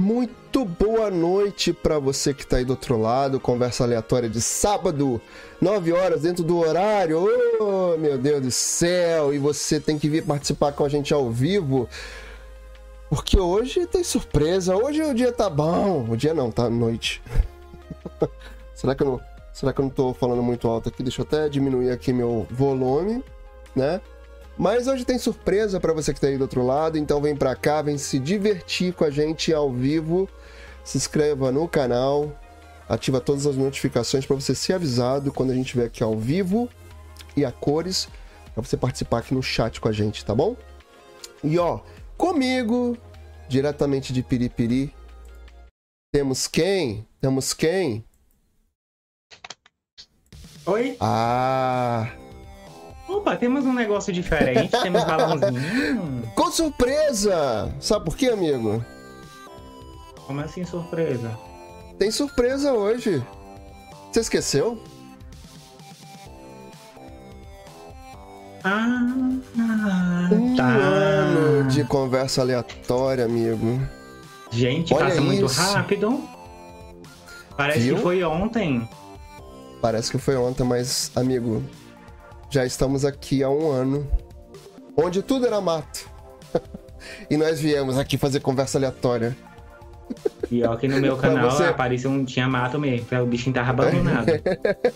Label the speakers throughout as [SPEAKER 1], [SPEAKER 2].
[SPEAKER 1] Muito boa noite para você que tá aí do outro lado. Conversa aleatória de sábado, 9 horas dentro do horário. Oh, meu Deus do céu! E você tem que vir participar com a gente ao vivo. Porque hoje tem surpresa. Hoje o dia tá bom. O dia não, tá noite. será que eu não, será que eu não tô falando muito alto aqui? Deixa eu até diminuir aqui meu volume, né? Mas hoje tem surpresa para você que está aí do outro lado, então vem para cá, vem se divertir com a gente ao vivo. Se inscreva no canal, ativa todas as notificações para você ser avisado quando a gente estiver aqui ao vivo e a cores, para você participar aqui no chat com a gente, tá bom? E ó, comigo, diretamente de Piripiri, temos quem? Temos quem?
[SPEAKER 2] Oi?
[SPEAKER 1] Ah,
[SPEAKER 2] Opa, temos um negócio diferente, temos balãozinho.
[SPEAKER 1] Com surpresa! Sabe por quê, amigo?
[SPEAKER 2] Como assim surpresa?
[SPEAKER 1] Tem surpresa hoje. Você esqueceu?
[SPEAKER 2] Ah,
[SPEAKER 1] um
[SPEAKER 2] tá.
[SPEAKER 1] ano de conversa aleatória, amigo.
[SPEAKER 2] Gente,
[SPEAKER 1] Olha
[SPEAKER 2] passa muito
[SPEAKER 1] isso.
[SPEAKER 2] rápido. Parece
[SPEAKER 1] Viu?
[SPEAKER 2] que foi ontem.
[SPEAKER 1] Parece que foi ontem, mas, amigo, já estamos aqui há um ano, onde tudo era mato. e nós viemos aqui fazer conversa aleatória.
[SPEAKER 2] E ó, que no meu canal
[SPEAKER 1] você-
[SPEAKER 2] apareceu um tinha mato mesmo, o bichinho tava abandonado.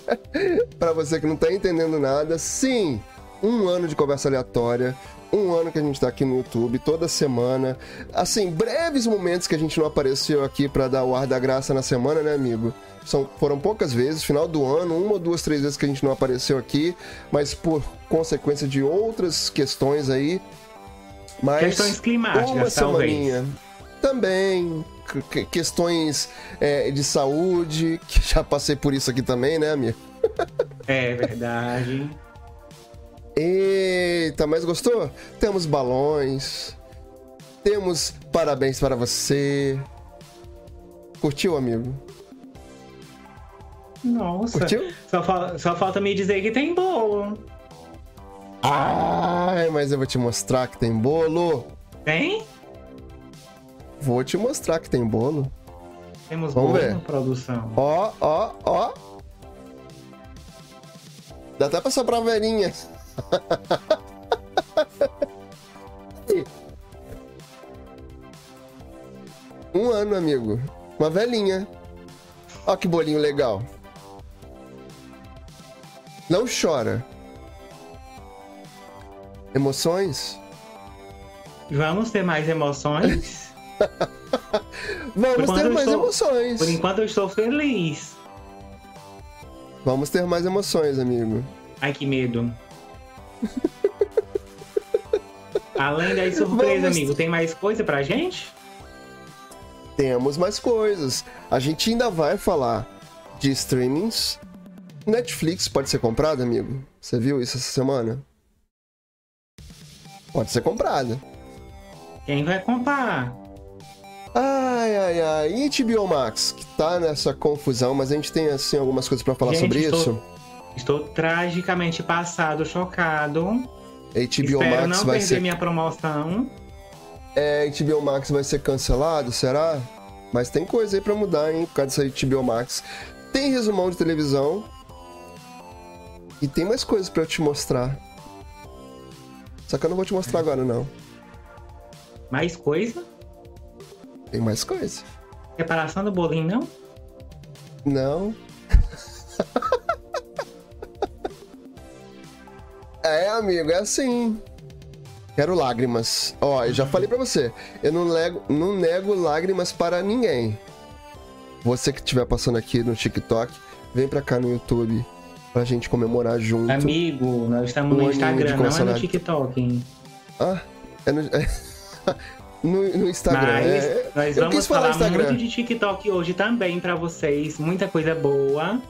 [SPEAKER 1] Pra você que não tá entendendo nada, sim, um ano de conversa aleatória, um ano que a gente tá aqui no YouTube toda semana. Assim, breves momentos que a gente não apareceu aqui pra dar o ar da graça na semana, né, amigo? São, foram poucas vezes, final do ano, uma ou duas, três vezes que a gente não apareceu aqui, mas por consequência de outras questões aí. Mas
[SPEAKER 2] Questões
[SPEAKER 1] uma
[SPEAKER 2] climáticas, talvez.
[SPEAKER 1] semaninha. Também. que- que- Questões é, de saúde, que já passei por isso aqui também, né, amigo?
[SPEAKER 2] É verdade.
[SPEAKER 1] Eita, mas gostou? Temos balões. Temos parabéns para você. Curtiu, amigo?
[SPEAKER 2] Nossa.
[SPEAKER 1] Curtiu?
[SPEAKER 2] Só, fal- só falta me dizer que tem bolo.
[SPEAKER 1] Ai, mas eu vou te mostrar que tem bolo.
[SPEAKER 2] Tem?
[SPEAKER 1] Vou te mostrar que tem bolo.
[SPEAKER 2] Temos
[SPEAKER 1] Vamos
[SPEAKER 2] bolo
[SPEAKER 1] ver.
[SPEAKER 2] na produção.
[SPEAKER 1] Ó, ó, ó. Dá até pra sobrar velhinha. um ano, amigo. Uma velhinha. Ó que bolinho legal. Não chora. Emoções?
[SPEAKER 2] Vamos ter mais emoções?
[SPEAKER 1] Vamos ter mais
[SPEAKER 2] estou-
[SPEAKER 1] emoções.
[SPEAKER 2] Por enquanto eu estou feliz.
[SPEAKER 1] Vamos ter mais emoções, amigo.
[SPEAKER 2] Ai, que medo. Além das surpresas,
[SPEAKER 1] Vamos-
[SPEAKER 2] amigo, tem mais coisa pra gente?
[SPEAKER 1] temos mais coisas. A gente ainda vai falar de streamings. Netflix pode ser comprada, amigo? Você viu isso essa semana? Pode ser comprada.
[SPEAKER 2] Quem vai comprar?
[SPEAKER 1] Ai, ai, ai. E HBO Max, que tá nessa confusão, mas a gente tem, assim, algumas coisas pra falar
[SPEAKER 2] Gente,
[SPEAKER 1] sobre
[SPEAKER 2] estou-
[SPEAKER 1] isso.
[SPEAKER 2] Estou tragicamente passado, chocado.
[SPEAKER 1] HBO
[SPEAKER 2] Espero
[SPEAKER 1] Max
[SPEAKER 2] não
[SPEAKER 1] vai
[SPEAKER 2] perder
[SPEAKER 1] ser...
[SPEAKER 2] minha promoção.
[SPEAKER 1] É, HBO Max vai ser cancelado, será? Mas tem coisa aí pra mudar, hein, por causa dessa HBO Max. Tem resumão de televisão. E tem mais coisas pra eu te mostrar. Só que eu não vou te mostrar agora, não.
[SPEAKER 2] Mais coisa?
[SPEAKER 1] Tem mais coisa.
[SPEAKER 2] Reparação do bolinho, não?
[SPEAKER 1] Não. é, amigo, é assim. Quero lágrimas. Ó, eu já falei pra você. Eu não, nego, não nego lágrimas para ninguém. Você que estiver passando aqui no TikTok, vem pra cá no YouTube pra gente comemorar junto.
[SPEAKER 2] Amigo, nós estamos no Instagram, não é no. TikTok, hein?
[SPEAKER 1] Ah, é no, no, no Instagram.
[SPEAKER 2] Mas
[SPEAKER 1] é,
[SPEAKER 2] nós
[SPEAKER 1] eu
[SPEAKER 2] vamos
[SPEAKER 1] quis falar
[SPEAKER 2] falar muito de TikTok hoje também pra vocês. Muita coisa boa.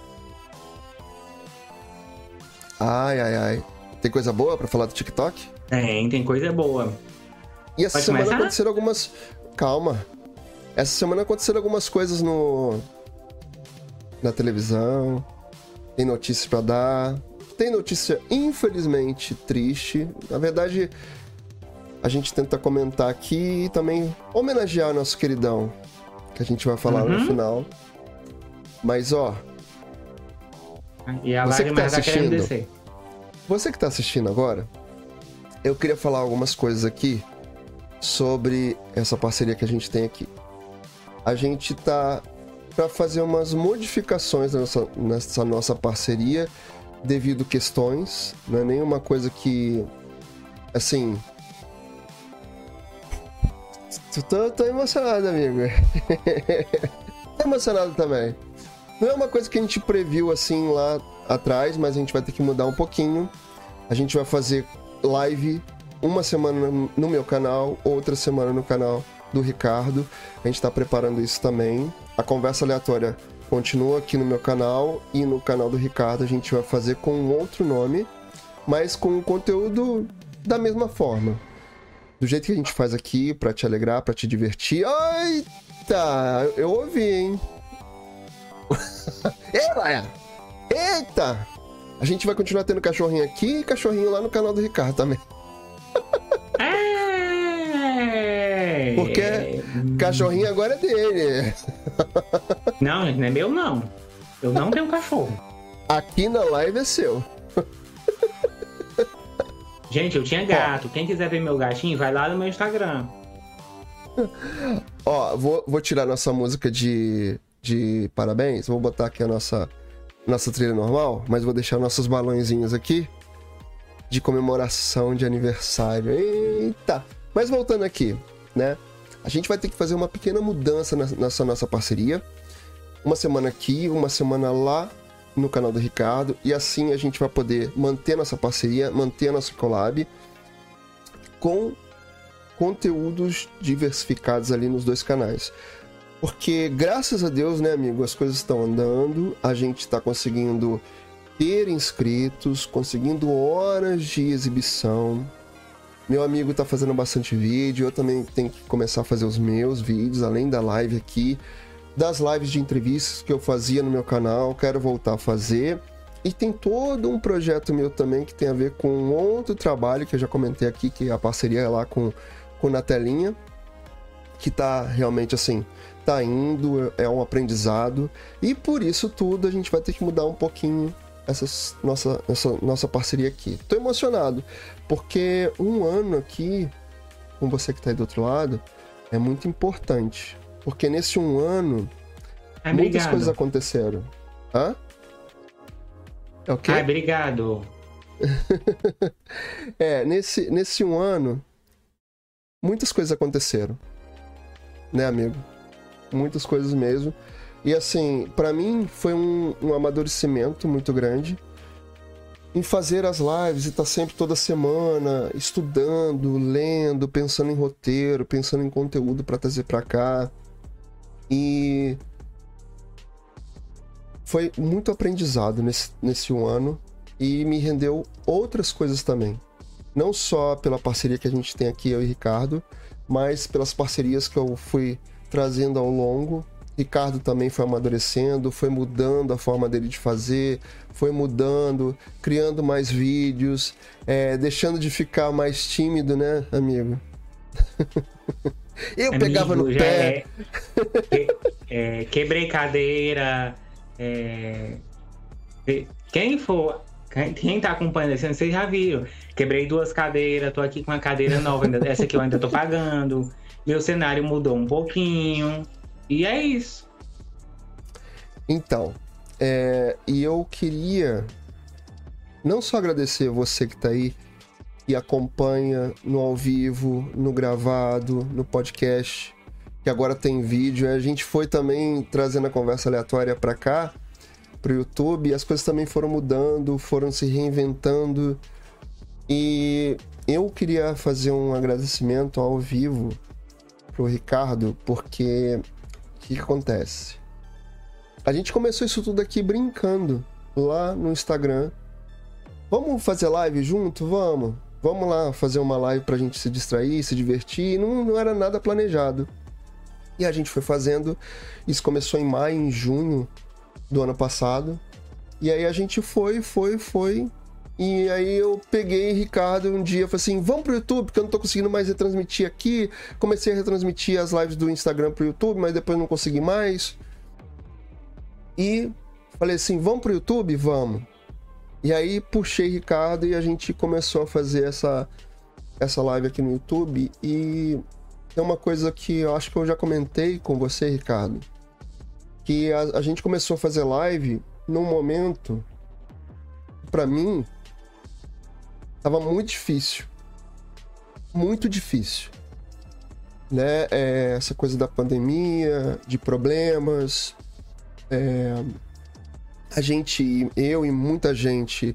[SPEAKER 1] Ai, ai, ai. Tem coisa boa pra falar do TikTok?
[SPEAKER 2] Tem, tem coisa boa.
[SPEAKER 1] E essa
[SPEAKER 2] Pode
[SPEAKER 1] semana
[SPEAKER 2] começar?
[SPEAKER 1] aconteceram algumas. Calma. Essa semana aconteceram algumas coisas no. Na televisão. Tem notícias pra dar. Tem notícia, infelizmente, triste. Na verdade, a gente tenta comentar aqui e também homenagear o nosso queridão que a gente vai falar uhum. no final. Mas ó.
[SPEAKER 2] E a você que tá assistindo,
[SPEAKER 1] Você que tá assistindo agora, eu queria falar algumas coisas aqui sobre essa parceria que a gente tem aqui. A gente tá para fazer umas modificações nessa, nessa nossa parceria devido questões, não é nenhuma coisa que assim, Tô, tô emocionado, amigo. tô emocionado também. Não é uma coisa que a gente previu assim lá atrás, mas a gente vai ter que mudar um pouquinho. A gente vai fazer live uma semana no meu canal, outra semana no canal do Ricardo. A gente está preparando isso também. A conversa aleatória continua aqui no meu canal e no canal do Ricardo a gente vai fazer com outro nome, mas com conteúdo da mesma forma do jeito que a gente faz aqui, para te alegrar, para te divertir. Eita, eu ouvi, hein? Ela! Eita! A gente vai continuar tendo cachorrinho aqui e cachorrinho lá no canal do Ricardo também.
[SPEAKER 2] É...
[SPEAKER 1] Porque cachorrinho agora é dele.
[SPEAKER 2] Não, não é meu não. Eu não tenho cachorro.
[SPEAKER 1] Aqui na live é seu.
[SPEAKER 2] Gente, eu tinha gato. Quem quiser ver meu gatinho, vai lá no meu Instagram.
[SPEAKER 1] Ó, vou, vou tirar nossa música de, de parabéns. Vou botar aqui a nossa, nossa trilha normal, mas vou deixar nossos balãozinhos aqui de comemoração de aniversário. Eita! Mas voltando aqui, né? A gente vai ter que fazer uma pequena mudança nessa nossa parceria. Uma semana aqui, uma semana lá, no canal do Ricardo e assim a gente vai poder manter nossa parceria, manter nosso collab com conteúdos diversificados ali nos dois canais. Porque graças a Deus, né, amigo, as coisas estão andando, a gente está conseguindo ter inscritos, conseguindo horas de exibição. Meu amigo está fazendo bastante vídeo, eu também tenho que começar a fazer os meus vídeos, além da live aqui das lives de entrevistas que eu fazia no meu canal, quero voltar a fazer. E tem todo um projeto meu também que tem a ver com outro trabalho que eu já comentei aqui, que é a parceria lá com, com Natelinha, que tá realmente assim, tá indo, é um aprendizado. E por isso tudo a gente vai ter que mudar um pouquinho essa nossa, essa nossa parceria aqui. Tô emocionado, porque um ano aqui, com você que tá aí do outro lado, é muito importante. Porque nesse um ano, muitas
[SPEAKER 2] obrigado.
[SPEAKER 1] coisas aconteceram. Hã?
[SPEAKER 2] É o quê? Ai, obrigado.
[SPEAKER 1] é, nesse, nesse um ano, muitas coisas aconteceram. Né, amigo? Muitas coisas mesmo. E assim, para mim foi um, um amadurecimento muito grande em fazer as lives e estar tá sempre toda semana estudando, lendo, pensando em roteiro, pensando em conteúdo para trazer para cá. E foi muito aprendizado nesse, nesse um ano e me rendeu outras coisas também. Não só pela parceria que a gente tem aqui, eu e Ricardo, mas pelas parcerias que eu fui trazendo ao longo. Ricardo também foi amadurecendo, foi mudando a forma dele de fazer, foi mudando, criando mais vídeos, é, deixando de ficar mais tímido, né, amigo? Eu Amigo, pegava no pé.
[SPEAKER 2] É, é, quebrei cadeira. É, quem for. Quem tá acompanhando esse ano, vocês já viram. Quebrei duas cadeiras, tô aqui com uma cadeira nova. Essa aqui eu ainda tô pagando. Meu cenário mudou um pouquinho. E é isso.
[SPEAKER 1] Então, é, e eu queria não só agradecer você que tá aí e acompanha no ao vivo, no gravado, no podcast, que agora tem vídeo. A gente foi também trazendo a conversa aleatória para cá, para o YouTube, e as coisas também foram mudando, foram se reinventando. E eu queria fazer um agradecimento ao vivo pro Ricardo, porque que, que acontece? A gente começou isso tudo aqui brincando lá no Instagram. Vamos fazer live junto? Vamos vamos lá fazer uma live pra gente se distrair, se divertir. Não, não era nada planejado. E a gente foi fazendo. Isso começou em maio, em junho do ano passado. E aí a gente foi, foi, foi. E aí eu peguei Ricardo um dia, falei assim, vamos pro YouTube, porque eu não tô conseguindo mais retransmitir aqui. Comecei a retransmitir as lives do Instagram pro YouTube, mas depois não consegui mais. E falei assim, vamos pro YouTube? Vamos. E aí puxei Ricardo e a gente começou a fazer essa, essa live aqui no YouTube. E tem uma coisa que eu acho que eu já comentei com você, Ricardo. Que a, a gente começou a fazer live num momento, para mim, tava muito difícil. Muito difícil. Né? É, essa coisa da pandemia, de problemas. É, a gente, eu e muita gente,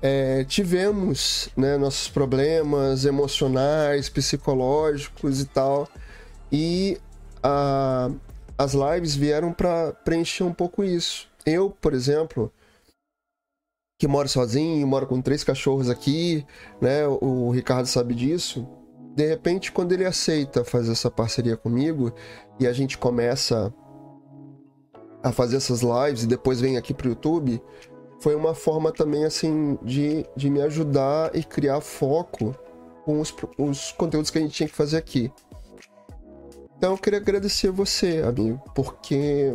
[SPEAKER 1] é, tivemos né, nossos problemas emocionais, psicológicos e tal. E a, as lives vieram para preencher um pouco isso. Eu, por exemplo, que moro sozinho, moro com três cachorros aqui, né? O Ricardo sabe disso. De repente, quando ele aceita fazer essa parceria comigo e a gente começa a fazer essas lives e depois vem aqui pro YouTube, foi uma forma também assim de, de me ajudar e criar foco com os, os conteúdos que a gente tinha que fazer aqui. Então eu queria agradecer você, amigo, porque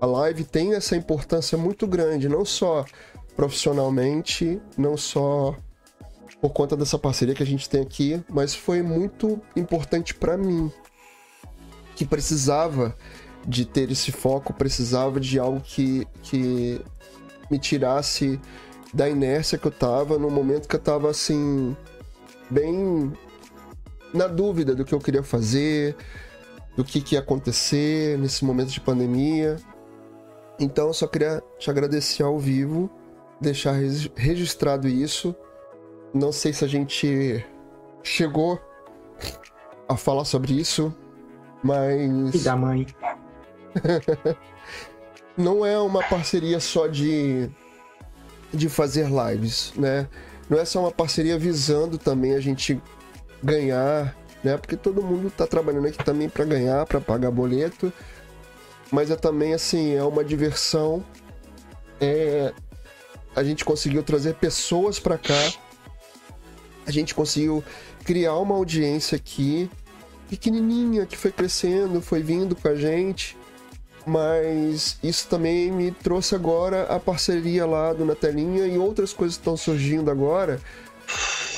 [SPEAKER 1] a live tem essa importância muito grande, não só profissionalmente, não só por conta dessa parceria que a gente tem aqui, mas foi muito importante para mim, que precisava de ter esse foco, precisava de algo que, que me tirasse da inércia que eu tava, no momento que eu tava assim, bem na dúvida do que eu queria fazer, do que, que ia acontecer nesse momento de pandemia. Então eu só queria te agradecer ao vivo, deixar registrado isso. Não sei se a gente chegou a falar sobre isso, mas.
[SPEAKER 2] E da mãe.
[SPEAKER 1] não é uma parceria só de, de fazer lives, né? Não é só uma parceria visando também a gente ganhar, né? Porque todo mundo tá trabalhando aqui também para ganhar, para pagar boleto. Mas é também assim, é uma diversão. É a gente conseguiu trazer pessoas para cá. A gente conseguiu criar uma audiência aqui pequenininha que foi crescendo, foi vindo com a gente mas isso também me trouxe agora a parceria lá do Na Telinha e outras coisas estão surgindo agora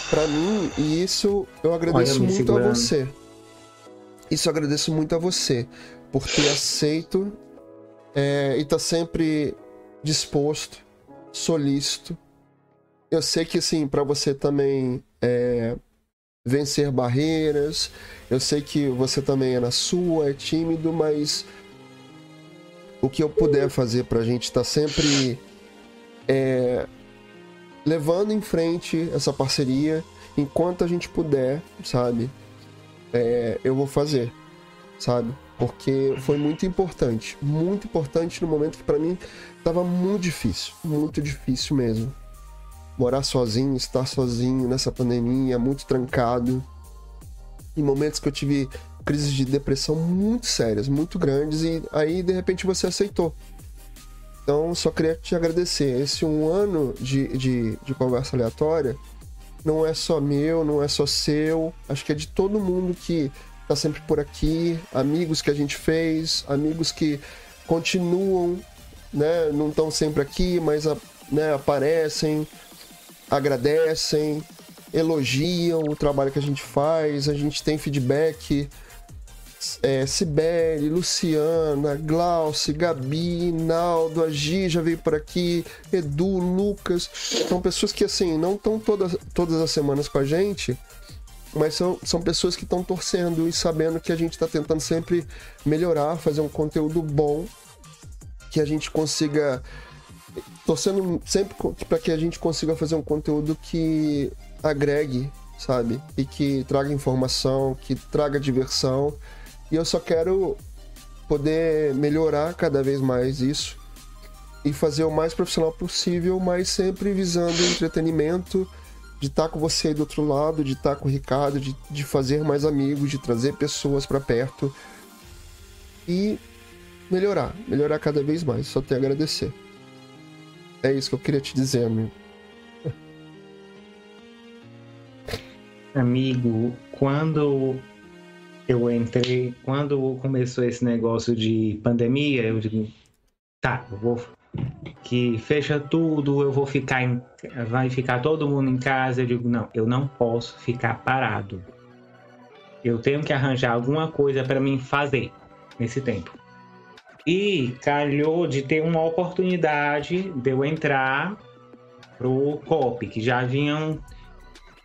[SPEAKER 1] para mim e isso eu agradeço Olha, muito a você. Isso eu agradeço muito a você por ter aceito é, e tá sempre disposto, solícito. Eu sei que assim para você também é, vencer barreiras. Eu sei que você também é na sua, é tímido, mas o que eu puder fazer pra gente tá sempre é, levando em frente essa parceria enquanto a gente puder, sabe? É, eu vou fazer, sabe? Porque foi muito importante, muito importante no momento que para mim tava muito difícil, muito difícil mesmo. Morar sozinho, estar sozinho nessa pandemia, muito trancado. Em momentos que eu tive crises de depressão muito sérias, muito grandes, e aí de repente você aceitou. Então, só queria te agradecer. Esse um ano de, de, de conversa aleatória não é só meu, não é só seu, acho que é de todo mundo que tá sempre por aqui, amigos que a gente fez, amigos que continuam, né, não estão sempre aqui, mas né, aparecem, agradecem, elogiam o trabalho que a gente faz, a gente tem feedback é, Sibeli, Luciana, Glauce, Gabi, Naldo, a Gi já veio por aqui, Edu, Lucas. São pessoas que, assim, não estão todas, todas as semanas com a gente, mas são, são pessoas que estão torcendo e sabendo que a gente está tentando sempre melhorar, fazer um conteúdo bom, que a gente consiga. Torcendo sempre para que a gente consiga fazer um conteúdo que agregue, sabe? E que traga informação, que traga diversão e eu só quero poder melhorar cada vez mais isso e fazer o mais profissional possível, mas sempre visando entretenimento, de estar com você aí do outro lado, de estar com o Ricardo, de, de fazer mais amigos, de trazer pessoas para perto e melhorar, melhorar cada vez mais. Só tenho a agradecer. É isso que eu queria te dizer, amigo.
[SPEAKER 2] Amigo, quando eu entrei, quando começou esse negócio de pandemia, eu digo, tá, eu vou que fecha tudo, eu vou ficar em, vai ficar todo mundo em casa. Eu digo, não, eu não posso ficar parado. Eu tenho que arranjar alguma coisa para mim fazer nesse tempo. E calhou de ter uma oportunidade de eu entrar pro COP, que já vinham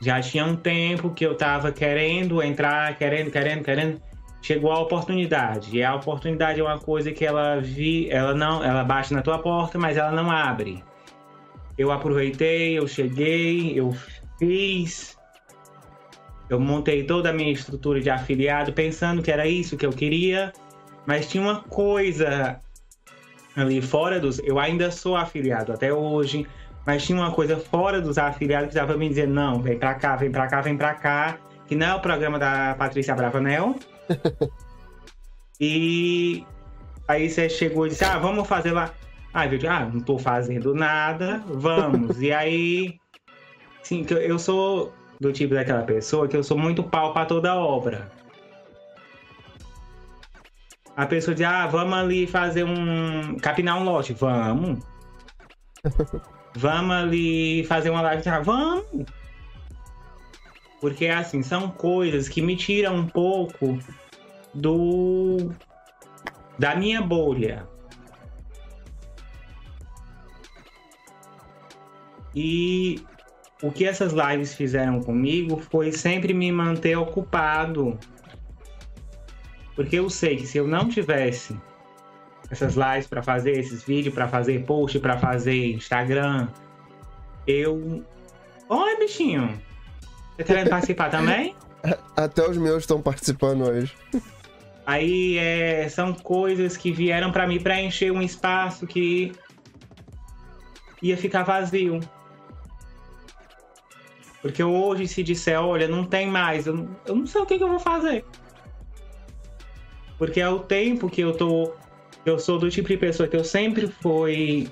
[SPEAKER 2] já tinha um tempo que eu tava querendo entrar, querendo, querendo, querendo chegou a oportunidade. E a oportunidade é uma coisa que ela vi, ela não, ela bate na tua porta, mas ela não abre. Eu aproveitei, eu cheguei, eu fiz, eu montei toda a minha estrutura de afiliado pensando que era isso que eu queria, mas tinha uma coisa ali fora dos, eu ainda sou afiliado até hoje, mas tinha uma coisa fora dos afiliados que estava me dizendo não, vem para cá, vem para cá, vem para cá, que não é o programa da Patrícia Bravanel e aí você chegou e disse: Ah, vamos fazer lá. Ah, eu disse, ah, não tô fazendo nada, vamos. e aí, sim, eu sou do tipo daquela pessoa que eu sou muito pau para toda obra. A pessoa diz, ah, vamos ali fazer um. capinar um lote. Vamos. vamos ali fazer uma live. Ah, vamos. Porque, assim, são coisas que me tiram um pouco do da minha bolha. E o que essas lives fizeram comigo foi sempre me manter ocupado. Porque eu sei que se eu não tivesse essas lives para fazer, esses vídeos para fazer, post para fazer, Instagram, eu. Oi, bichinho! Você querendo participar também?
[SPEAKER 1] Até os meus estão participando hoje.
[SPEAKER 2] Aí é, são coisas que vieram para mim preencher um espaço que ia ficar vazio. Porque hoje, se disser, olha, não tem mais, eu, eu não sei o que, que, eu vou fazer. Porque é o tempo que eu tô. Eu sou do tipo de pessoa que eu sempre fui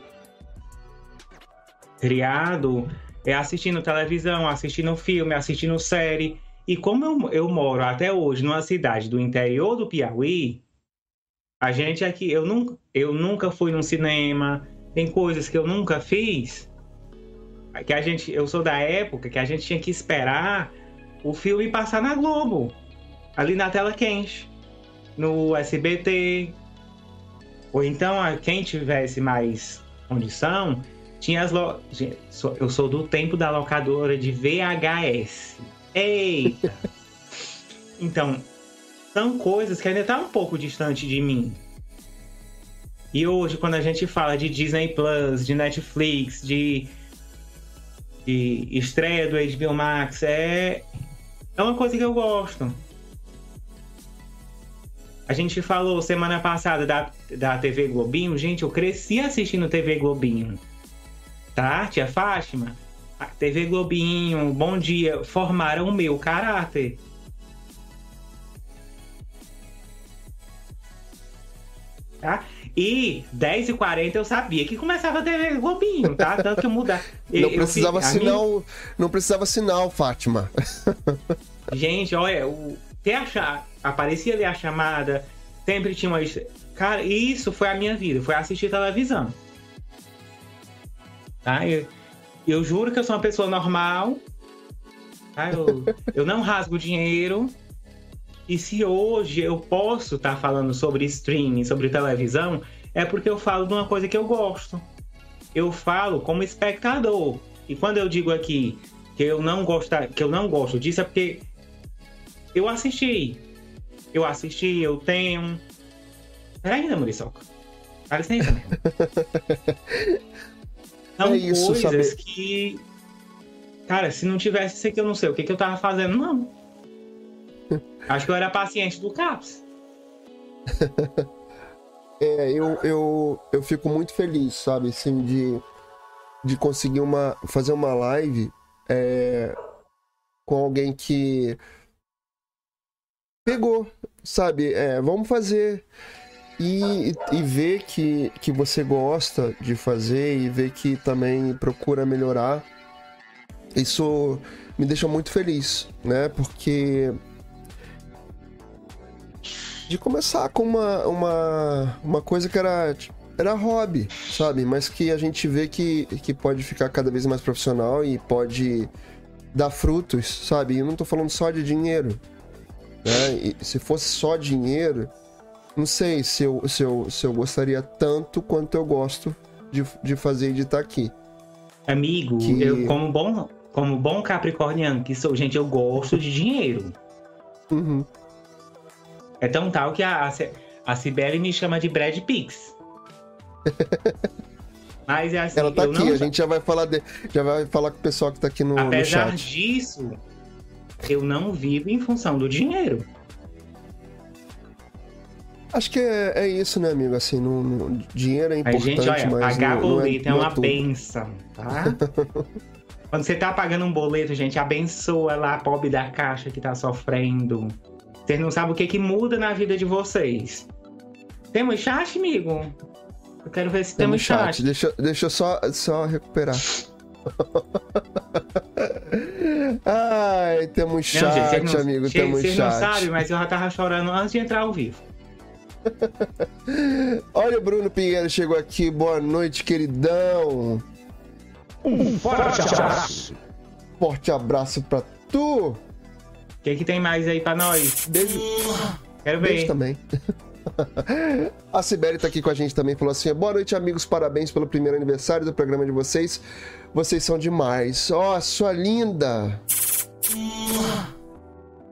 [SPEAKER 2] criado é assistindo televisão, assistindo filme, assistindo série. E como eu, eu moro até hoje numa cidade do interior do Piauí, a gente aqui, eu nunca, eu nunca fui num cinema, tem coisas que eu nunca fiz. Que a gente, eu sou da época que a gente tinha que esperar o filme passar na Globo, ali na tela quente, no SBT. Ou então, quem tivesse mais condição, tinha as lo... Eu sou do tempo da locadora de VHS. Eita! então, são coisas que ainda tá um pouco distante de mim. E hoje, quando a gente fala de Disney Plus, de Netflix, de, de estreia do HBO Max, é, é uma coisa que eu gosto. A gente falou semana passada da, da TV Globinho. Gente, eu cresci assistindo TV Globinho tá? Tia Fátima, a TV Globinho, Bom Dia, formaram o meu caráter. Tá? E 10h40 eu sabia que começava a TV Globinho, tá? Tanto que mudar.
[SPEAKER 1] Não precisava eu, sinal. Minha... Não precisava sinal, Fátima.
[SPEAKER 2] Gente, olha, o, ter a, aparecia ali a chamada, sempre tinha uma. Cara, isso foi a minha vida, foi assistir televisão. Tá? Eu, eu juro que eu sou uma pessoa normal. Tá? Eu, eu não rasgo dinheiro. E se hoje eu posso estar tá falando sobre streaming, sobre televisão, é porque eu falo de uma coisa que eu gosto. Eu falo como espectador. E quando eu digo aqui que eu não gosto, que eu não gosto disso, é porque eu assisti. Eu assisti, eu tenho. Peraí, né, Muriçoca? Dá licença? São é isso, coisas sabe? que. Cara, se não tivesse isso aqui, eu não sei o que, que eu tava fazendo, não. Acho que eu era paciente do CAPS.
[SPEAKER 1] é, eu, eu, eu fico muito feliz, sabe, assim, de, de conseguir uma, fazer uma live é, com alguém que pegou, sabe? É, vamos fazer e, e ver que, que você gosta de fazer e ver que também procura melhorar. Isso me deixa muito feliz, né? Porque de começar com uma, uma, uma coisa que era, era hobby, sabe? Mas que a gente vê que, que pode ficar cada vez mais profissional e pode dar frutos, sabe? Eu não tô falando só de dinheiro. Né? E se fosse só dinheiro, não sei se eu, se eu, se eu gostaria tanto quanto eu gosto de, de fazer e de estar aqui.
[SPEAKER 2] Amigo, que... eu como bom, como bom capricorniano que sou, gente, eu gosto de dinheiro.
[SPEAKER 1] Uhum.
[SPEAKER 2] É tão tal que a, a Cibele me chama de Brad Pix. Mas é assim,
[SPEAKER 1] Ela tá aqui, não... a gente já vai falar de... já vai falar com o pessoal que tá aqui no,
[SPEAKER 2] Apesar
[SPEAKER 1] no chat.
[SPEAKER 2] disso, eu não vivo em função do dinheiro.
[SPEAKER 1] Acho que é, é isso, né, amigo? Assim, no, no dinheiro é importante,
[SPEAKER 2] gente, olha,
[SPEAKER 1] mas
[SPEAKER 2] pagar
[SPEAKER 1] não,
[SPEAKER 2] boleto
[SPEAKER 1] não
[SPEAKER 2] é,
[SPEAKER 1] é,
[SPEAKER 2] uma benção, tá? Quando você tá pagando um boleto, gente, abençoa lá a pobre da caixa que tá sofrendo. Vocês não sabem o que que muda na vida de vocês. Temos chat, amigo? Eu quero ver se temos, temos chat. chat.
[SPEAKER 1] Deixa, deixa eu só, só recuperar. Ai, temos chat, não, gente, não, amigo, temos chat. Vocês não sabem,
[SPEAKER 2] mas eu já tava chorando antes de entrar ao vivo.
[SPEAKER 1] Olha o Bruno Pinheiro chegou aqui. Boa noite, queridão.
[SPEAKER 3] Um forte abraço.
[SPEAKER 1] Forte abraço pra tu.
[SPEAKER 2] O que, que tem mais aí pra nós?
[SPEAKER 1] Beijo.
[SPEAKER 2] Quero ver.
[SPEAKER 1] Beijo também. A Sibeli tá aqui com a gente também, falou assim: boa noite, amigos, parabéns pelo primeiro aniversário do programa de vocês. Vocês são demais. Ó, oh, sua linda.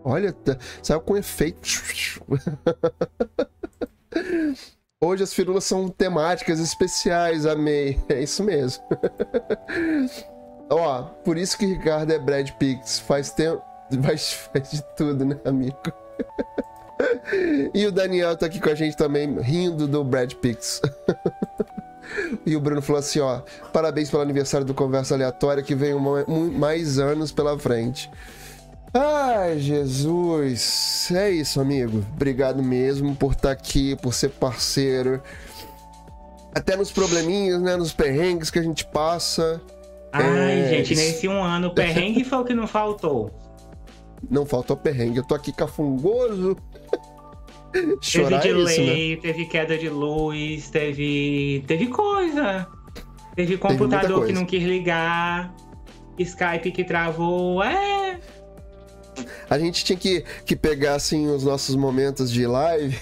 [SPEAKER 1] Olha, saiu com efeito. Hoje as firulas são temáticas especiais, amei. É isso mesmo. Ó, por isso que Ricardo é Brad Pix. Faz tempo. Faz, faz de tudo, né, amigo? e o Daniel tá aqui com a gente também, rindo do Brad Pix. e o Bruno falou assim: ó, parabéns pelo aniversário do Conversa Aleatória, que vem mais anos pela frente. Ai, Jesus. É isso, amigo. Obrigado mesmo por estar tá aqui, por ser parceiro. Até nos probleminhas, né? Nos perrengues que a gente passa.
[SPEAKER 2] Ai, é... gente, nesse um ano, o perrengue foi o que não faltou.
[SPEAKER 1] Não faltou perrengue. Eu tô aqui cafungoso.
[SPEAKER 2] Chorar teve delay, é né? teve queda de luz, teve. Teve coisa. Teve computador teve que não quis ligar. Skype que travou. É.
[SPEAKER 1] A gente tinha que, que pegar, assim, os nossos momentos de live.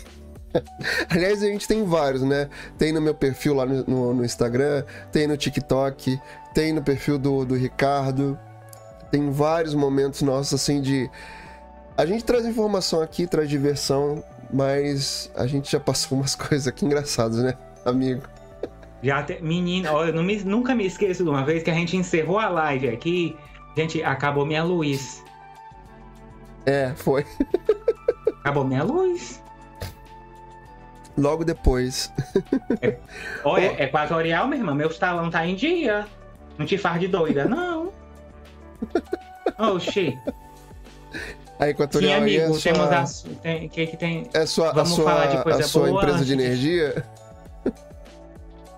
[SPEAKER 1] Aliás, a gente tem vários, né? Tem no meu perfil lá no, no, no, Instagram, tem no TikTok, tem no perfil do, do Ricardo. Tem vários momentos nossos, assim, de. A gente traz informação aqui, traz diversão, mas a gente já passou umas coisas aqui engraçadas, né, amigo?
[SPEAKER 2] Já te... Menina, eu não me... nunca me esqueço de uma vez que a gente encerrou a live aqui. Gente, acabou minha luz.
[SPEAKER 1] É, foi.
[SPEAKER 2] Acabou minha luz.
[SPEAKER 1] Logo depois.
[SPEAKER 2] É, olha, é equatorial, minha irmã. Meu talão tá em dia. Não te faz de doida, não. Oxi.
[SPEAKER 1] A Equatorial
[SPEAKER 2] Sim, amigo,
[SPEAKER 1] é
[SPEAKER 2] sua... temos a... tem, que, que tem...
[SPEAKER 1] É sua, Vamos a sua, falar de coisa a sua boa empresa de energia?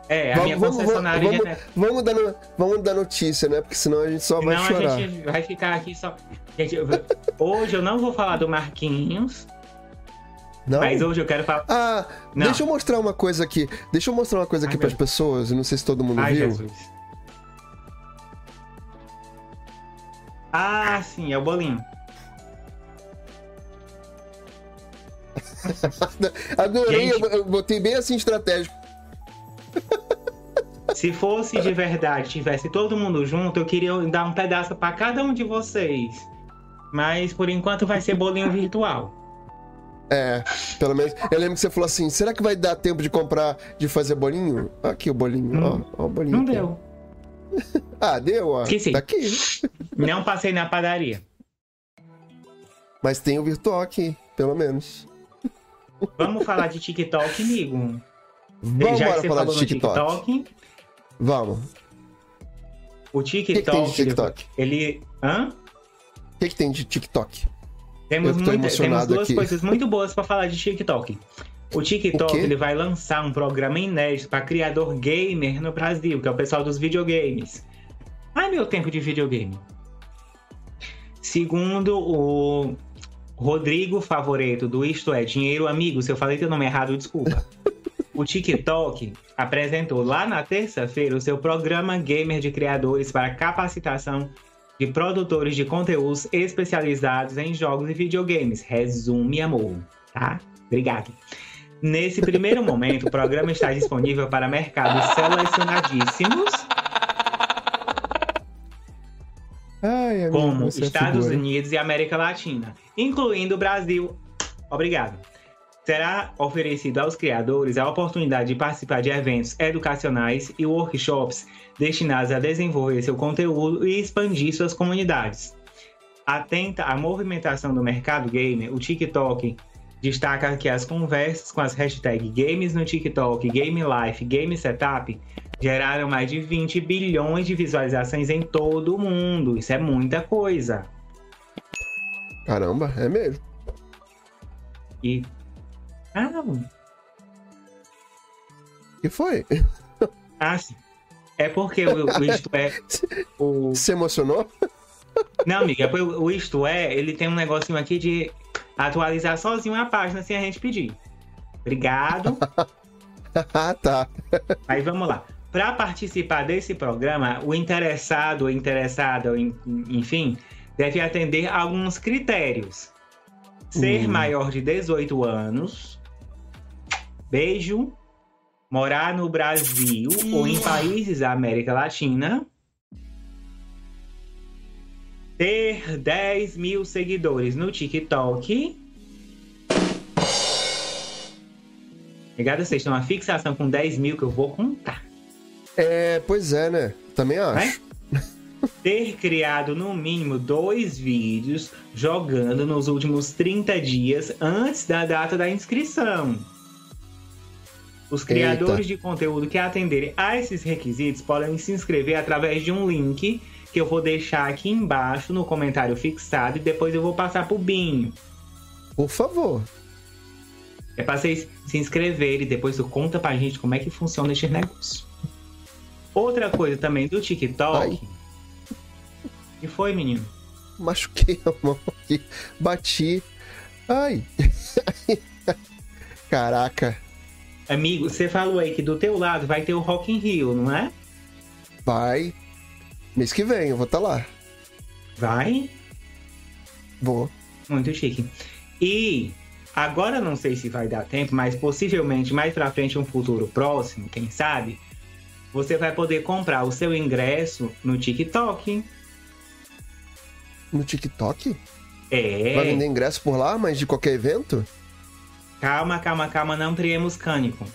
[SPEAKER 2] É, a vamos, minha concessionária...
[SPEAKER 1] Vamos, vamos, vamos, dar, vamos dar notícia, né? Porque senão a gente só vai chorar. a gente
[SPEAKER 2] vai ficar aqui só... Gente, eu... hoje eu não vou falar do Marquinhos. Não? Mas hoje eu quero falar...
[SPEAKER 1] Ah, não. deixa eu mostrar uma coisa aqui. Deixa eu mostrar uma coisa aqui para as pessoas. Não sei se todo mundo
[SPEAKER 2] Ai,
[SPEAKER 1] viu.
[SPEAKER 2] Jesus. Ah, sim, é o bolinho.
[SPEAKER 1] Adorei, Gente, eu botei bem assim estratégico.
[SPEAKER 2] Se fosse de verdade, tivesse todo mundo junto, eu queria dar um pedaço para cada um de vocês. Mas por enquanto vai ser bolinho virtual.
[SPEAKER 1] É, pelo menos. Eu lembro que você falou assim: será que vai dar tempo de comprar, de fazer bolinho? Aqui o bolinho, hum, ó, ó, o bolinho.
[SPEAKER 2] Não
[SPEAKER 1] aqui.
[SPEAKER 2] deu.
[SPEAKER 1] ah, deu, ó.
[SPEAKER 2] Esqueci.
[SPEAKER 1] Tá aqui.
[SPEAKER 2] Não passei na padaria.
[SPEAKER 1] Mas tem o virtual aqui, pelo menos.
[SPEAKER 2] Vamos falar de TikTok, amigo?
[SPEAKER 1] Vamos Já falar de TikTok. TikTok. Vamos.
[SPEAKER 2] O TikTok.
[SPEAKER 1] O que, que tem de TikTok?
[SPEAKER 2] Ele. Hã?
[SPEAKER 1] O que, que tem de TikTok?
[SPEAKER 2] Temos, muita, temos duas aqui. coisas muito boas para falar de TikTok. O TikTok o ele vai lançar um programa inédito para criador gamer no Brasil, que é o pessoal dos videogames. Ai, meu tempo de videogame. Segundo o Rodrigo Favoreto, do Isto é Dinheiro Amigo, se eu falei teu nome errado, desculpa. O TikTok apresentou lá na terça-feira o seu programa Gamer de Criadores para capacitação de produtores de conteúdos especializados em jogos e videogames. Resume, amor, tá? Obrigado. Nesse primeiro momento, o programa está disponível para mercados selecionadíssimos,
[SPEAKER 1] Ai, amigo,
[SPEAKER 2] como
[SPEAKER 1] é
[SPEAKER 2] Estados
[SPEAKER 1] figura.
[SPEAKER 2] Unidos e América Latina, incluindo o Brasil. Obrigado. Será oferecido aos criadores a oportunidade de participar de eventos educacionais e workshops destinados a desenvolver seu conteúdo e expandir suas comunidades. Atenta à movimentação do mercado gamer, o TikTok destaca que as conversas com as hashtags Games no TikTok, Game Life, Game Setup geraram mais de 20 bilhões de visualizações em todo o mundo. Isso é muita coisa.
[SPEAKER 1] Caramba, é mesmo.
[SPEAKER 2] E. Ah,
[SPEAKER 1] que foi?
[SPEAKER 2] ah, sim. É porque o, o Isto É. O...
[SPEAKER 1] Se emocionou?
[SPEAKER 2] Não, amiga, é o Isto É, ele tem um negocinho aqui de atualizar sozinho a página sem a gente pedir. Obrigado.
[SPEAKER 1] ah, tá.
[SPEAKER 2] Aí vamos lá. Para participar desse programa, o interessado ou interessada, en- enfim, deve atender alguns critérios. Ser
[SPEAKER 1] Hum.
[SPEAKER 2] maior de 18 anos, beijo, morar no Brasil ou em países da América Latina, ter 10 mil seguidores no TikTok. Obrigado, vocês têm uma fixação com 10 mil que eu vou contar.
[SPEAKER 1] É, pois é, né? Também acho.
[SPEAKER 2] ter criado no mínimo dois vídeos jogando nos últimos 30 dias antes da data da inscrição. Os criadores de conteúdo que atenderem a esses requisitos podem se inscrever através de um link que eu vou deixar aqui embaixo no comentário fixado e depois eu vou passar pro Binho.
[SPEAKER 1] Por favor.
[SPEAKER 2] É pra vocês se inscreverem e depois tu conta pra gente como é que funciona esse negócio. Outra coisa também do TikTok.
[SPEAKER 1] Ai.
[SPEAKER 2] que foi, menino?
[SPEAKER 1] Machuquei a mão aqui. Bati. Ai. Caraca.
[SPEAKER 2] Amigo, você falou aí que do teu lado vai ter o Rock in Rio, não é?
[SPEAKER 1] Vai. Mês que vem, eu vou estar lá.
[SPEAKER 2] Vai?
[SPEAKER 1] Vou.
[SPEAKER 2] Muito chique. E agora não sei se vai dar tempo, mas possivelmente mais pra frente, um futuro próximo, quem sabe, você vai poder comprar o seu ingresso no TikTok.
[SPEAKER 1] No TikTok?
[SPEAKER 2] É.
[SPEAKER 1] Vai vender ingresso por lá, mas de qualquer evento?
[SPEAKER 2] Calma, calma, calma, não criemos cânico.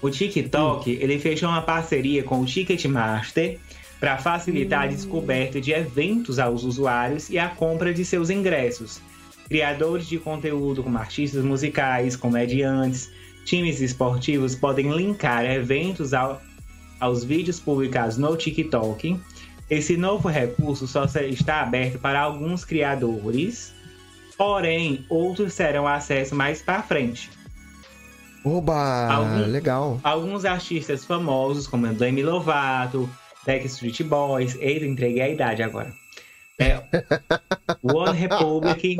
[SPEAKER 2] O TikTok, ele fechou uma parceria com o Ticketmaster para facilitar a descoberta de eventos aos usuários e a compra de seus ingressos. Criadores de conteúdo como artistas musicais, comediantes, times esportivos podem linkar eventos ao- aos vídeos publicados no TikTok. Esse novo recurso só está aberto para alguns criadores, porém outros serão acesso mais para frente.
[SPEAKER 1] Oba!
[SPEAKER 2] Algum-
[SPEAKER 1] Legal.
[SPEAKER 2] Alguns artistas famosos, como Demi Lovato, Backstreet Boys, eita, entreguei a idade agora. É, One Republic,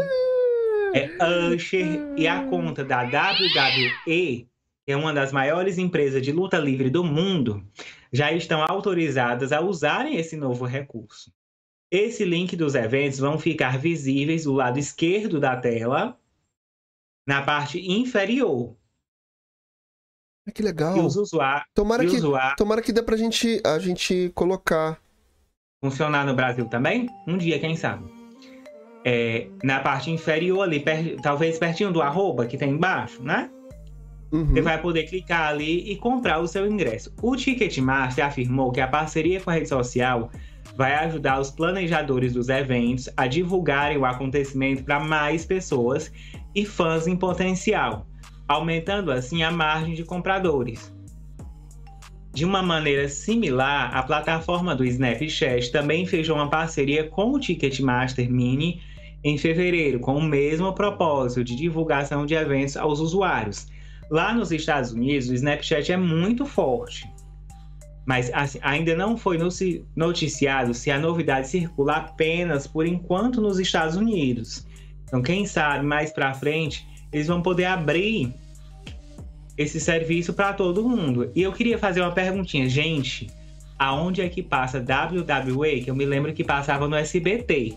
[SPEAKER 2] é, Usher e a conta da WWE, que é uma das maiores empresas de luta livre do mundo, já estão autorizadas a usarem esse novo recurso. Esse link dos eventos vão ficar visíveis do lado esquerdo da tela, na parte inferior.
[SPEAKER 1] Ah, Que
[SPEAKER 2] E
[SPEAKER 1] legal.
[SPEAKER 2] os usuários
[SPEAKER 1] Tomara
[SPEAKER 2] e
[SPEAKER 1] que,
[SPEAKER 2] usuários
[SPEAKER 1] tomara que dê pra gente, a gente colocar.
[SPEAKER 2] funcionar no Brasil também? Um dia, quem sabe? É, na parte inferior ali, per- talvez pertinho do arroba que tem embaixo, né?
[SPEAKER 1] Uhum.
[SPEAKER 2] Você vai poder clicar ali e comprar o seu ingresso. O Ticketmaster afirmou que a parceria com a rede social vai ajudar os planejadores dos eventos a divulgarem o acontecimento para mais pessoas e fãs em potencial, aumentando assim a margem de compradores. De uma maneira similar, a plataforma do Snapchat também fechou uma parceria com o Ticketmaster Mini em fevereiro, com o mesmo propósito de divulgação de eventos aos usuários. Lá nos Estados Unidos, o Snapchat é muito forte. Mas assim, ainda não foi noticiado se a novidade circula apenas por enquanto nos Estados Unidos. Então, quem sabe mais para frente eles vão poder abrir esse serviço para todo mundo. E eu queria fazer uma perguntinha, gente, aonde é que passa WWE? Que eu me lembro que passava no SBT.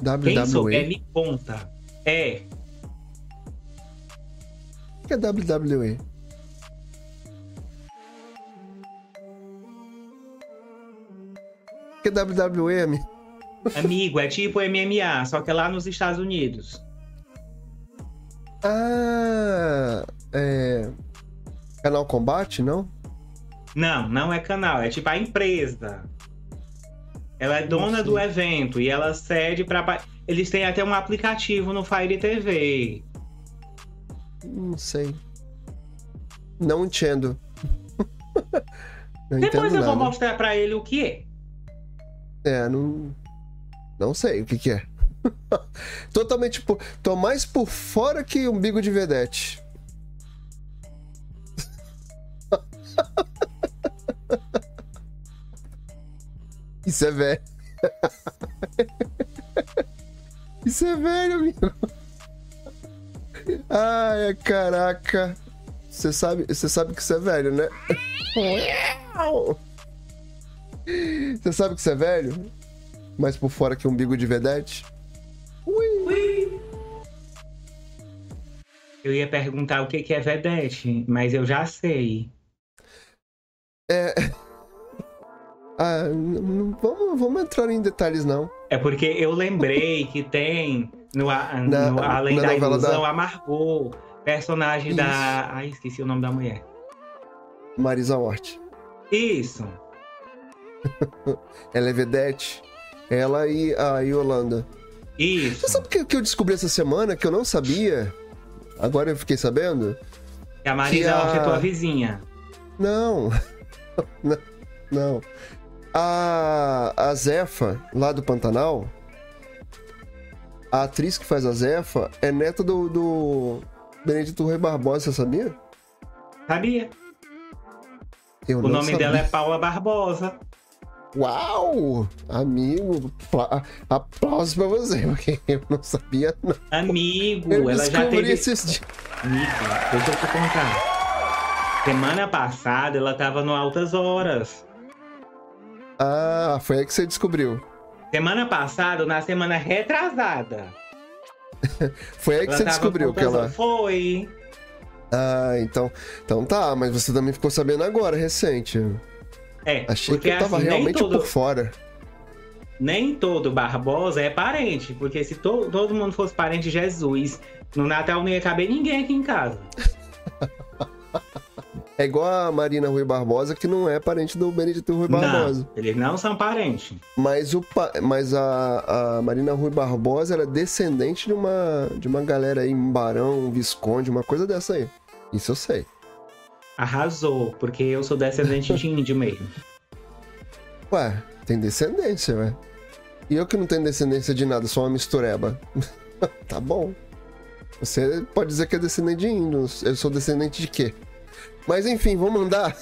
[SPEAKER 2] WWE? Quem souber me conta. É.
[SPEAKER 1] O que é WWE? Que WWE,
[SPEAKER 2] Amigo, é tipo MMA, só que é lá nos Estados Unidos.
[SPEAKER 1] Ah, é. Canal Combate, não?
[SPEAKER 2] Não, não é canal, é tipo a empresa. Ela é dona do evento e ela cede para. Eles têm até um aplicativo no Fire TV.
[SPEAKER 1] Não sei. Não entendo.
[SPEAKER 2] não Depois eu nada. vou mostrar para ele o que é.
[SPEAKER 1] É, não. Não sei o que, que é. Totalmente. Por... Tô mais por fora que umbigo de vedete. Isso é velho. Isso é velho, amigo. Ai, caraca. Você sabe, você sabe que isso é velho, né? Você sabe que isso é velho? Mais por fora que umbigo de vedete? Ui.
[SPEAKER 2] Eu ia perguntar o que é vedete, mas eu já sei.
[SPEAKER 1] É. Ah, não, vamos, vamos entrar em detalhes, não.
[SPEAKER 2] É porque eu lembrei que tem no, no na, Além na da Ilusão da... a Margot, personagem Isso. da. Ai, esqueci o nome da mulher.
[SPEAKER 1] Marisa Hort.
[SPEAKER 2] Isso.
[SPEAKER 1] Ela é vedete. Ela e a Yolanda.
[SPEAKER 2] Isso.
[SPEAKER 1] Você sabe o que, que eu descobri essa semana que eu não sabia? Agora eu fiquei sabendo?
[SPEAKER 2] Que a Marisa Hort a... é tua vizinha.
[SPEAKER 1] Não. não. Não. A, a Zefa, lá do Pantanal, a atriz que faz a Zefa é neta do, do Benedito Rui Barbosa, você sabia?
[SPEAKER 2] Sabia. Eu o nome sabia. dela é Paula Barbosa.
[SPEAKER 1] Uau! Amigo, aplausos pra você, porque eu não sabia, não.
[SPEAKER 2] Amigo,
[SPEAKER 1] eu
[SPEAKER 2] ela já teve...
[SPEAKER 1] esses dias.
[SPEAKER 2] Amigo, deixa eu te contar. Semana passada ela tava no Altas Horas.
[SPEAKER 1] Ah, foi aí que você descobriu.
[SPEAKER 2] Semana passada, na semana retrasada.
[SPEAKER 1] foi aí que você descobriu que ela.
[SPEAKER 2] Foi.
[SPEAKER 1] Ah, então. Então tá, mas você também ficou sabendo agora, recente.
[SPEAKER 2] É.
[SPEAKER 1] Achei porque, que eu tava assim, realmente todo... por fora.
[SPEAKER 2] Nem todo Barbosa é parente, porque se to... todo mundo fosse parente de Jesus, no Natal não ia caber ninguém aqui em casa.
[SPEAKER 1] É igual a Marina Rui Barbosa, que não é parente do Benedito Rui Barbosa.
[SPEAKER 2] Não, eles não são parentes.
[SPEAKER 1] Mas, o, mas a, a Marina Rui Barbosa era é descendente de uma, de uma galera aí, um barão, um visconde, uma coisa dessa aí. Isso eu sei.
[SPEAKER 2] Arrasou, porque eu sou descendente de índio mesmo.
[SPEAKER 1] Ué, tem descendência, ué. E eu que não tenho descendência de nada, sou uma mistureba. tá bom. Você pode dizer que é descendente de índio. Eu sou descendente de quê? Mas enfim, vamos andar.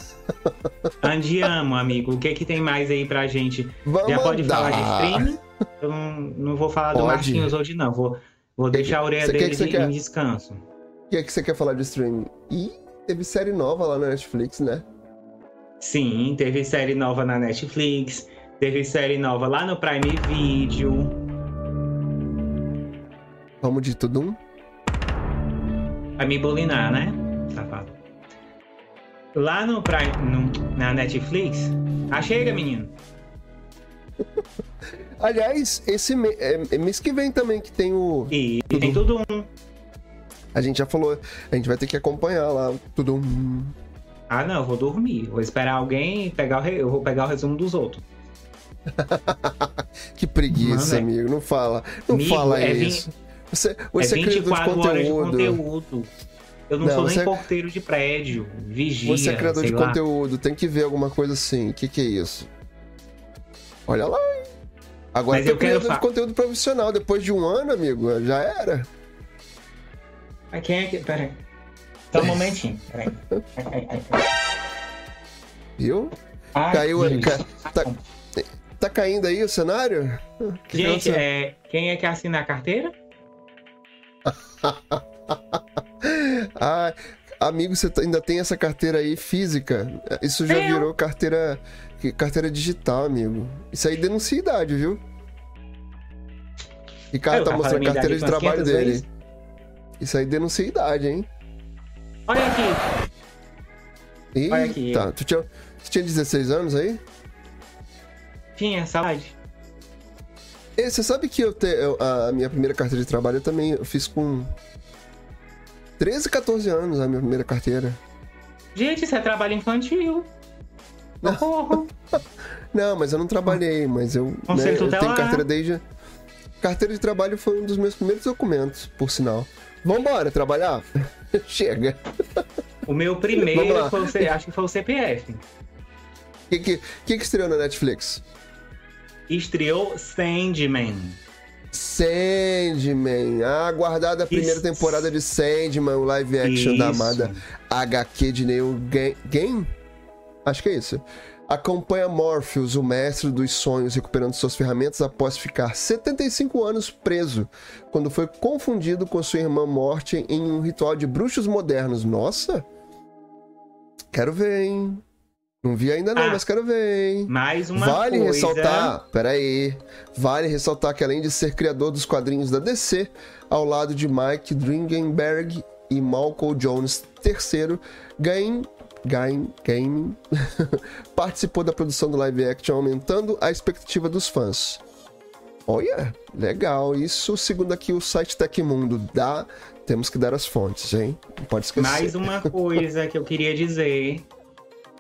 [SPEAKER 2] Andiamo, amigo. O que que tem mais aí pra gente?
[SPEAKER 1] Vamos
[SPEAKER 2] Já pode
[SPEAKER 1] andar.
[SPEAKER 2] falar de streaming? Eu não, não vou falar pode. do Marquinhos hoje, não. Vou, vou que deixar que, a orelha dele de, em descanso.
[SPEAKER 1] O que é que você quer falar de streaming? Ih, teve série nova lá na Netflix, né?
[SPEAKER 2] Sim, teve série nova na Netflix. Teve série nova lá no Prime Video.
[SPEAKER 1] Vamos de tudo um?
[SPEAKER 2] Vai me bulinar, né? Safado. Lá no Prime, no, na Netflix. Ah, chega, menino.
[SPEAKER 1] Aliás, esse é, é, mês que vem também que tem o.
[SPEAKER 2] E tem tudo um.
[SPEAKER 1] A gente já falou, a gente vai ter que acompanhar lá tudo.
[SPEAKER 2] Ah, não, eu vou dormir. Vou esperar alguém pegar o re... eu vou pegar o resumo dos outros.
[SPEAKER 1] que preguiça, Mano, é amigo. Não fala. Não amigo, fala é isso. 20... Você, você
[SPEAKER 2] é 24 de horas de conteúdo. Eu não, não sou nem é- porteiro de prédio, vigia.
[SPEAKER 1] Você é criador de lá. conteúdo, tem que ver alguma coisa assim. O que, que é isso? Olha lá. Agora Mas tem criador de conteúdo profissional. Depois de um ano, amigo, já era.
[SPEAKER 2] Mas quem é que. Pera aí. Só um momentinho.
[SPEAKER 1] Viu?
[SPEAKER 2] Ai,
[SPEAKER 1] Caiu ca- Tá, tá caindo aí o cenário? Que
[SPEAKER 2] Gente, é, quem é que assina a carteira?
[SPEAKER 1] Ah, amigo, você ainda tem essa carteira aí física? Isso já virou carteira carteira digital, amigo. Isso aí denuncia idade, viu? Ricardo
[SPEAKER 2] Eu
[SPEAKER 1] tá mostrando a carteira de trabalho
[SPEAKER 2] 500
[SPEAKER 1] dele.
[SPEAKER 2] vezes.
[SPEAKER 1] Isso aí denuncia idade, hein?
[SPEAKER 2] Olha aqui.
[SPEAKER 1] Eita,
[SPEAKER 2] Olha aqui.
[SPEAKER 1] tu tinha, tu tinha 16 anos aí?
[SPEAKER 2] Tinha saudade.
[SPEAKER 1] E você sabe que eu te, eu- a minha primeira carteira de trabalho eu também eu fiz com 13, 14 anos a minha primeira carteira.
[SPEAKER 2] Gente, isso é trabalho infantil. Socorro.
[SPEAKER 1] Não, mas eu não trabalhei, mas eu, né, eu tenho
[SPEAKER 2] tutelar.
[SPEAKER 1] carteira desde. Carteira de trabalho foi um dos meus primeiros documentos, por sinal. Vambora, trabalhar? Chega.
[SPEAKER 2] O meu primeiro foi o, acho que foi o CPF.
[SPEAKER 1] O que, que, que que estreou na Netflix?
[SPEAKER 2] Estreou Sandman.
[SPEAKER 1] Sandman. A aguardada primeira
[SPEAKER 2] Isso.
[SPEAKER 1] temporada de Sandman, o live action da
[SPEAKER 2] Isso.
[SPEAKER 1] amada HQ de Neil Ga- Gaiman. Acho que é isso. Acompanha Morpheus, o mestre dos sonhos, recuperando suas ferramentas após ficar 75 anos preso, quando foi confundido com sua irmã morte em um ritual de bruxos modernos. Nossa! Quero ver, hein? Não vi ainda não,
[SPEAKER 2] Ah.
[SPEAKER 1] mas quero ver, hein?
[SPEAKER 2] Mais uma
[SPEAKER 1] vale
[SPEAKER 2] coisa.
[SPEAKER 1] ressaltar, peraí, vale ressaltar que além de ser criador dos quadrinhos da DC, ao lado de Mike Dringenberg e Malcolm Jones III, Gain, Gain, Gaming participou da produção do live action, aumentando a expectativa dos fãs. Olha, legal. Isso, segundo aqui o site Tecmundo, dá. Temos que dar as fontes, hein? Não pode esquecer.
[SPEAKER 2] Mais uma coisa que eu queria dizer.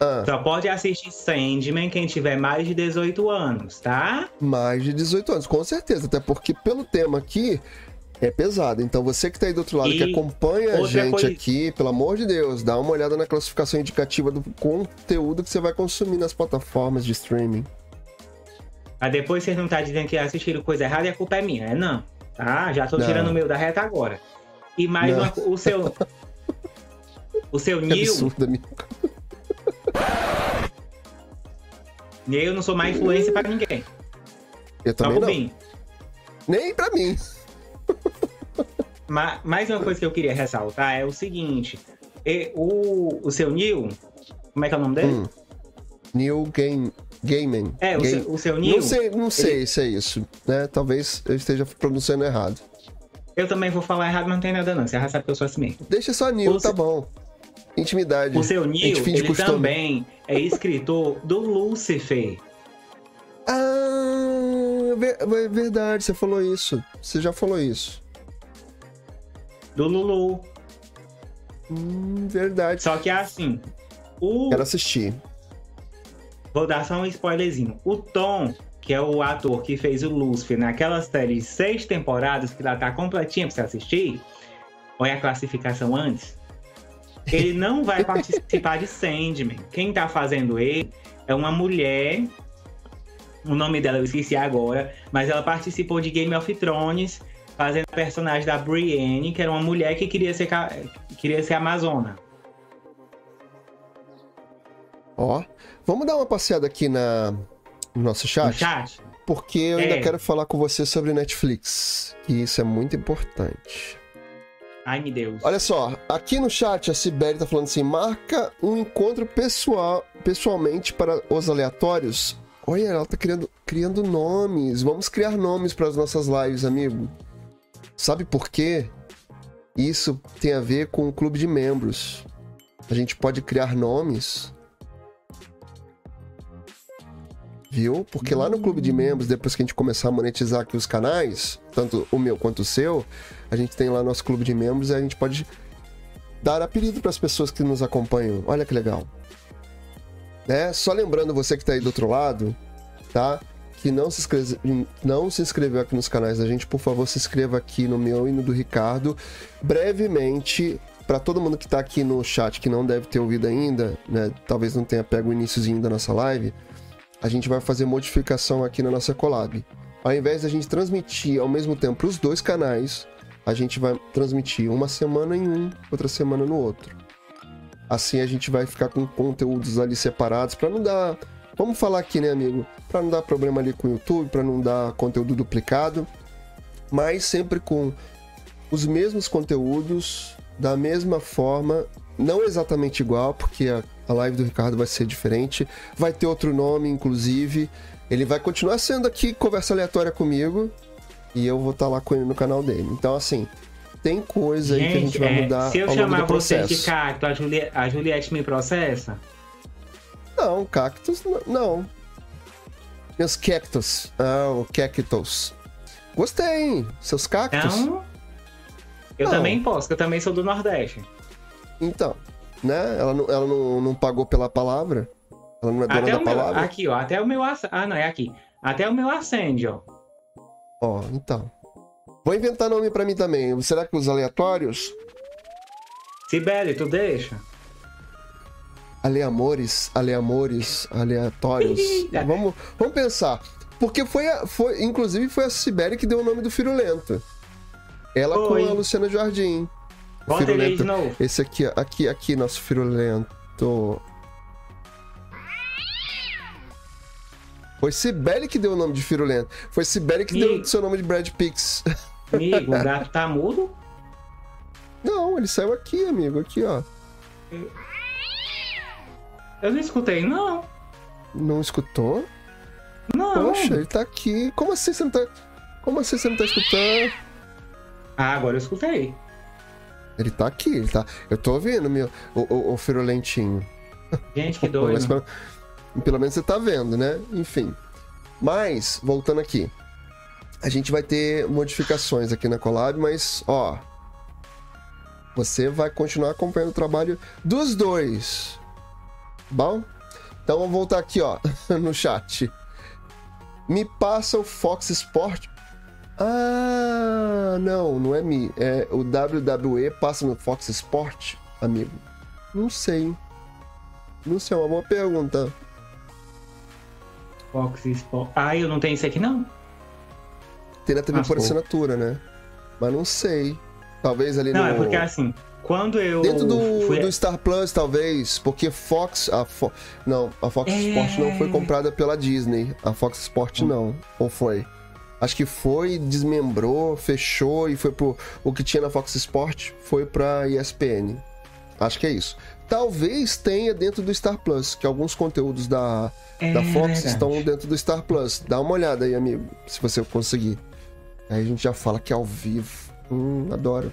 [SPEAKER 1] Ah,
[SPEAKER 2] Só pode assistir Sandman quem tiver mais de 18 anos, tá?
[SPEAKER 1] Mais de 18 anos, com certeza. Até porque pelo tema aqui é pesado. Então você que tá aí do outro lado,
[SPEAKER 2] E
[SPEAKER 1] que acompanha a gente
[SPEAKER 2] coisa-
[SPEAKER 1] aqui, pelo amor de Deus, dá uma olhada na classificação indicativa do conteúdo que você vai consumir nas plataformas de streaming.
[SPEAKER 2] Aí depois vocês não tá dizendo que assistiram coisa errada e a culpa é minha. É não. Tá? Já tô
[SPEAKER 1] Não.
[SPEAKER 2] tirando o meu da reta agora. E mais
[SPEAKER 1] Não.
[SPEAKER 2] uma o seu. O seu
[SPEAKER 1] Que
[SPEAKER 2] Neil,
[SPEAKER 1] absurdo, amigo.
[SPEAKER 2] eu não sou mais influência pra ninguém.
[SPEAKER 1] Eu
[SPEAKER 2] Só
[SPEAKER 1] também não.
[SPEAKER 2] Rubinho.
[SPEAKER 1] Nem pra mim.
[SPEAKER 2] Ma- mais uma coisa que eu queria ressaltar é o seguinte: o, o seu Neil, como é que é o nome dele?
[SPEAKER 1] Hum. New Game Gaming.
[SPEAKER 2] É, o,
[SPEAKER 1] Game-
[SPEAKER 2] seu, o seu Neil.
[SPEAKER 1] Não sei, não sei se é isso, né? Talvez eu esteja pronunciando errado.
[SPEAKER 2] Eu também vou falar errado, mas não tem nada não. Você já sabe que eu sou assim mesmo.
[SPEAKER 1] Deixa só New,
[SPEAKER 2] O
[SPEAKER 1] tá
[SPEAKER 2] se-
[SPEAKER 1] bom. Intimidade.
[SPEAKER 2] O seu Neil, ele também é escritor do Lucifer.
[SPEAKER 1] Ah, ver- é verdade, você falou isso. Você já falou isso.
[SPEAKER 2] Do Lulu.
[SPEAKER 1] Hum, verdade.
[SPEAKER 2] Só que é assim. O...
[SPEAKER 1] Quero assistir.
[SPEAKER 2] Vou dar só um spoilerzinho. O Tom, que é o ator que fez o Lucifer naquela série de seis temporadas, que lá tá completinha pra você assistir, olha a classificação antes. Ele não vai participar de Sandman. Quem tá fazendo ele é uma mulher. O nome dela eu esqueci agora, mas ela participou de Game of Thrones, fazendo a personagem da Brienne, que era uma mulher que queria ser, queria ser amazona.
[SPEAKER 1] Ó, vamos dar uma passeada aqui na no nosso
[SPEAKER 2] No
[SPEAKER 1] chat,
[SPEAKER 2] chat?
[SPEAKER 1] porque eu ainda
[SPEAKER 2] É.
[SPEAKER 1] quero falar com você sobre Netflix, e isso é muito importante.
[SPEAKER 2] Ai, meu Deus.
[SPEAKER 1] Olha só, aqui no chat a Sibeli tá falando assim: marca um encontro pessoal, pessoalmente para os aleatórios. Olha, ela tá criando, criando nomes. Vamos criar nomes para as nossas lives, amigo. Sabe por quê? Isso tem a ver com o clube de membros. A gente pode criar nomes. Viu? Porque lá no clube de membros, depois que a gente começar a monetizar aqui os canais, tanto o meu quanto o seu, a gente tem lá nosso clube de membros e a gente pode dar apelido para as pessoas que nos acompanham. Olha que legal. Né? Só lembrando você que está aí do outro lado, tá? Que não se, inscreve, não se inscreveu aqui nos canais da gente, por favor, se inscreva aqui no meu e no do Ricardo. Brevemente, para todo mundo que está aqui no chat que não deve ter ouvido ainda, né? Talvez não tenha pego o iníciozinho da nossa live, a gente vai fazer modificação aqui na nossa collab. Ao invés da gente transmitir ao mesmo tempo os dois canais, a gente vai transmitir uma semana em um, outra semana no outro. Assim a gente vai ficar com conteúdos ali separados para não dar. Vamos falar aqui, né, amigo? Para não dar problema ali com o YouTube, para não dar conteúdo duplicado, mas sempre com os mesmos conteúdos, da mesma forma, não exatamente igual, porque a, a live do Ricardo vai ser diferente, vai ter outro nome, inclusive. Ele vai continuar sendo aqui conversa aleatória comigo e eu vou estar tá lá com ele no canal dele. Então, assim, tem coisa gente, aí que a gente vai é, mudar.
[SPEAKER 2] Se eu chamar você de cacto, a, Juliette, a Juliette me processa?
[SPEAKER 1] Não, cactus não. Meus cactos. Ah, o cactus. Gostei, hein? Seus cactos. Então,
[SPEAKER 2] eu não. também posso, eu também sou do Nordeste.
[SPEAKER 1] Então, né? Ela, não, ela não, não pagou pela palavra. Ela não é dona até da palavra.
[SPEAKER 2] Meu, aqui, ó. Até o meu. Ah, não, é aqui. Até o meu acende, ó.
[SPEAKER 1] Ó, então. Vou inventar nome para mim também. Será que os aleatórios?
[SPEAKER 2] Sibeli, tu deixa?
[SPEAKER 1] Aleamores, aleamores, aleatórios. vamos, vamos pensar. Porque foi, a, foi, inclusive, foi a Sibeli que deu o nome do Firulento. Ela Oi. com a Luciana Jardim.
[SPEAKER 2] Bota ele de novo.
[SPEAKER 1] Esse aqui, aqui, aqui, nosso Firulento. Foi Sibeli que deu o nome de Firulento. Foi Sibeli que deu o seu nome de Brad Pix.
[SPEAKER 2] Amigo, o gato tá mudo?
[SPEAKER 1] Não, ele saiu aqui, amigo. Aqui, ó.
[SPEAKER 2] Eu não escutei, não.
[SPEAKER 1] Não escutou?
[SPEAKER 2] Não.
[SPEAKER 1] Poxa, ele tá aqui. Como assim você não tá. Como assim você não tá escutando?
[SPEAKER 2] Ah, agora eu escutei.
[SPEAKER 1] Ele tá aqui, ele tá. Eu tô ouvindo meu, o, o, o firulentinho.
[SPEAKER 2] Gente, que doido. Mas,
[SPEAKER 1] pelo, pelo menos você tá vendo, né? Enfim. Mas, voltando aqui a gente vai ter modificações aqui na collab, mas ó, você vai continuar acompanhando o trabalho dos dois. Bom? Então vamos voltar aqui, ó, no chat. Me passa o Fox Sport. Ah, não, não é me. É o WWE passa no Fox Sport, amigo. Não sei. Não sei, é uma boa pergunta.
[SPEAKER 2] Fox Sport. Ah, eu não tenho isso aqui não.
[SPEAKER 1] Tem na TV por assinatura, né? Mas não sei. Talvez ali
[SPEAKER 2] não. Não, é porque assim, quando eu.
[SPEAKER 1] Dentro do, fui... do Star Plus, talvez, porque Fox. A Fo... Não, a Fox é... Sport não foi comprada pela Disney. A Fox Sport hum. não. Ou foi? Acho que foi, desmembrou, fechou e foi pro. O que tinha na Fox Sport foi pra ESPN. Acho que é isso. Talvez tenha dentro do Star Plus, que alguns conteúdos da, é da Fox verdade. estão dentro do Star Plus. Dá uma olhada aí, amigo, se você conseguir. Aí a gente já fala que é ao vivo. Hum, adoro.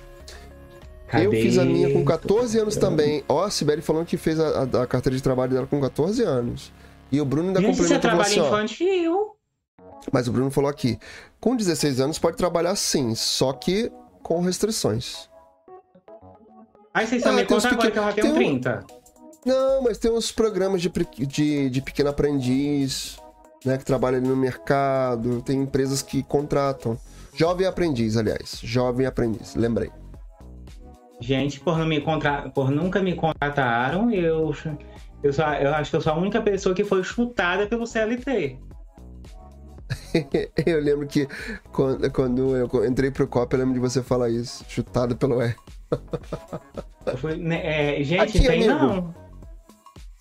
[SPEAKER 1] Cadê? Eu fiz a minha com 14 anos também. Ó, a Sibeli falando que fez a, a, a, carteira de trabalho dela com 14 anos. E o Bruno ainda Gente, complementou
[SPEAKER 2] você assim, infantil.
[SPEAKER 1] Mas o Bruno falou aqui, com 16 anos pode trabalhar sim, só que com restrições.
[SPEAKER 2] Aí vocês também ah, contam agora que ela tem, tem 30.
[SPEAKER 1] Não, mas tem uns programas de, de, de pequeno aprendiz, né, que trabalham ali no mercado, tem empresas que contratam. Jovem aprendiz, aliás. Jovem aprendiz, lembrei.
[SPEAKER 2] Gente, por, não me contra... por nunca me contrataram, eu... Eu, só, eu acho que eu sou a única pessoa que foi chutada pelo CLT.
[SPEAKER 1] eu lembro que quando, quando, eu entrei pro COP, eu lembro de você falar isso. Chutado pelo E.
[SPEAKER 2] Fui, né, é, gente, Aqui, tem amigo, não.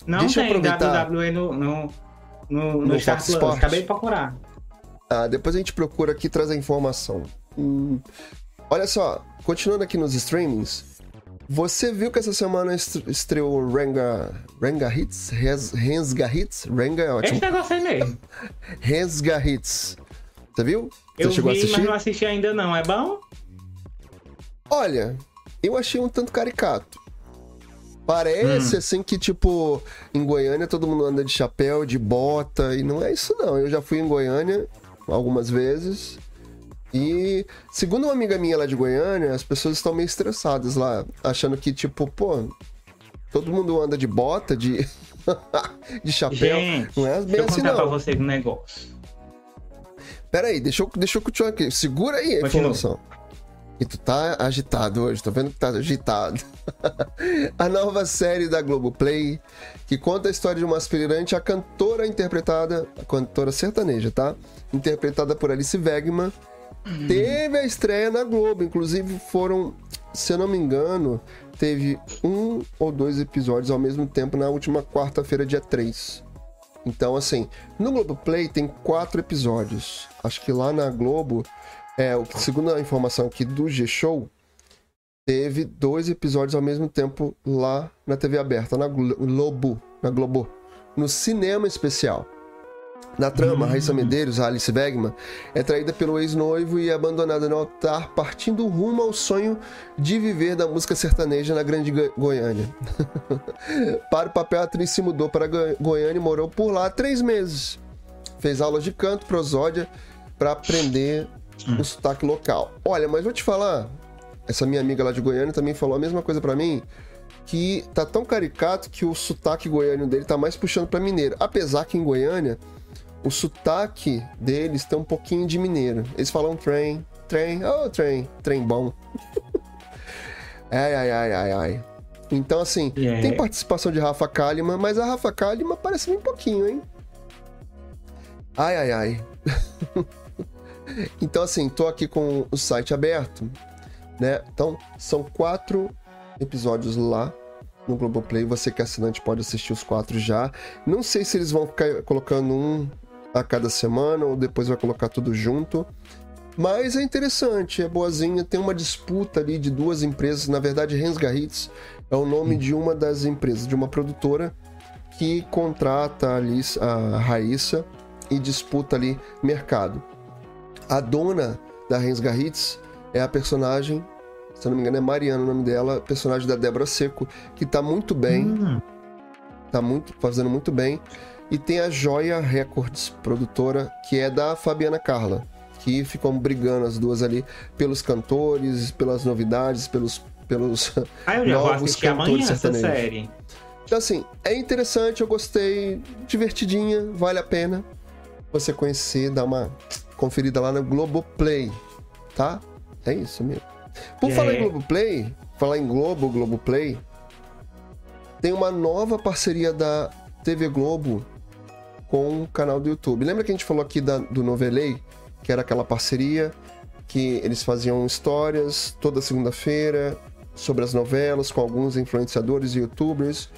[SPEAKER 2] Não
[SPEAKER 1] Deixa
[SPEAKER 2] tem WWE no, no, no, no, no Star Plus. Acabei de procurar.
[SPEAKER 1] Ah, depois a gente procura aqui e traz a informação. Hum, olha só, continuando aqui nos streamings, você viu que essa semana estreou Renga, Renga Hits? Rensga Hits? Renga é ótimo.
[SPEAKER 2] Esse negócio aí mesmo.
[SPEAKER 1] Rensga Hits. Você viu? Você
[SPEAKER 2] eu chegou vi, a assistir? mas não assisti ainda não. É bom?
[SPEAKER 1] Olha, eu achei um tanto caricato. Parece hum. assim que, tipo, em Goiânia todo mundo anda de chapéu, de bota, e não é isso não. Eu já fui em Goiânia algumas vezes. E, segundo uma amiga minha lá de Goiânia, as pessoas estão meio estressadas lá, achando que, tipo, pô, todo mundo anda de bota, de, de chapéu.
[SPEAKER 2] Gente, não é bem deixa assim, eu contar não. pra você um negócio.
[SPEAKER 1] Pera aí, deixa eu, deixa eu continuar aqui. Segura aí a Continua. informação. E tu tá agitado hoje, tô vendo que tá agitado. a nova série da Globoplay, que conta a história de uma aspirante a cantora interpretada, a cantora sertaneja, tá? Interpretada por Alice Wegman, teve a estreia na Globo. Inclusive foram, se eu não me engano, teve um ou dois episódios ao mesmo tempo na última quarta-feira, dia 3. Então, assim, no Globoplay tem quatro episódios. Acho que lá na Globo, é, segundo a informação aqui do G-Show, teve dois episódios ao mesmo tempo lá na TV aberta, na Glo- Globo, na Globo, no cinema especial. Na trama, Raíssa Medeiros, a Alice Wegman, é traída pelo ex-noivo e abandonada no altar, partindo rumo ao sonho de viver da música sertaneja na Grande Go- Goiânia. para o papel, a atriz se mudou para Go- Goiânia e morou por lá três meses. Fez aulas de canto, prosódia, para aprender o sotaque local. Olha, mas vou te falar, essa minha amiga lá de Goiânia também falou a mesma coisa para mim, que tá tão caricato que o sotaque goiano dele tá mais puxando para mineiro. Apesar que em Goiânia, o sotaque deles tem um pouquinho de mineiro. Eles falam trem, trem, oh, trem, trem bom. ai, ai, ai, ai, ai. Então, assim, tem participação de Rafa Kalimann, mas a Rafa Kalimann parece bem pouquinho, hein? Ai, ai, ai. então, assim, tô aqui com o site aberto, né? Então, são quatro episódios lá no Globoplay. Você que é assinante pode assistir os quatro já. Não sei se eles vão ficar colocando um a cada semana ou depois vai colocar tudo junto. Mas é interessante, é boazinha. Tem uma disputa ali de duas empresas. Na verdade, Rensgarritz é o nome de uma das empresas, de uma produtora que contrata ali a Raíssa e disputa ali mercado. A dona da Rensgarritz é a personagem, se não me engano é Mariana o nome dela, personagem da Débora Seco, que tá muito bem,
[SPEAKER 2] Hum,
[SPEAKER 1] tá muito, fazendo muito bem. E tem a Joia Records, produtora, que é da Fabiana Carla, que ficam brigando as duas ali pelos cantores, pelas novidades, pelos. pelos...
[SPEAKER 2] Ah, eu já
[SPEAKER 1] Novos
[SPEAKER 2] amanhã
[SPEAKER 1] cantores
[SPEAKER 2] essa
[SPEAKER 1] sertanejos.
[SPEAKER 2] série.
[SPEAKER 1] Então, assim, é interessante, eu gostei, divertidinha, vale a pena você conhecer, dar uma conferida lá no Globoplay, tá? É isso mesmo. Por
[SPEAKER 2] É.
[SPEAKER 1] falar em Globoplay, falar em Globo, Globoplay, tem uma nova parceria da TV Globo com o canal do YouTube. Lembra que a gente falou aqui da- do Novelei, que era aquela parceria que eles faziam histórias toda segunda-feira sobre as novelas com alguns influenciadores e youtubers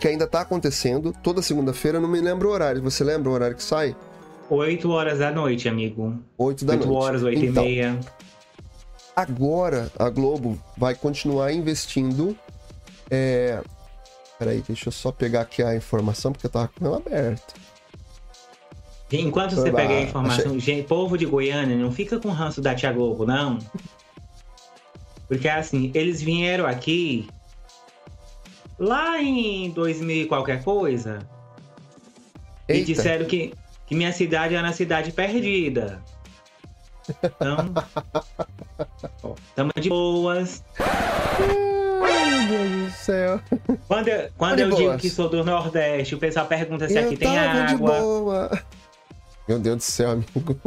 [SPEAKER 1] que ainda tá acontecendo toda segunda-feira, não me lembro o horário. Você lembra o horário que sai?
[SPEAKER 2] 8 horas da noite, amigo.
[SPEAKER 1] 8 da
[SPEAKER 2] 8
[SPEAKER 1] noite.
[SPEAKER 2] horas, 8
[SPEAKER 1] então,
[SPEAKER 2] e meia.
[SPEAKER 1] agora a Globo vai continuar investindo. É... Peraí, deixa eu só pegar aqui a informação, porque eu tava com ela aberta.
[SPEAKER 2] Enquanto você pega a informação, gente, povo de Goiânia, não fica com ranço da Tia Globo, não. Porque assim, eles vieram aqui lá em 2000 e qualquer coisa e
[SPEAKER 1] Eita,
[SPEAKER 2] disseram que, que minha cidade era uma cidade perdida. Então, tamo de boas.
[SPEAKER 1] Ai, meu Deus do céu.
[SPEAKER 2] Quando eu, quando eu digo que sou do Nordeste, o pessoal pergunta se
[SPEAKER 1] eu
[SPEAKER 2] aqui tem
[SPEAKER 1] tava de
[SPEAKER 2] água.
[SPEAKER 1] boa. Meu Deus do céu, amigo.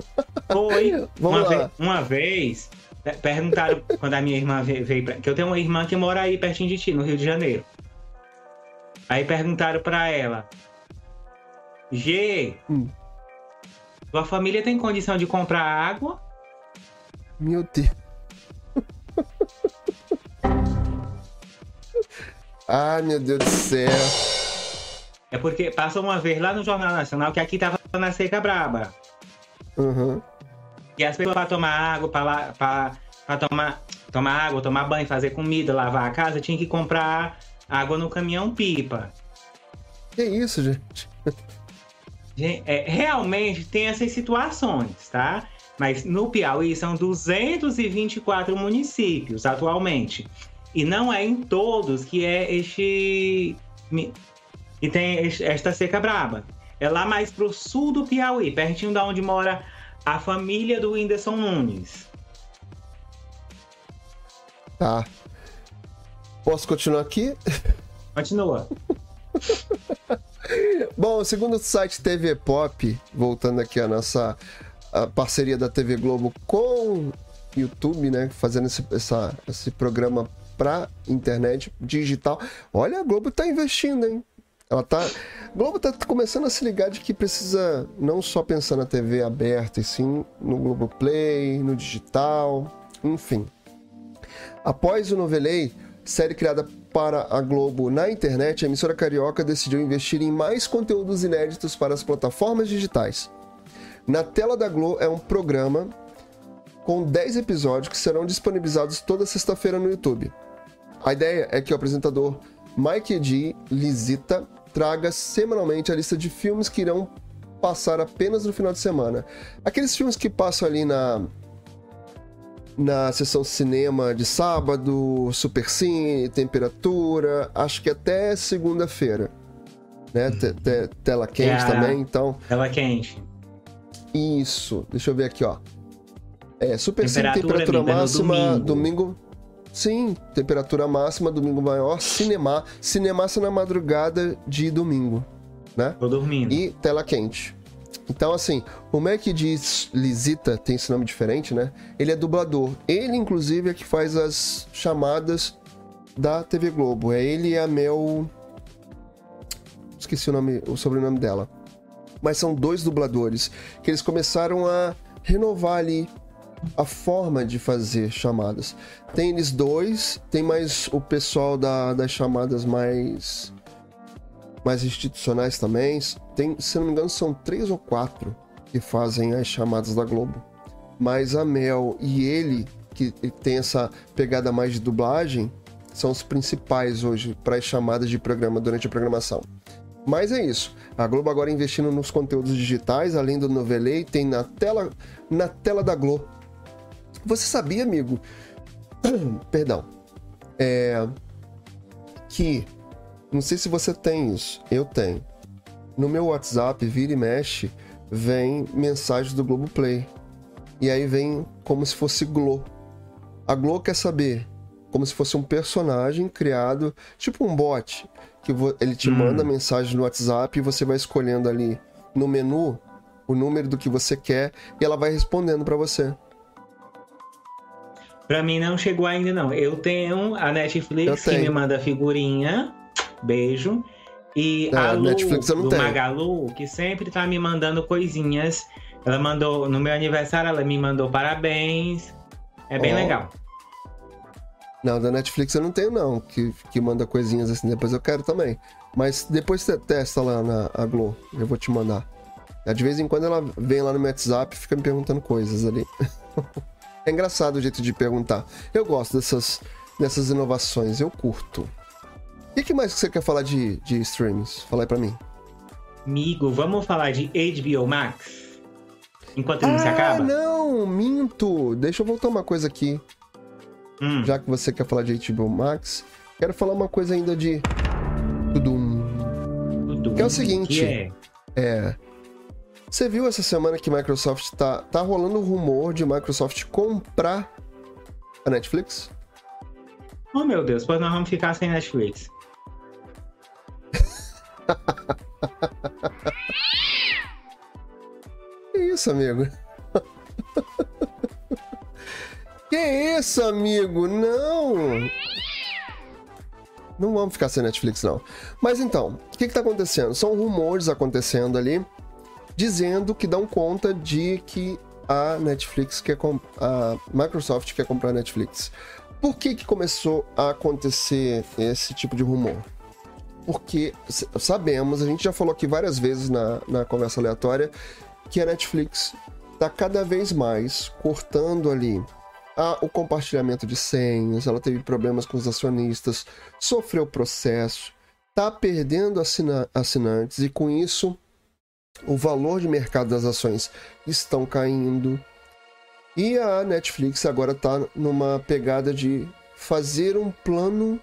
[SPEAKER 2] Foi.
[SPEAKER 1] Vamos
[SPEAKER 2] uma,
[SPEAKER 1] lá.
[SPEAKER 2] ve- uma vez, pe- perguntaram quando a minha irmã ve- veio pra... Que eu tenho uma irmã que mora aí pertinho de ti, no Rio de Janeiro. Aí perguntaram pra ela: G,
[SPEAKER 1] Hum.
[SPEAKER 2] tua família tem condição de comprar água?
[SPEAKER 1] Meu Deus. Ai, meu Deus do céu.
[SPEAKER 2] É porque passou uma vez lá no Jornal Nacional que aqui tava na seca braba.
[SPEAKER 1] Uhum.
[SPEAKER 2] E as pessoas pra tomar água, pra, pra tomar, tomar água, tomar banho, fazer comida, lavar a casa, tinha que comprar água no caminhão pipa.
[SPEAKER 1] Que isso, gente?
[SPEAKER 2] Gente, é, realmente tem essas situações, tá? Mas no Piauí são 224 municípios atualmente. E não é em todos que é este. que tem esta seca braba. É lá mais pro sul do Piauí, pertinho da onde mora a família do Whindersson Nunes.
[SPEAKER 1] Tá. Posso continuar aqui?
[SPEAKER 2] Continua.
[SPEAKER 1] Bom, segundo o site TV Pop, voltando aqui a nossa a parceria da TV Globo com YouTube, né? Fazendo esse, essa- esse programa pra internet digital. Olha, a Globo tá investindo, hein? Ela tá. A Globo tá começando a se ligar de que precisa não só pensar na TV aberta, e sim no Globoplay, no digital, enfim. Após o Novelei, série criada para a Globo na internet, a emissora carioca decidiu investir em mais conteúdos inéditos para as plataformas digitais. Na tela da Globo é um programa com 10 episódios que serão disponibilizados toda sexta-feira no YouTube. A ideia é que o apresentador Mike D. Lisita traga semanalmente a lista de filmes que irão passar apenas no final de semana. Aqueles filmes que passam ali na na sessão cinema de sábado, Super Cine, Temperatura, acho que até segunda-feira. Né? Te, te, tela quente é também, então.
[SPEAKER 2] Tela quente.
[SPEAKER 1] Isso. Deixa eu ver aqui, ó. É, Super temperatura, Cine, temperatura máxima, domingo. domingo. Sim, temperatura máxima, domingo maior, cinema. Cinemaça na madrugada de domingo, né?
[SPEAKER 2] Tô dormindo.
[SPEAKER 1] E tela quente. Então, assim, o Mac diz Lisita, tem esse nome diferente, né? Ele é dublador. Ele, inclusive, é que faz as chamadas da TV Globo. É ele e a Mel. Esqueci o nome, o sobrenome dela. Mas são dois dubladores que eles começaram a renovar ali a forma de fazer chamadas. Tem eles dois, tem mais o pessoal da, das chamadas mais mais institucionais também. Tem, se não me engano, são três ou quatro que fazem as chamadas da Globo. Mas a Mel e ele, que tem essa pegada mais de dublagem, são os principais hoje para as chamadas de programa durante a programação. Mas é isso. A Globo agora investindo nos conteúdos digitais, além do Novelei, tem na tela, na tela da Globo você sabia, amigo? Perdão. É. Que. Não sei se você tem isso. Eu tenho. No meu WhatsApp, vira e mexe, vem mensagem do Globoplay. E aí vem como se fosse Glo. A Glo quer saber como se fosse um personagem criado, tipo um bot, que ele te hum. manda mensagem no WhatsApp e você vai escolhendo ali no menu o número do que você quer e ela vai respondendo para você.
[SPEAKER 2] Pra mim não chegou ainda, não. Eu tenho a Netflix que me manda figurinha. Beijo. E é, a Lu, do tenho. Magalu, que sempre tá me mandando coisinhas. Ela mandou, no meu aniversário, ela me mandou parabéns. É bem oh. legal.
[SPEAKER 1] Não, da Netflix eu não tenho, não. Que, que manda coisinhas assim, depois eu quero também. Mas depois você testa lá na a Glow, eu vou te mandar. De vez em quando ela vem lá no meu WhatsApp e fica me perguntando coisas ali. É engraçado o jeito de perguntar. Eu gosto dessas, dessas inovações, eu curto. O que mais que você quer falar de, de streams? Fala aí pra mim.
[SPEAKER 2] Amigo, vamos falar de HBO Max? Enquanto ele
[SPEAKER 1] ah,
[SPEAKER 2] se acaba?
[SPEAKER 1] não, minto. Deixa eu voltar uma coisa aqui. Hum. Já que você quer falar de HBO Max, quero falar uma coisa ainda de... Tudum. Tudum. Que é o seguinte. É? é você viu essa semana que Microsoft tá, tá rolando o rumor de Microsoft comprar a Netflix?
[SPEAKER 2] Oh meu Deus, pois nós vamos ficar sem Netflix.
[SPEAKER 1] que isso, amigo? Que isso, amigo? Não! Não vamos ficar sem Netflix, não. Mas então, o que, que tá acontecendo? São rumores acontecendo ali dizendo que dão conta de que a Netflix quer a Microsoft quer comprar a Netflix. Por que, que começou a acontecer esse tipo de rumor? Porque sabemos, a gente já falou aqui várias vezes na, na conversa aleatória, que a Netflix está cada vez mais cortando ali o compartilhamento de senhas, ela teve problemas com os acionistas, sofreu processo, está perdendo assina, assinantes e com isso o valor de mercado das ações estão caindo. E a Netflix agora está numa pegada de fazer um plano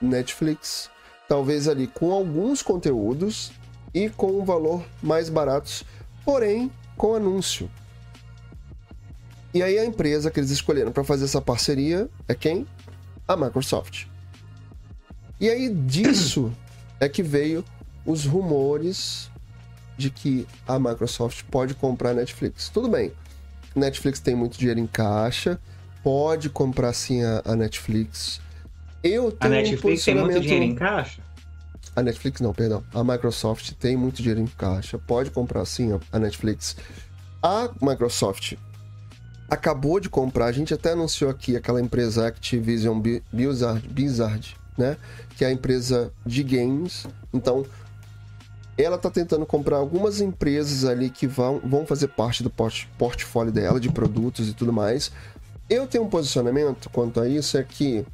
[SPEAKER 1] Netflix, talvez ali com alguns conteúdos e com um valor mais baratos, porém com anúncio. E aí a empresa que eles escolheram para fazer essa parceria é quem? A Microsoft. E aí disso é que veio os rumores de que a Microsoft pode comprar a Netflix. Tudo bem, Netflix tem muito dinheiro em caixa, pode comprar sim a, a Netflix.
[SPEAKER 2] Eu tenho a Netflix um posicionamento... tem muito dinheiro em caixa?
[SPEAKER 1] A Netflix não, perdão. A Microsoft tem muito dinheiro em caixa, pode comprar sim a Netflix. A Microsoft acabou de comprar, a gente até anunciou aqui aquela empresa Activision Blizzard, Blizzard né? Que é a empresa de games. Então, ela está tentando comprar algumas empresas ali que vão, vão fazer parte do port portfólio dela, de produtos e tudo mais. Eu tenho um posicionamento quanto a isso, é que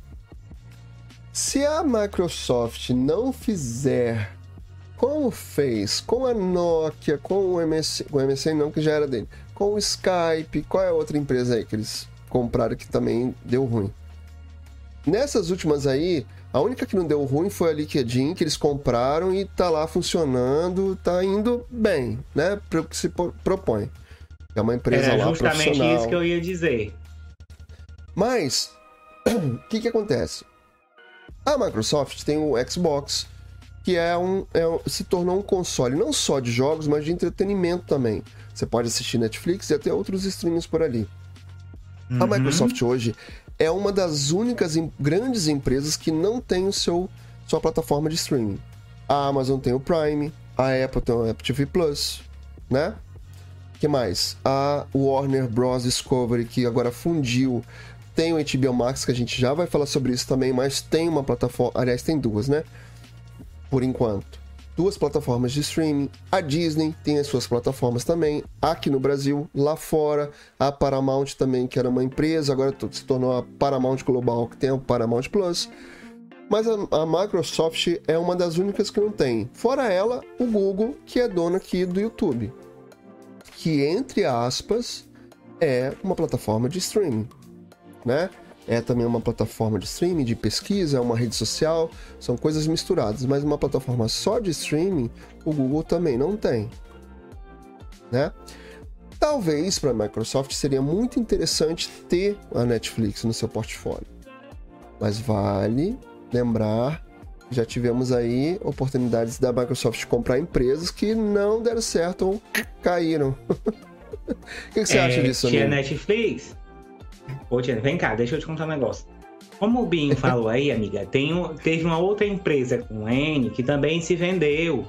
[SPEAKER 1] se a Microsoft não fizer como fez com a Nokia, com o MSN, o MSN não, que já era dele, com o Skype, qual é a outra empresa aí que eles compraram que também deu ruim? Nessas últimas aí, a única que não deu ruim foi a LinkedIn, que eles compraram e tá lá funcionando, tá indo bem, né? Para o que se propõe. É uma empresa Era lá
[SPEAKER 2] justamente isso que eu ia dizer.
[SPEAKER 1] Mas, o que que acontece? A Microsoft tem o Xbox, que é um, é, se tornou um console não só de jogos, mas de entretenimento também. Você pode assistir Netflix e até outros streams por ali. Uhum. A Microsoft hoje é uma das únicas grandes empresas que não tem o seu sua plataforma de streaming. A Amazon tem o Prime, a Apple tem o Apple TV Plus, né? que mais? A Warner Bros Discovery que agora fundiu tem o HBO Max que a gente já vai falar sobre isso também, mas tem uma plataforma, aliás tem duas, né? por enquanto. Duas plataformas de streaming. A Disney tem as suas plataformas também, aqui no Brasil, lá fora. A Paramount também, que era uma empresa, agora se tornou a Paramount Global, que tem o Paramount Plus. Mas a, a Microsoft é uma das únicas que não tem. Fora ela, o Google, que é dona aqui do YouTube. Que, entre aspas, é uma plataforma de streaming, né? É também uma plataforma de streaming, de pesquisa, é uma rede social, são coisas misturadas, mas uma plataforma só de streaming, o Google também não tem. Né? Talvez para a Microsoft seria muito interessante ter a Netflix no seu portfólio. Mas vale lembrar já tivemos aí oportunidades da Microsoft comprar empresas que não deram certo ou caíram. o que, que você é, acha disso?
[SPEAKER 2] Tinha Netflix? Ô, Tia, vem cá, deixa eu te contar um negócio. Como o Binho falou aí, amiga, tem um, teve uma outra empresa com N que também se vendeu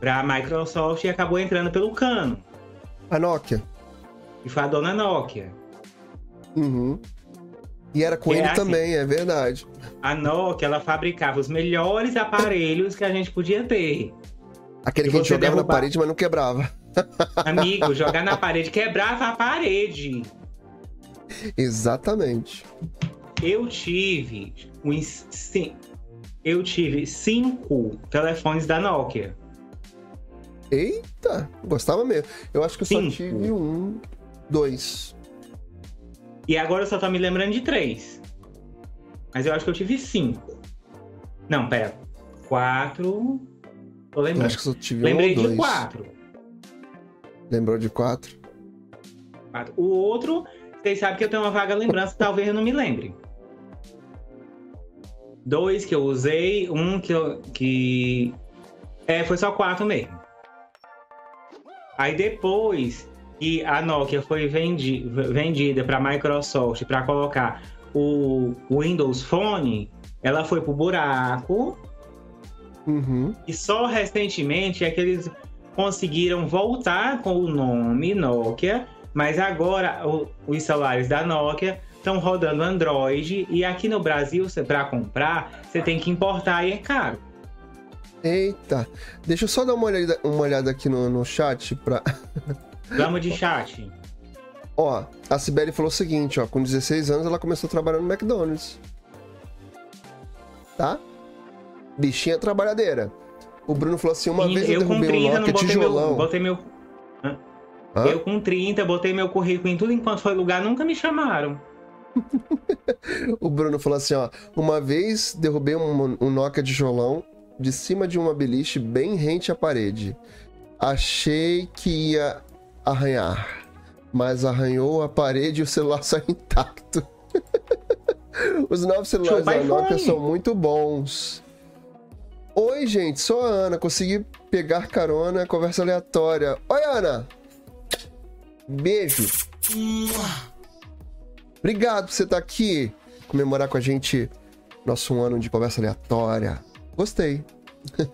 [SPEAKER 2] para a Microsoft e acabou entrando pelo cano.
[SPEAKER 1] A Nokia.
[SPEAKER 2] E foi a dona Nokia.
[SPEAKER 1] Uhum. E era com ele é assim, também, é verdade.
[SPEAKER 2] A Nokia, ela fabricava os melhores aparelhos que a gente podia ter.
[SPEAKER 1] Aquele que a gente jogava derrubar... na parede, mas não quebrava.
[SPEAKER 2] Amigo, jogar na parede quebrava a parede.
[SPEAKER 1] Exatamente.
[SPEAKER 2] Eu tive uns, sim, eu tive cinco telefones da Nokia.
[SPEAKER 1] Eita, gostava mesmo. Eu acho que eu cinco. só tive um, dois.
[SPEAKER 2] E agora eu só tô me lembrando de três. Mas eu acho que eu tive cinco. Não, pera. Quatro. Tô lembrando. Eu
[SPEAKER 1] acho que só tive
[SPEAKER 2] Lembrei
[SPEAKER 1] um
[SPEAKER 2] de quatro.
[SPEAKER 1] Lembrou de quatro?
[SPEAKER 2] quatro? O outro vocês sabem que eu tenho uma vaga lembrança, talvez eu não me lembre. Dois que eu usei, um que eu. Que... É, foi só quatro mesmo. Aí depois que a Nokia foi vendi, vendida para a Microsoft para colocar o Windows Phone, ela foi pro buraco.
[SPEAKER 1] Uhum.
[SPEAKER 2] E só recentemente é que eles conseguiram voltar com o nome Nokia mas agora o, os celulares da Nokia estão rodando Android e aqui no Brasil, para comprar, você tem que importar e é caro.
[SPEAKER 1] Eita, deixa eu só dar uma olhada, uma olhada aqui no, no chat pra.
[SPEAKER 2] Vamos de chat.
[SPEAKER 1] Ó, a Sibeli falou o seguinte, ó, com 16 anos ela começou trabalhando no McDonald's. Tá? Bichinha trabalhadeira. O Bruno falou assim, uma e vez eu, eu derrubei um Nokia tijolão.
[SPEAKER 2] Meu, botei meu Hã? Eu com 30, botei meu currículo em tudo enquanto foi lugar, nunca me chamaram.
[SPEAKER 1] o Bruno falou assim, ó. Uma vez derrubei um, um Nokia de jolão de cima de uma beliche bem rente à parede. Achei que ia arranhar, mas arranhou a parede e o celular saiu intacto. Os novos celulares da Nokia são muito bons. Oi, gente, sou a Ana. Consegui pegar carona, conversa aleatória. Oi, Ana! Beijo. Obrigado por você estar aqui, comemorar com a gente nosso ano de conversa aleatória. Gostei.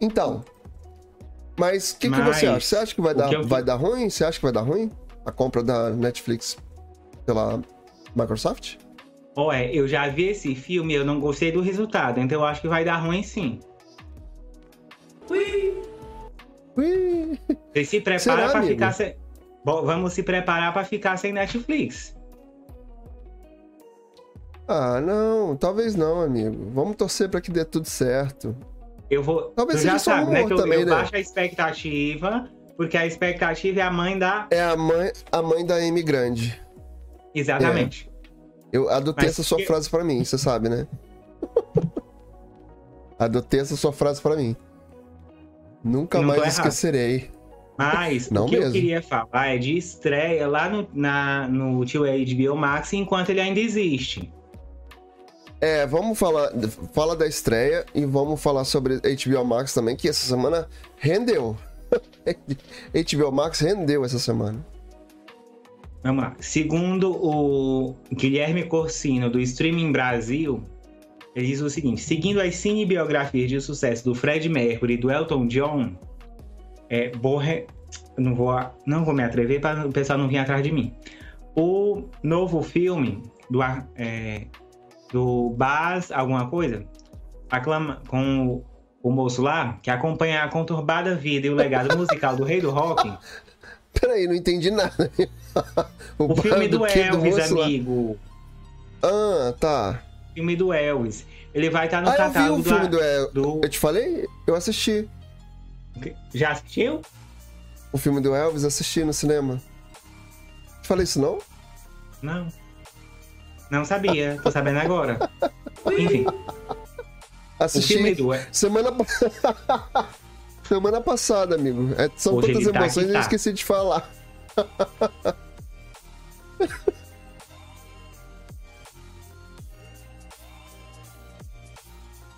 [SPEAKER 1] então, Mas o que, que você acha? Você acha que vai dar,
[SPEAKER 2] que eu-
[SPEAKER 1] vai dar ruim? Você acha que vai dar ruim? A compra da Netflix pela Microsoft?
[SPEAKER 2] Ué, eu já vi esse filme e eu não gostei do resultado, então eu acho que vai dar ruim sim.
[SPEAKER 1] Ui,
[SPEAKER 2] Você se prepara
[SPEAKER 1] Será,
[SPEAKER 2] pra
[SPEAKER 1] amigo?
[SPEAKER 2] ficar sem. Bom, vamos se preparar pra ficar sem Netflix.
[SPEAKER 1] Ah, não, talvez não, amigo. Vamos torcer pra que dê tudo certo.
[SPEAKER 2] Eu vou.
[SPEAKER 1] Talvez
[SPEAKER 2] tu já
[SPEAKER 1] seja só
[SPEAKER 2] sabe, né? Que eu,
[SPEAKER 1] também,
[SPEAKER 2] eu
[SPEAKER 1] né?
[SPEAKER 2] baixo a expectativa, porque a expectativa é a mãe da.
[SPEAKER 1] É a mãe, a mãe da Amy Grande.
[SPEAKER 2] Exatamente.
[SPEAKER 1] Eu adotei
[SPEAKER 2] Mas
[SPEAKER 1] essa sua frase pra mim, você sabe, né? adotei essa sua frase pra mim. Nunca mais esquecerei.
[SPEAKER 2] Mas
[SPEAKER 1] Não
[SPEAKER 2] o que eu
[SPEAKER 1] mesmo.
[SPEAKER 2] queria falar é de estreia lá no, na, no tio HBO Max enquanto ele ainda existe.
[SPEAKER 1] É, vamos falar, fala da estreia e vamos falar sobre HBO Max também, que essa semana rendeu. HBO Max rendeu essa semana.
[SPEAKER 2] Vamos lá. Segundo o Guilherme Corsino, do Streaming Brasil, ele diz o seguinte: seguindo as cinebiografias de sucesso do Fred Mercury e do Elton John, é, borre... não, vou, não vou me atrever para o pessoal não vir atrás de mim. O novo filme do, é, do Baz, alguma coisa, aclama, com o, o moço lá, que acompanha a conturbada vida e o legado musical do rei do rock,
[SPEAKER 1] Peraí, não entendi nada.
[SPEAKER 2] o
[SPEAKER 1] bar
[SPEAKER 2] filme do,
[SPEAKER 1] quê?
[SPEAKER 2] Elvis,
[SPEAKER 1] lá?
[SPEAKER 2] amigo.
[SPEAKER 1] Ah, tá.
[SPEAKER 2] Filme do Elvis. Ele vai estar no
[SPEAKER 1] Ah, eu vi
[SPEAKER 2] catálogo
[SPEAKER 1] o filme
[SPEAKER 2] do,
[SPEAKER 1] do El...
[SPEAKER 2] do-
[SPEAKER 1] Eu te falei? Eu assisti.
[SPEAKER 2] Já assistiu?
[SPEAKER 1] O filme do Elvis, assisti no cinema. Te falei isso não?
[SPEAKER 2] Não. Não sabia. Tô sabendo agora. Enfim, o
[SPEAKER 1] Assisti
[SPEAKER 2] filme do
[SPEAKER 1] semana pa- Semana passada, amigo. É, são
[SPEAKER 2] Hoje
[SPEAKER 1] tantas
[SPEAKER 2] tá
[SPEAKER 1] emoções
[SPEAKER 2] que
[SPEAKER 1] que eu
[SPEAKER 2] tá.
[SPEAKER 1] esqueci de falar.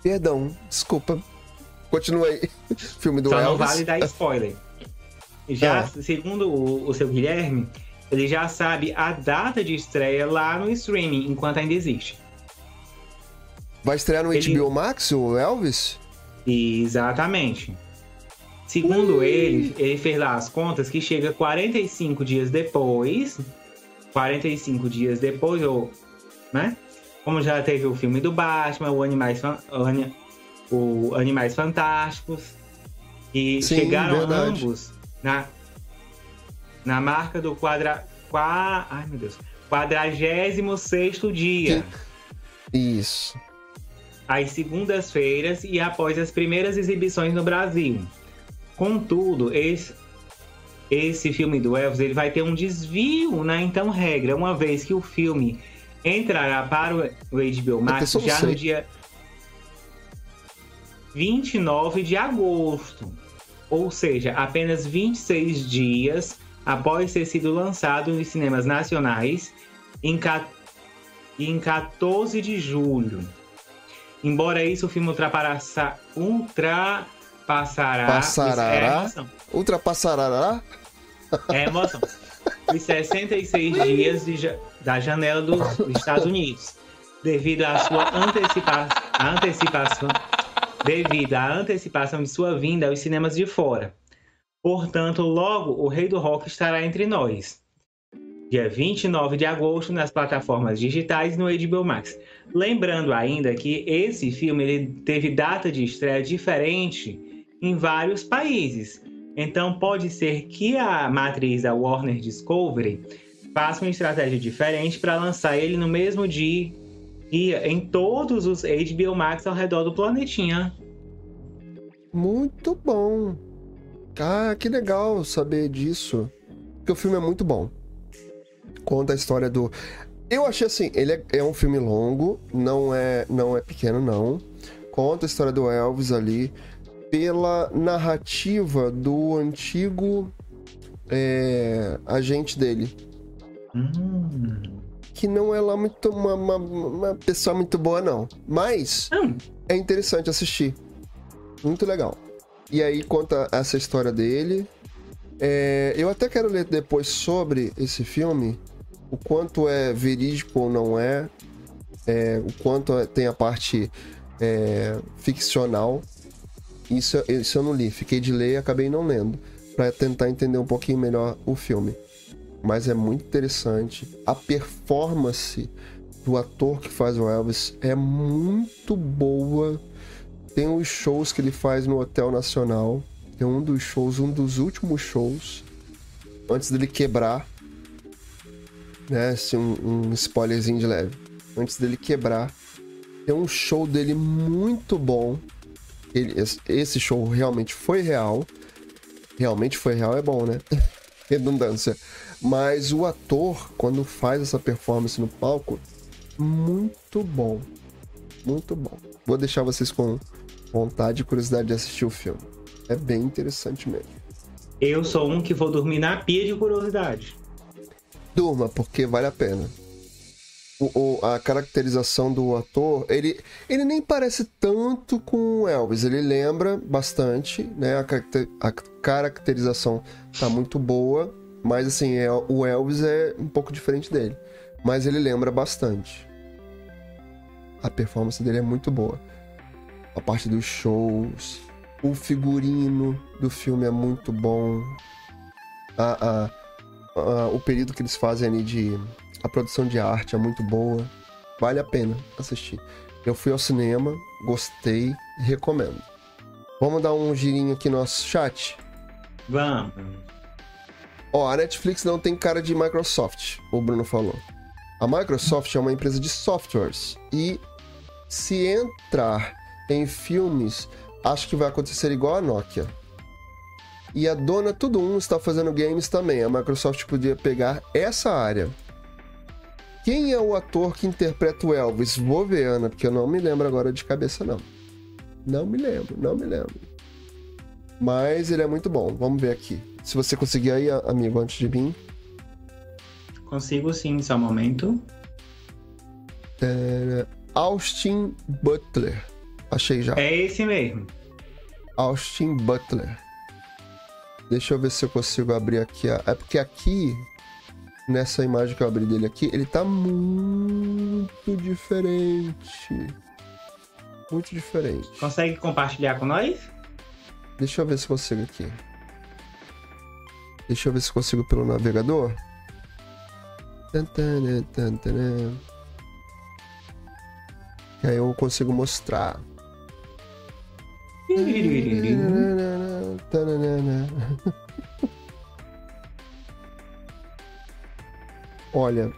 [SPEAKER 1] Perdão, desculpa. Continua aí. Filme do
[SPEAKER 2] Só não
[SPEAKER 1] Elvis.
[SPEAKER 2] vale dar spoiler. Já,
[SPEAKER 1] É.
[SPEAKER 2] segundo o, o seu Guilherme, ele já sabe a data de estreia lá no streaming, enquanto ainda existe.
[SPEAKER 1] Vai estrear no
[SPEAKER 2] Ele-
[SPEAKER 1] HBO Max, o Elvis?
[SPEAKER 2] Exatamente. Segundo ele, ele fez lá as contas que chega 45 dias depois. 45 dias depois, ou, né? Como já teve o filme do Batman, o Animais, o Ani- o Animais Fantásticos. E
[SPEAKER 1] Sim,
[SPEAKER 2] chegaram
[SPEAKER 1] verdade.
[SPEAKER 2] ambos na, na marca do quadra, qua, ai, meu Deus, 46 dia
[SPEAKER 1] Isso.
[SPEAKER 2] às segundas-feiras e após as primeiras exibições no Brasil. Contudo, esse, esse filme do Elvis ele vai ter um desvio na então regra, uma vez que o filme entrará para o HBO Max já
[SPEAKER 1] sei.
[SPEAKER 2] no dia 29 de agosto. Ou seja, apenas 26 dias após ter sido lançado nos cinemas nacionais em, ca- em 14 de julho. Embora isso, o filme ultrapassa, ultrapassará.
[SPEAKER 1] Passará?
[SPEAKER 2] É.
[SPEAKER 1] Ultrapassará?
[SPEAKER 2] É emoção. Os 66 dias de ja- da janela dos Estados Unidos. Devido à sua antecipa antecipação. Devido à antecipação de sua vinda aos cinemas de fora. Portanto, logo o Rei do Rock estará entre nós. Dia 29 de agosto nas plataformas digitais no HBO Max. Lembrando ainda que esse filme teve data de estreia diferente em vários países. Então pode ser que a matriz da Warner Discovery faça uma estratégia diferente para lançar ele no mesmo dia em todos os HBO Max ao redor do planetinha.
[SPEAKER 1] Muito bom. Ah, que legal saber disso. Porque o filme é muito bom. Conta a história do. Eu achei assim, ele é, é um filme longo, não é, não é pequeno, não. Conta a história do Elvis ali pela narrativa do antigo é, agente dele.
[SPEAKER 2] Hum.
[SPEAKER 1] Que não é lá muito uma, uma, uma pessoa muito boa, não. Mas
[SPEAKER 2] Hum.
[SPEAKER 1] é interessante assistir. Muito legal. E aí conta essa história dele. É, eu até quero ler depois sobre esse filme, o quanto é verídico ou não é, é, o quanto é- tem a parte é, ficcional. Isso, isso eu não li. Fiquei de ler e acabei não lendo. Pra tentar entender um pouquinho melhor o filme. Mas é muito interessante. A performance do ator que faz o Elvis é muito boa. Tem os shows que ele faz no Hotel Nacional. Tem um dos shows, um dos últimos shows, antes dele quebrar. Né? Assim, um, um spoilerzinho de leve. Antes dele quebrar. Tem um show dele muito bom. Ele, esse show realmente foi real. Realmente foi real, é bom, né? Redundância. Mas o ator, quando faz essa performance no palco, muito bom. Muito bom. Vou deixar vocês com vontade e curiosidade de assistir o filme. É bem interessante mesmo.
[SPEAKER 2] Eu sou um que vou dormir na pia de curiosidade.
[SPEAKER 1] Durma, porque vale a pena. O, o, a caracterização do ator, ele, ele nem parece tanto com o Elvis. Ele lembra bastante, né? A, caracter, a caracterização tá muito boa, mas assim, é, o Elvis é um pouco diferente dele. Mas ele lembra bastante. A performance dele é muito boa. A parte dos shows, o figurino do filme é muito bom. A, a, a, o período que eles fazem ali de. A produção de arte é muito boa. Vale a pena assistir. Eu fui ao cinema, gostei, recomendo. Vamos dar um girinho aqui no nosso chat?
[SPEAKER 2] Vamos.
[SPEAKER 1] Ó, a Netflix não tem cara de Microsoft, o Bruno falou. A Microsoft é uma empresa de softwares e se entrar em filmes, acho que vai acontecer igual a Nokia. E a dona Tudo Um está fazendo games também. A Microsoft podia pegar essa área. Quem é o ator que interpreta o Elvis? Vou ver, Ana, porque eu não me lembro agora de cabeça, não. Não me lembro, não me lembro. Mas ele é muito bom. Vamos ver aqui. Se você conseguir aí, amigo, antes de mim.
[SPEAKER 2] Consigo sim, só um momento.
[SPEAKER 1] É... Austin Butler. Achei já.
[SPEAKER 2] É esse mesmo.
[SPEAKER 1] Austin Butler. Deixa eu ver se eu consigo abrir aqui. A... É porque aqui, nessa imagem que eu abri dele aqui, ele tá muito diferente. Muito diferente.
[SPEAKER 2] Consegue compartilhar com nós?
[SPEAKER 1] Deixa eu ver se consigo aqui. Deixa eu ver se consigo pelo navegador. Tantana, tantana. Que aí eu consigo mostrar. Olha,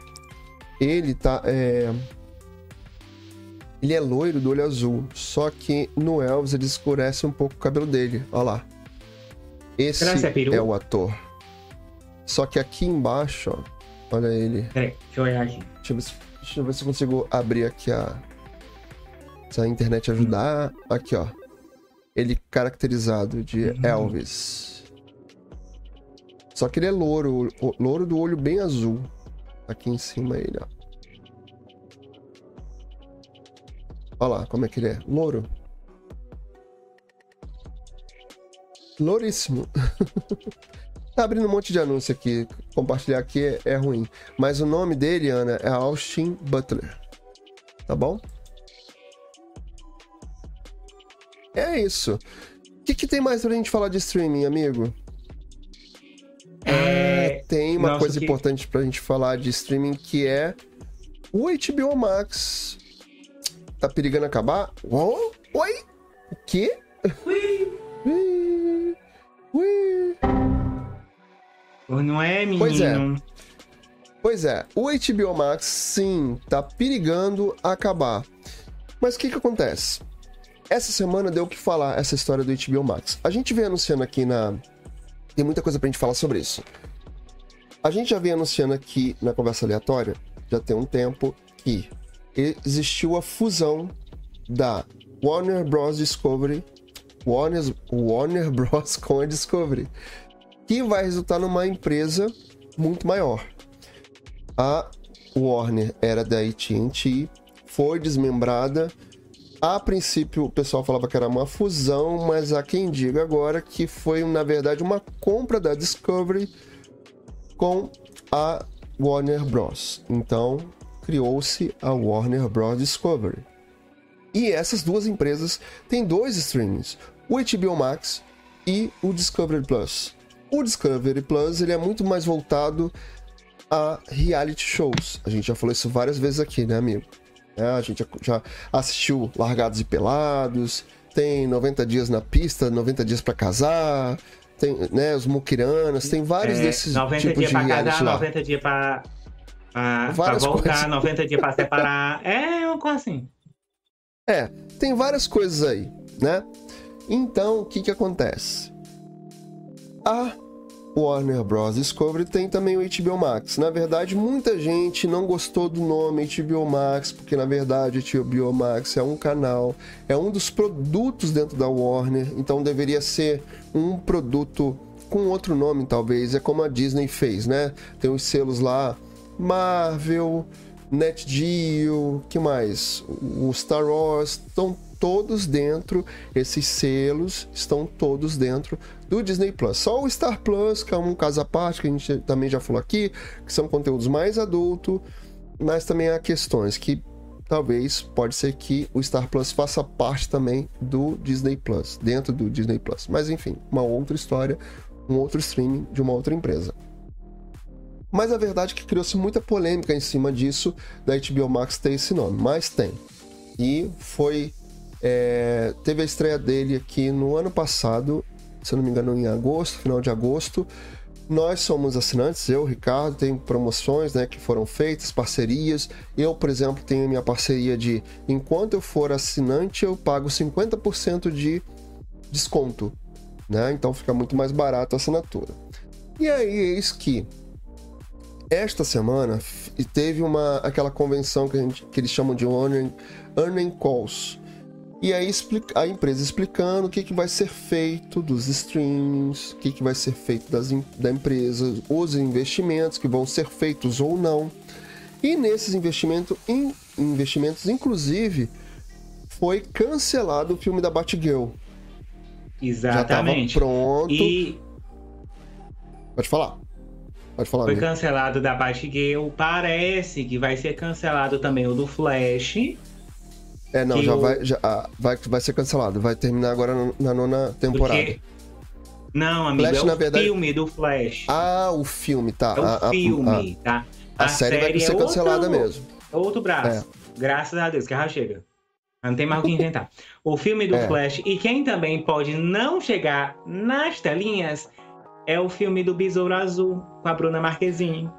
[SPEAKER 1] ele tá. É... Ele é loiro do olho azul, só que no Elvis ele escurece um pouco o cabelo dele. Olha lá. Esse é, é, o ator. Só que aqui embaixo, ó, olha ele.
[SPEAKER 2] Peraí, deixa eu olhar aqui.
[SPEAKER 1] Deixa eu ver se, deixa eu, ver se eu consigo abrir aqui a. Se a internet ajudar. Hum. Aqui, ó. Ele caracterizado de hum. Elvis. Só que ele é louro, louro do olho bem azul. Aqui em cima ele, ó. Olha lá como é que ele é. Louro. Louríssimo. Tá abrindo um monte de anúncio aqui. Compartilhar aqui é, é ruim. Mas o nome dele, Ana, é Austin Butler. Tá bom? É isso. O que, que tem mais pra gente falar de streaming, amigo? É... tem uma Nossa, coisa que... importante pra gente falar de streaming que é o HBO Max. Tá perigando acabar? Oh? Oi? O quê? Ui. Ui.
[SPEAKER 2] Ui. Não é, menino?
[SPEAKER 1] Pois é. Pois é, o HBO Max, sim, tá perigando acabar. Mas o que que acontece? Essa semana deu o que falar essa história do HBO Max. A gente vem anunciando aqui na... Tem muita coisa pra gente falar sobre isso. A gente já vem anunciando aqui na conversa aleatória, já tem um tempo, que existiu a fusão da Warner Bros. Discovery, Warner, Warner Bros. com a Discovery que vai resultar numa empresa muito maior. A Warner era da AT&T, foi desmembrada. A princípio o pessoal falava que era uma fusão, mas há quem diga agora que foi na verdade uma compra da Discovery com a Warner Bros. Então criou-se a Warner Bros. Discovery. E essas duas empresas têm dois streamings. o HBO Max e o Discovery Plus. O Discovery Plus ele é muito mais voltado a reality shows. A gente já falou isso várias vezes aqui, né, amigo? É, a gente já assistiu Largados e Pelados, tem 90 dias na pista, 90 dias para casar, tem né, os Mukiranas, tem vários é, desses 90 tipos dias de pra casar, lá.
[SPEAKER 2] 90 dias pra, pra, pra voltar, coisas. 90 dias pra separar. é uma coisa assim.
[SPEAKER 1] É, tem várias coisas aí, né? Então, o que que acontece? A Warner Bros. Discovery tem também o HBO Max. Na verdade, muita gente não gostou do nome HBO Max, porque na verdade HBO Max é um canal, é um dos produtos dentro da Warner, então deveria ser um produto com outro nome, talvez. É como a Disney fez, né? Tem os selos lá, Marvel, NetGeo, que mais? O Star Wars, estão todos dentro, esses selos estão todos dentro do Disney Plus. Só o Star Plus, que é um caso à parte, que a gente também já falou aqui, que são conteúdos mais adultos, mas também há questões que talvez pode ser que o Star Plus faça parte também do Disney Plus, dentro do Disney Plus. Mas enfim, uma outra história, um outro streaming de uma outra empresa. Mas a verdade é que criou-se muita polêmica em cima disso, da HBO Max ter esse nome, mas tem. E foi é, teve a estreia dele aqui no ano passado, se eu não me engano, em agosto, final de agosto. Nós somos assinantes, eu, Ricardo, tem promoções né, que foram feitas, parcerias. Eu, por exemplo, tenho minha parceria de enquanto eu for assinante, eu pago 50% de desconto. Né? Então fica muito mais barato a assinatura. E aí, eis que esta semana teve uma aquela convenção que, gente, que eles chamam de Earning, earning Calls e aí a empresa explicando o que, que vai ser feito dos streams, o que, que vai ser feito das, da empresa, os investimentos que vão ser feitos ou não. E nesses investimentos, in, investimentos inclusive, foi cancelado o filme da Batgirl.
[SPEAKER 2] Exatamente.
[SPEAKER 1] Já pronto. E... Pode falar. Pode falar.
[SPEAKER 2] Foi amigo. cancelado da Batgirl. Parece que vai ser cancelado também o do Flash.
[SPEAKER 1] É, não, já, vai, já ah, vai, vai ser cancelado. Vai terminar agora na nona temporada. Porque...
[SPEAKER 2] Não, amigo, Flash, é o verdade... filme do Flash.
[SPEAKER 1] Ah, o filme, tá.
[SPEAKER 2] É o
[SPEAKER 1] a,
[SPEAKER 2] filme, a, tá?
[SPEAKER 1] A, a série, série, vai ser é cancelada outro, mesmo.
[SPEAKER 2] Outro braço. É. Graças a Deus, que já chega. Não tem mais o que inventar. O filme do é. Flash, e quem também pode não chegar nas telinhas, é o filme do Besouro Azul, com a Bruna Marquezine.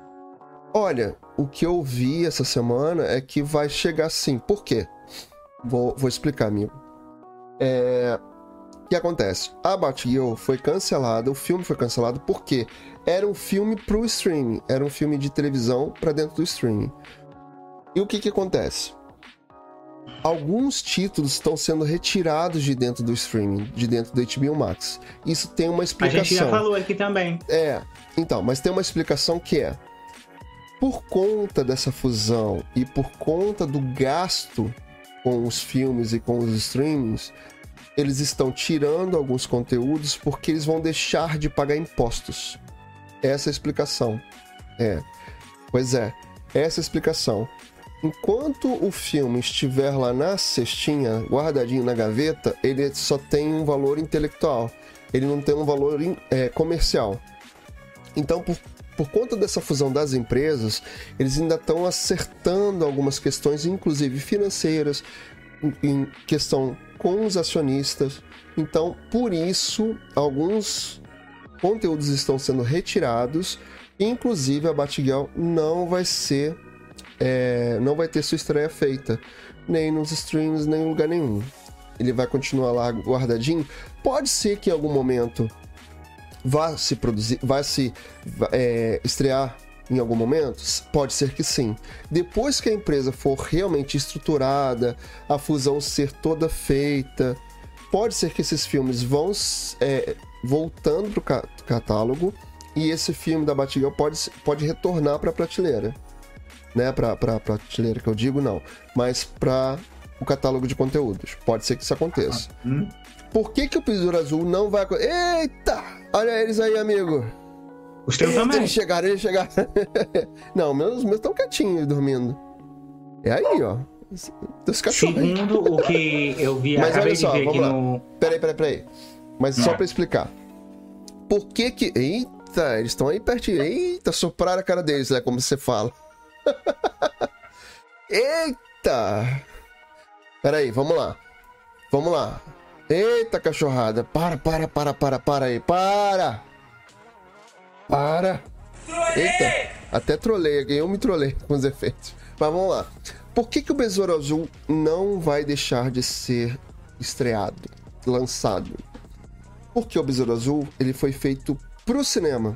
[SPEAKER 1] Olha, o que eu vi essa semana é que vai chegar sim. Por quê? Vou, vou explicar, amigo. É... O que acontece? A Batgirl foi cancelada, o filme foi cancelado porque era um filme pro streaming, era um filme de televisão para dentro do streaming. E o que que acontece? Alguns títulos estão sendo retirados de dentro do streaming, de dentro do HBO Max. Isso tem uma explicação. A gente
[SPEAKER 2] já falou aqui também.
[SPEAKER 1] É, então, mas tem uma explicação que é por conta dessa fusão e por conta do gasto com os filmes e com os streamings, eles estão tirando alguns conteúdos porque eles vão deixar de pagar impostos. Essa é a explicação. É. Pois é, essa é a explicação. Enquanto o filme estiver lá na cestinha, guardadinho na gaveta, ele só tem um valor intelectual. Ele não tem um valor é, comercial. Então, por por conta dessa fusão das empresas, eles ainda estão acertando algumas questões, inclusive financeiras, em questão com os acionistas. Então, por isso, alguns conteúdos estão sendo retirados. Inclusive, a Batgirl não vai ser, é, não vai ter sua estreia feita, nem nos streams, nem em lugar nenhum. Ele vai continuar lá guardadinho. Pode ser que em algum momento vai se produzir, vai se é, estrear em algum momento? Pode ser que sim. Depois que a empresa for realmente estruturada, a fusão ser toda feita, pode ser que esses filmes vão é, voltando para o catálogo e esse filme da Batgirl pode, pode retornar para a prateleira. Né, para a prateleira que eu digo, não. Mas para o catálogo de conteúdos. Pode ser que isso aconteça. Hum? Por que, que o Besouro Azul não vai acontecer? Eita! Olha eles aí, amigo.
[SPEAKER 2] Os teus também.
[SPEAKER 1] Eles chegaram, eles chegaram. não, meus, meus estão quietinhos dormindo. É aí, ó. Dos cachorros.
[SPEAKER 2] Segundo o que eu vi,
[SPEAKER 1] Mas olha só, vamos lá.
[SPEAKER 2] no.
[SPEAKER 1] Peraí, peraí, peraí. Mas só
[SPEAKER 2] Hum.
[SPEAKER 1] pra explicar. Por que que... Eita, eles estão aí pertinho. Eita, sopraram a cara deles, né? Como você fala. Eita! Peraí, vamos lá. Vamos lá. Eita, cachorrada. Para, para, para, para, para aí. Para! Para! Eita, até trolei. Eu me trolei com os efeitos. Mas vamos lá. Por que, que o Besouro Azul não vai deixar de ser estreado, lançado? Porque o Besouro Azul ele foi feito pro cinema.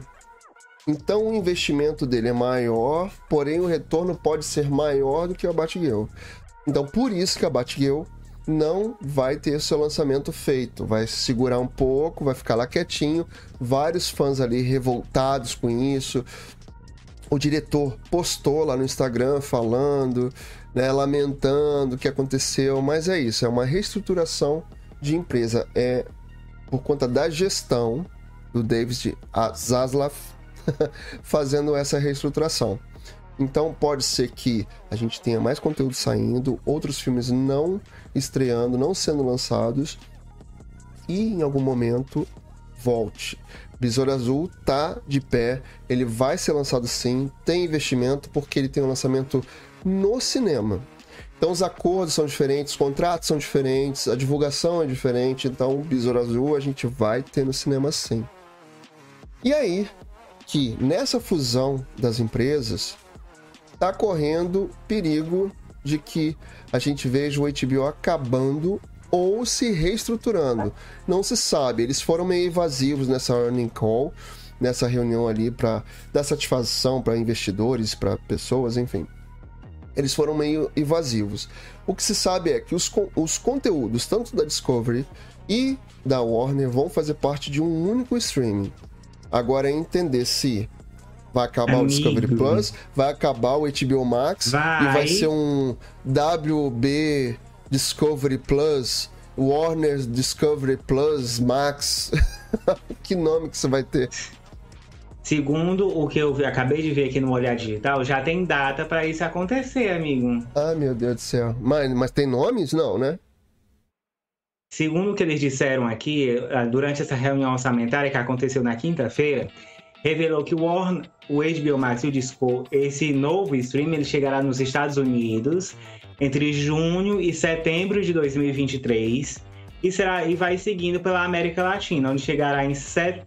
[SPEAKER 1] Então o investimento dele é maior, porém o retorno pode ser maior do que a Batgirl. Então por isso que a Batgirl não vai ter seu lançamento feito. Vai se segurar um pouco, vai ficar lá quietinho. Vários fãs ali revoltados com isso. O diretor postou lá no Instagram falando, né, lamentando o que aconteceu, mas é isso, é uma reestruturação de empresa. É por conta da gestão do David Zaslav fazendo essa reestruturação. Então pode ser que a gente tenha mais conteúdo saindo, outros filmes não estreando, não sendo lançados e em algum momento volte. Besouro Azul tá de pé, ele vai ser lançado sim, tem investimento porque ele tem um lançamento no cinema. Então os acordos são diferentes, os contratos são diferentes, a divulgação é diferente, então Besouro Azul a gente vai ter no cinema sim. E aí que nessa fusão das empresas está correndo perigo de que a gente veja o HBO acabando ou se reestruturando. Não se sabe, eles foram meio evasivos nessa earning call, nessa reunião ali para dar satisfação para investidores, para pessoas, enfim. Eles foram meio evasivos. O que se sabe é que os, os conteúdos, tanto da Discovery e da Warner, vão fazer parte de um único streaming. Agora é entender se vai acabar o
[SPEAKER 2] Amigo.
[SPEAKER 1] Discovery Plus, vai acabar o HBO Max
[SPEAKER 2] Vai.
[SPEAKER 1] e vai ser um WB Discovery Plus, Warner Discovery Plus Max. que nome que você vai ter?
[SPEAKER 2] Segundo o que eu vi- acabei de ver aqui no Olhar Digital, já tem data pra isso acontecer, amigo.
[SPEAKER 1] Ah, meu Deus do céu. Mas, mas tem nomes? Não, né?
[SPEAKER 2] Segundo o que eles disseram aqui, eh, durante essa reunião orçamentária que aconteceu na quinta-feira, revelou que o, Warner, o HBO Max e o Disco, esse novo stream, ele chegará nos Estados Unidos entre junho e setembro de 2023 e, será, e vai seguindo pela América Latina, onde chegará em set,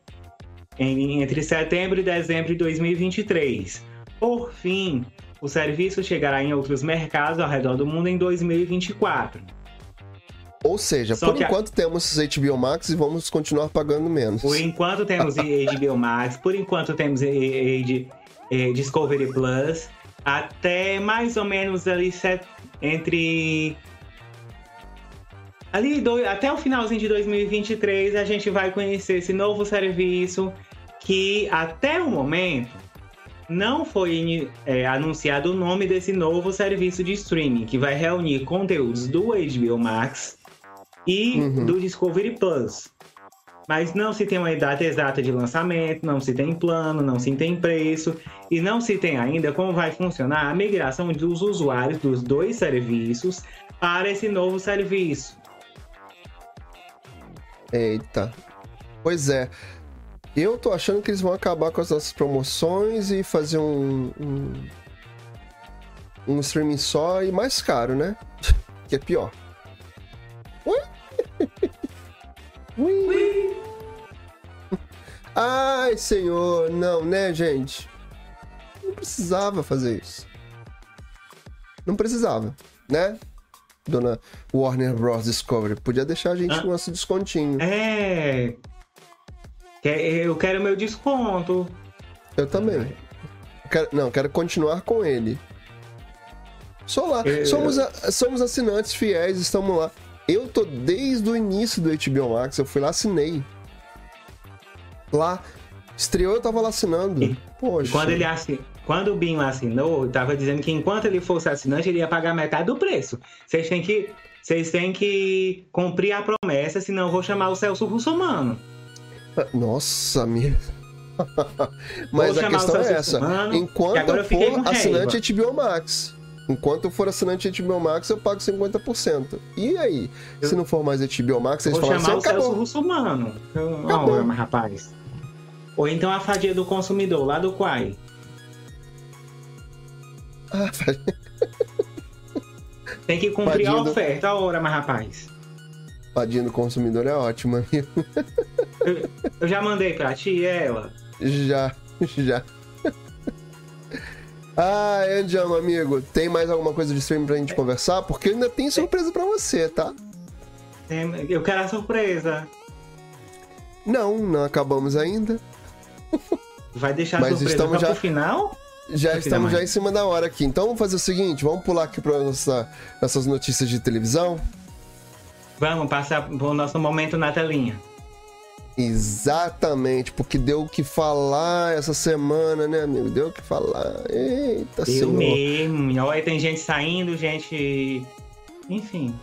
[SPEAKER 2] em- entre setembro e dezembro de 2023. Por fim, o serviço chegará em outros mercados ao redor do mundo em 2024.
[SPEAKER 1] Ou seja,
[SPEAKER 2] Só
[SPEAKER 1] por
[SPEAKER 2] que a-
[SPEAKER 1] enquanto temos HBO Max e vamos continuar pagando menos.
[SPEAKER 2] Por enquanto temos HBO Max, por enquanto temos Discovery Plus, até mais ou menos ali set- entre ali do- até o finalzinho de 2023 a gente vai conhecer esse novo serviço que até o momento não foi eh, anunciado o nome desse novo serviço de streaming que vai reunir conteúdos do HBO Max e
[SPEAKER 1] Uhum.
[SPEAKER 2] do Discovery Plus. Mas não se tem uma data exata de lançamento, não se tem plano, não se tem preço e não se tem ainda como vai funcionar a migração dos usuários dos dois serviços para esse novo serviço.
[SPEAKER 1] Eita. Pois é. Eu tô achando que eles vão acabar com as nossas promoções e fazer um. um, um streaming só e mais caro, né? que é pior. Ui? Ui. Ai, senhor, não, né, gente? Não precisava fazer isso. Não precisava, né? Dona Warner Bros. Discovery. Podia deixar a gente
[SPEAKER 2] Ah.
[SPEAKER 1] com nosso descontinho.
[SPEAKER 2] É. Eu quero meu desconto.
[SPEAKER 1] Eu também. Quero- não, quero continuar com ele. Só lá.
[SPEAKER 2] É.
[SPEAKER 1] Somos, a- somos assinantes fiéis, estamos lá. Eu tô desde o início do HBO Max, eu fui lá, assinei. Lá. Estreou, eu tava lá assinando.
[SPEAKER 2] E-
[SPEAKER 1] Poxa.
[SPEAKER 2] Quando, ele assi... Quando o Binho assinou, tava dizendo que enquanto ele fosse assinante, ele ia pagar metade do preço. Vocês têm que. Vocês têm que cumprir a promessa, senão eu vou chamar o Celso Russomano.
[SPEAKER 1] Nossa, minha. Mas
[SPEAKER 2] Vou
[SPEAKER 1] a questão é essa.
[SPEAKER 2] Russomano,
[SPEAKER 1] Enquanto eu for assinante HBO Max. Enquanto eu for assinante HBO Max, eu pago 50%. E aí? Eu... Se não for mais HBO Max, eles
[SPEAKER 2] Vou
[SPEAKER 1] falam assim,
[SPEAKER 2] o
[SPEAKER 1] acabou.
[SPEAKER 2] Celso Russomano.
[SPEAKER 1] Acabou.
[SPEAKER 2] Não, mas rapaz. Ou então a fadia do consumidor, lá do Quai.
[SPEAKER 1] Ah,
[SPEAKER 2] Tem que cumprir a
[SPEAKER 1] do-
[SPEAKER 2] oferta, a hora, mas rapaz.
[SPEAKER 1] Fadinha do consumidor é ótima, amigo.
[SPEAKER 2] Eu já mandei pra ti ela.
[SPEAKER 1] Já, já. Ah, Andiamo, amigo, tem mais alguma coisa de streaming pra gente conversar? Porque ainda tem surpresa pra você, tá?
[SPEAKER 2] Eu quero a surpresa.
[SPEAKER 1] Não, não acabamos ainda.
[SPEAKER 2] Vai deixar a
[SPEAKER 1] Mas
[SPEAKER 2] surpresa
[SPEAKER 1] estamos já-
[SPEAKER 2] pro final?
[SPEAKER 1] Já estamos já em cima da hora aqui. Então vamos fazer o seguinte, vamos pular aqui para nossa, nossas notícias de televisão.
[SPEAKER 2] Vamos passar pro nosso momento na telinha.
[SPEAKER 1] Exatamente, porque deu o que falar essa semana, né, amigo? Deu o que falar. Eita,
[SPEAKER 2] Eu
[SPEAKER 1] senhor.
[SPEAKER 2] mesmo. Olha, tem gente saindo, gente. Enfim.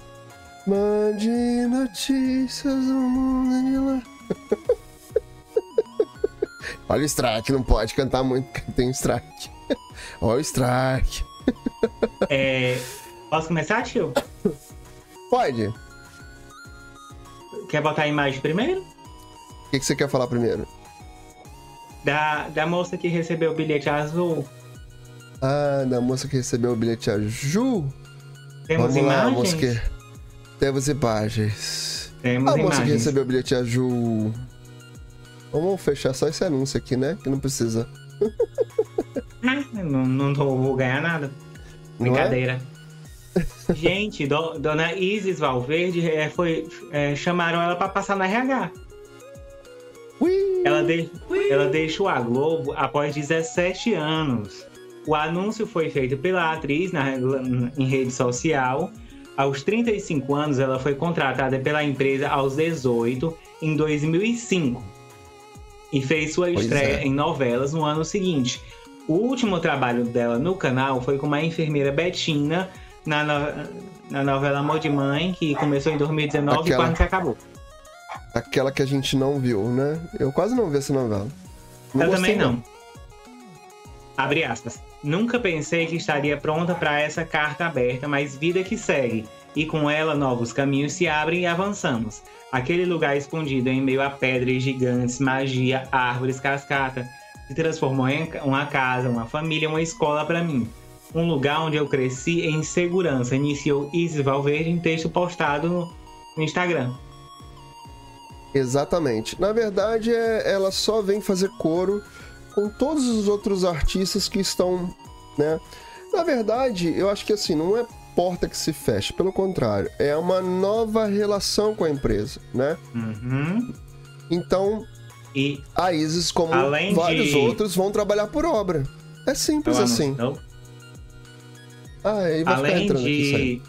[SPEAKER 1] Mande notícias do mundo de lá. Olha o strike, não pode cantar muito porque tem strike. Olha o strike.
[SPEAKER 2] É, Posso começar, tio?
[SPEAKER 1] Pode.
[SPEAKER 2] Quer botar a imagem primeiro?
[SPEAKER 1] Que, que você quer falar primeiro?
[SPEAKER 2] Da, da moça que recebeu o bilhete azul.
[SPEAKER 1] Ah, da moça que recebeu o bilhete azul.
[SPEAKER 2] Temos
[SPEAKER 1] Vamos lá,
[SPEAKER 2] imagens?
[SPEAKER 1] moça que... Temos imagens.
[SPEAKER 2] Temos
[SPEAKER 1] A moça que
[SPEAKER 2] imagens.
[SPEAKER 1] recebeu o bilhete azul. Vamos fechar só esse anúncio aqui, né? Que não precisa.
[SPEAKER 2] Ah, não, não tô- vou ganhar nada.
[SPEAKER 1] Não é?
[SPEAKER 2] Brincadeira. Gente, do- dona Isis Valverde é, foi, é, chamaram ela pra passar na RH.
[SPEAKER 1] Ui!
[SPEAKER 2] Ela, de- ela deixou a Globo após 17 anos. O anúncio foi feito pela atriz na- em rede social. Aos 35 anos, ela foi contratada pela empresa aos 18, em 2005. E fez sua
[SPEAKER 1] Pois
[SPEAKER 2] estreia
[SPEAKER 1] é.
[SPEAKER 2] em novelas no ano seguinte. O último trabalho dela no canal foi como a enfermeira Betina na, no- na novela Amor de Mãe, que começou em 2019
[SPEAKER 1] Aquela-
[SPEAKER 2] e quase acabou.
[SPEAKER 1] Aquela que a gente não viu, né? Eu quase não vi essa novela.
[SPEAKER 2] Eu
[SPEAKER 1] gostei,
[SPEAKER 2] também não. Abre aspas. Nunca pensei que estaria pronta para essa carta aberta, mas vida que segue. E com ela novos caminhos se abrem e avançamos. Aquele lugar escondido em meio a pedras gigantes, magia, árvores, cascata, se transformou em uma casa, uma família, uma escola para mim. Um lugar onde eu cresci em segurança, iniciou Isis Valverde em texto postado no Instagram.
[SPEAKER 1] Exatamente. Na verdade, é- ela só vem fazer coro com todos os outros artistas que estão, né? Na verdade, eu acho que assim, não é porta que se fecha, pelo contrário, é uma nova relação com a empresa, né?
[SPEAKER 2] Uhum.
[SPEAKER 1] Então,
[SPEAKER 2] E
[SPEAKER 1] a Isis, como
[SPEAKER 2] Além
[SPEAKER 1] vários
[SPEAKER 2] de-
[SPEAKER 1] outros, vão trabalhar por obra. É simples
[SPEAKER 2] eu
[SPEAKER 1] assim.
[SPEAKER 2] anuncio-
[SPEAKER 1] Ah, aí vai ficar
[SPEAKER 2] além
[SPEAKER 1] entrando aqui, isso aí.
[SPEAKER 2] de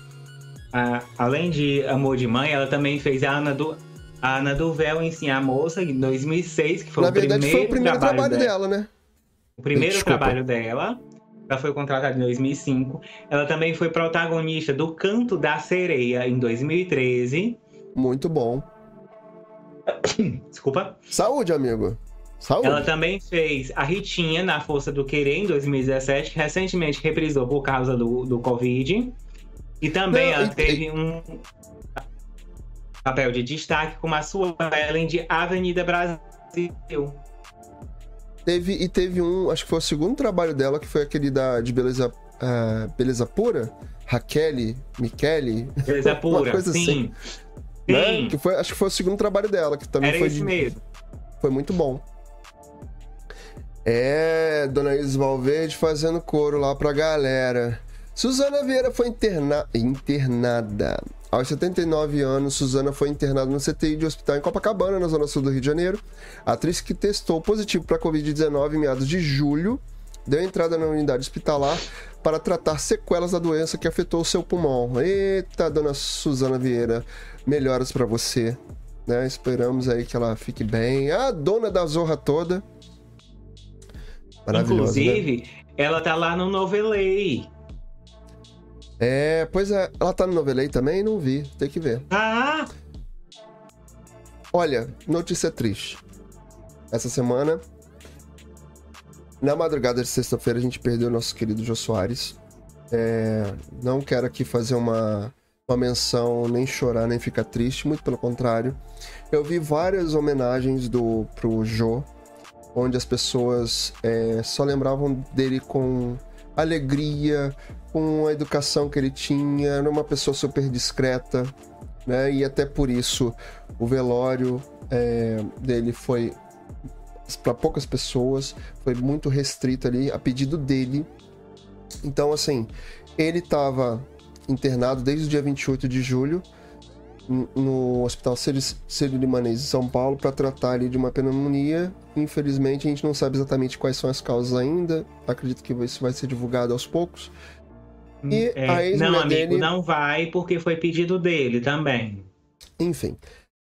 [SPEAKER 2] a- além de Amor de Mãe, ela também fez a Ana do a Ana do Véu em Sim a Moça em 2006, que foi
[SPEAKER 1] Na
[SPEAKER 2] o
[SPEAKER 1] verdade,
[SPEAKER 2] primeiro
[SPEAKER 1] foi o primeiro trabalho,
[SPEAKER 2] dela.
[SPEAKER 1] dela, né?
[SPEAKER 2] O primeiro
[SPEAKER 1] Desculpa.
[SPEAKER 2] trabalho dela. Ela foi contratada em 2005. Ela também foi protagonista do Canto da Sereia em 2013.
[SPEAKER 1] Muito bom.
[SPEAKER 2] Desculpa.
[SPEAKER 1] Saúde, amigo. Saúde.
[SPEAKER 2] Ela também fez a Ritinha na Força do Querer em 2017, que recentemente reprisou por causa do, do Covid. E também
[SPEAKER 1] Não,
[SPEAKER 2] ela
[SPEAKER 1] e-
[SPEAKER 2] teve um papel de destaque como a sua Ellen de Avenida Brasil.
[SPEAKER 1] Teve, e teve um, acho que foi o segundo trabalho dela, que foi aquele da, de beleza, ah, beleza pura. Raquel, Michele,
[SPEAKER 2] Beleza pura,
[SPEAKER 1] coisa
[SPEAKER 2] sim.
[SPEAKER 1] assim.
[SPEAKER 2] Sim,
[SPEAKER 1] né? Que foi, acho que foi o segundo trabalho dela, que também
[SPEAKER 2] era
[SPEAKER 1] foi,
[SPEAKER 2] isso
[SPEAKER 1] de-
[SPEAKER 2] mesmo.
[SPEAKER 1] foi muito bom. É, Dona Isis Valverde fazendo coro lá pra galera. Suzana Vieira foi interna... internada. Aos 79 anos, Suzana foi internada no CTI de hospital em Copacabana, na zona sul do Rio de Janeiro. A atriz que testou positivo para Covid-19 em meados de julho deu entrada na unidade hospitalar para tratar sequelas da doença que afetou o seu pulmão. Eita, dona Suzana Vieira, melhoras para você. Né? Esperamos aí que ela fique bem. A dona da zorra toda. Maravilhosa, né?
[SPEAKER 2] Inclusive, ela tá lá no Novelei.
[SPEAKER 1] É, pois é. Ela tá no Novelei também? Não vi. Tem que ver.
[SPEAKER 2] Ah!
[SPEAKER 1] Olha, notícia triste. Essa semana, na madrugada de sexta-feira, a gente perdeu nosso querido Jô Soares. É, não quero aqui fazer uma, uma menção, nem chorar, nem ficar triste, muito pelo contrário. Eu vi várias homenagens do pro Joe, onde as pessoas é, só lembravam dele com alegria, com a educação que ele tinha, era uma pessoa super discreta, né? E até por isso o velório é, dele foi para poucas pessoas, foi muito restrito ali a pedido dele. Então, assim, ele estava internado desde o dia 28 de julho no Hospital Sírio-Libanês de São Paulo para tratar ali de uma pneumonia. Infelizmente, a gente não sabe exatamente quais são as causas ainda. Acredito que isso vai ser divulgado aos poucos.
[SPEAKER 2] E é, a ex não, amigo, não vai porque foi pedido dele também.
[SPEAKER 1] Enfim,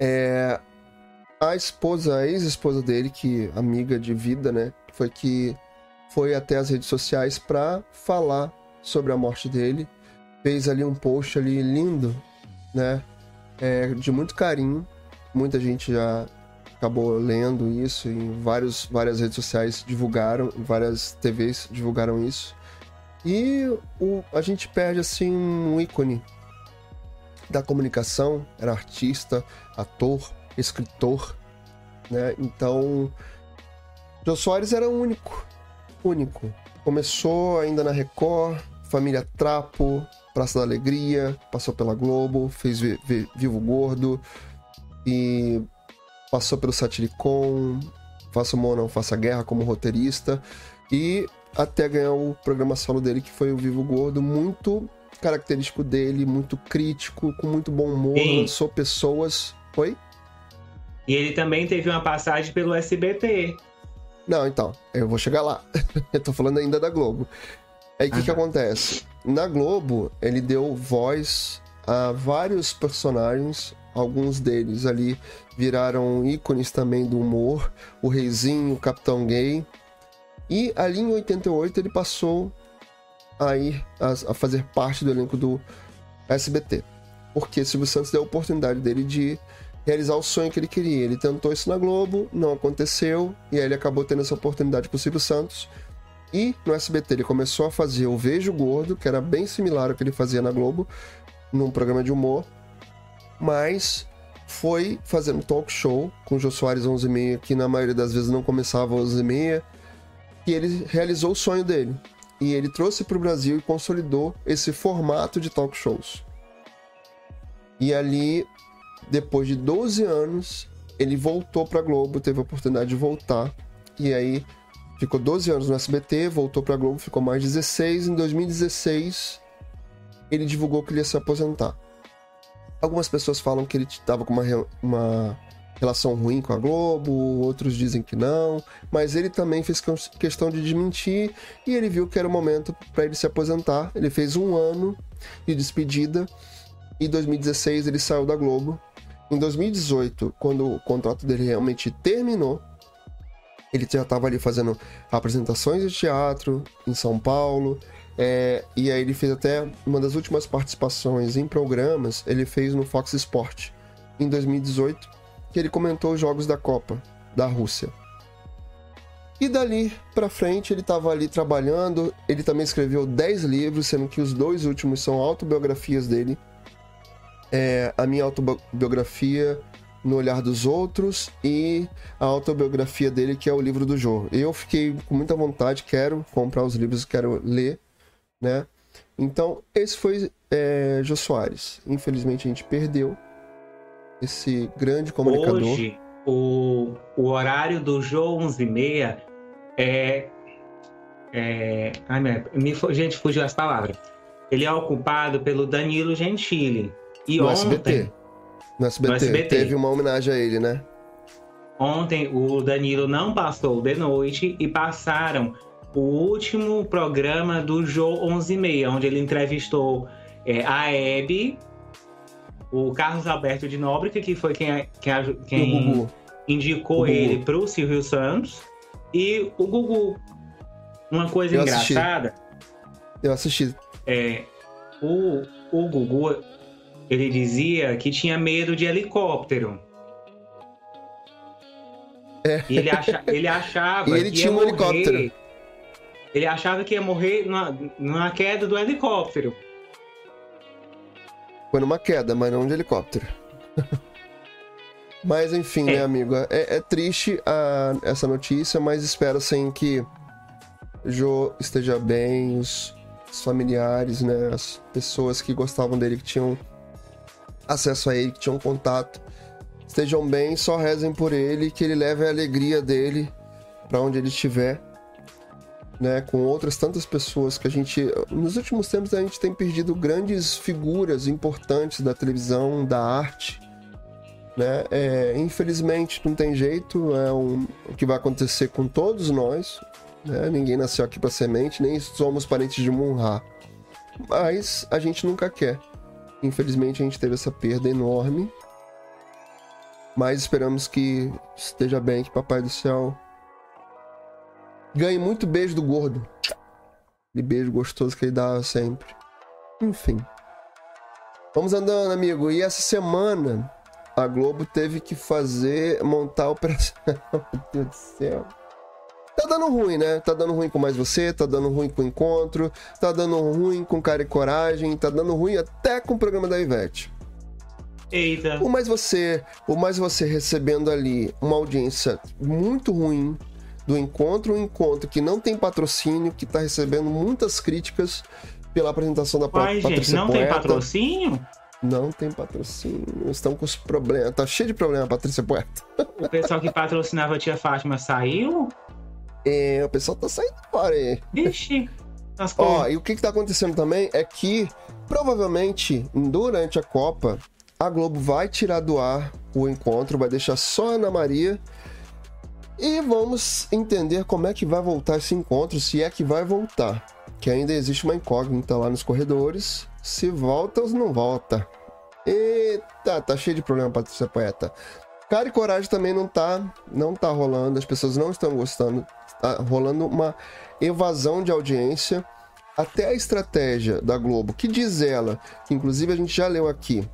[SPEAKER 1] é, a esposa, a ex-esposa dele, que amiga de vida, né, foi que foi até as redes sociais para falar sobre a morte dele. Fez ali um post ali lindo, né, é, de muito carinho. Muita gente já acabou lendo isso em vários, várias redes sociais divulgaram, várias TVs divulgaram isso. E o, a gente perde assim um ícone da comunicação, era artista, ator, escritor, né? Então, Jô Soares era único, único. Começou ainda na Record, Família Trapo, Praça da Alegria, passou pela Globo, fez Vivo Gordo e passou pelo Satiricon, Faça Humor Não Faça Guerra como roteirista e até ganhar o programa solo dele que foi o Vivo Gordo, muito característico dele, muito crítico, com muito bom humor, Sim. lançou pessoas. Oi?
[SPEAKER 2] E ele também teve uma passagem pelo SBT.
[SPEAKER 1] Não, então, eu vou chegar lá. eu tô falando ainda da Globo. Aí o que, que acontece? Na Globo, ele deu voz a vários personagens, alguns deles ali viraram ícones também do humor, o Reizinho, o Capitão Gay. E ali em 88 ele passou a ir a, a fazer parte do elenco do SBT. Porque Silvio Santos deu a oportunidade dele de realizar o sonho que ele queria. Ele tentou isso na Globo, não aconteceu, e aí ele acabou tendo essa oportunidade com o Silvio Santos. E no SBT ele começou a fazer o Vejo Gordo, que era bem similar ao que ele fazia na Globo, num programa de humor, mas foi fazendo talk show com o Jô Soares 11h30, que na maioria das vezes não começava às 11h30, e ele realizou o sonho dele. E ele trouxe para o Brasil e consolidou esse formato de talk shows. E ali, depois de 12 anos, ele voltou para Globo, teve a oportunidade de voltar. E aí Ficou 12 anos no SBT, voltou pra Globo, ficou mais 16. Em 2016, ele divulgou que ele ia se aposentar. Algumas pessoas falam que ele estava com uma, uma relação ruim com a Globo, outros dizem que não, mas ele também fez questão de desmentir e ele viu que era o momento para ele se aposentar. Ele fez um ano de despedida e em 2016 ele saiu da Globo. Em 2018, quando o contrato dele realmente terminou, ele já estava ali fazendo apresentações de teatro em São Paulo. É, e aí ele fez até uma das últimas participações em programas, ele fez no Fox Sport em 2018, que ele comentou os jogos da Copa da Rússia. E dali para frente ele estava ali trabalhando, ele também escreveu 10 livros, sendo que os dois últimos são autobiografias dele. É, a minha autobiografia no Olhar dos Outros e a autobiografia dele, que é o livro do Jô. Eu fiquei com muita vontade, quero comprar os livros, quero ler, né? Então, esse foi é, Jô Soares. Infelizmente, a gente perdeu esse grande comunicador.
[SPEAKER 2] Hoje, o, o horário do Jô 11h30 é... é ai, me, gente, fugiu as palavras. Ele é ocupado pelo Danilo Gentili. E
[SPEAKER 1] no
[SPEAKER 2] ontem...
[SPEAKER 1] SBT. No SBT. no SBT. Teve uma homenagem a ele, né?
[SPEAKER 2] Ontem o Danilo não passou de noite e passaram o último programa do Jô 11:30, onde ele entrevistou é, a Hebe, o Carlos Alberto de Nóbrega, que foi quem, quem, quem indicou ele para o Silvio Santos, e o Gugu. Uma coisa Eu engraçada.
[SPEAKER 1] Assisti. Eu assisti.
[SPEAKER 2] É, o, o Gugu ele dizia que tinha medo de helicóptero. É. Ele, acha, ele achava
[SPEAKER 1] ele
[SPEAKER 2] que
[SPEAKER 1] tinha um
[SPEAKER 2] morrer,
[SPEAKER 1] helicóptero.
[SPEAKER 2] Ele achava que ia morrer numa queda do helicóptero.
[SPEAKER 1] Foi numa queda, mas não de helicóptero. mas enfim, é. né, amigo? É, é triste a, essa notícia, mas espero sim que Jo esteja bem, os, os familiares, né? As pessoas que gostavam dele, que tinham acesso a ele, que tinham contato, estejam bem, só rezem por ele, que ele leve a alegria dele para onde ele estiver né, com outras tantas pessoas que a gente. Nos últimos tempos a gente tem perdido grandes figuras importantes da televisão, da arte. Né? É, infelizmente não tem jeito, é um, o que vai acontecer com todos nós. Né? Ninguém nasceu aqui para semente, nem somos parentes de Munra. Mas a gente nunca quer. Infelizmente a gente teve essa perda enorme. Mas esperamos que esteja bem, que Papai do Céu Ganhe muito beijo do gordo. De beijo gostoso que ele dá sempre. Enfim. Vamos andando, amigo. E essa semana a Globo teve que fazer, montar a operação. Meu Deus do céu. Tá dando ruim, né? Tá dando ruim com mais você, tá dando ruim com o encontro, tá dando ruim com cara e coragem, tá dando ruim até com o programa da Ivete.
[SPEAKER 2] Eita.
[SPEAKER 1] O mais você, o mais você recebendo ali uma audiência muito ruim, do encontro, um encontro que não tem patrocínio, que está recebendo muitas críticas pela apresentação da
[SPEAKER 2] Pai, Patrícia gente, não Poeta. tem patrocínio?
[SPEAKER 1] Não tem patrocínio, estão com os problemas. Tá cheio de problema, Patrícia Poeta.
[SPEAKER 2] O pessoal que patrocinava a tia Fátima saiu?
[SPEAKER 1] É, o pessoal tá saindo fora aí.
[SPEAKER 2] Ixi.
[SPEAKER 1] Ó, e o que, que tá acontecendo também é que provavelmente durante a Copa a Globo vai tirar do ar o encontro, vai deixar só a Ana Maria e vamos entender como é que vai voltar esse encontro, se é que vai voltar. Que ainda existe uma incógnita lá nos corredores. Se volta ou não volta. Eita, tá cheio de problema, Patrícia Poeta. Cara e Coragem também não tá, não tá rolando, as pessoas não estão gostando. Tá rolando uma evasão de audiência. Até a estratégia da Globo, que diz ela, que inclusive a gente já leu aqui,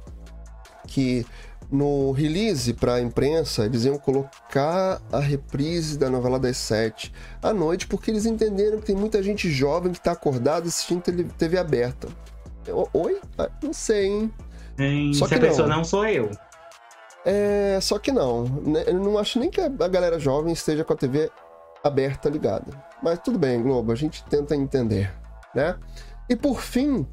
[SPEAKER 1] que no release para a imprensa, eles iam colocar a reprise da novela das sete à noite, porque eles entenderam que tem muita gente jovem que está acordada assistindo TV aberta. Oi? Ah, não sei, hein?
[SPEAKER 2] Hum, só que a não. pessoa não sou eu.
[SPEAKER 1] É, só que não. Né, eu não acho nem que a galera jovem esteja com a TV aberta ligada. Mas tudo bem, Globo, a gente tenta entender, né? E por fim,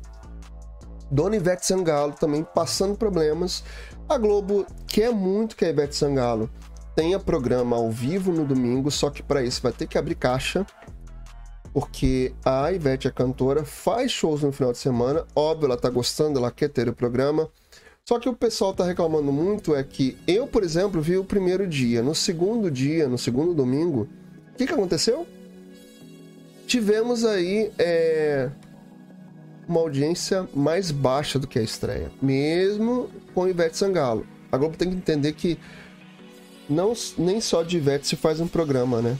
[SPEAKER 1] Dona Ivete Sangalo também passando problemas a Globo quer muito que a Ivete Sangalo tenha programa ao vivo no domingo, só que para isso vai ter que abrir caixa, porque a Ivete, a cantora, faz shows no final de semana. Óbvio, ela tá gostando, ela quer ter o programa. Só que o pessoal tá reclamando muito é que eu, por exemplo, vi o primeiro dia. No segundo dia, no segundo domingo, o que, que aconteceu? Tivemos aí é, uma audiência mais baixa do que a estreia, mesmo com Ivete Sangalo. A Globo tem que entender que não, nem só de Ivete se faz um programa, né?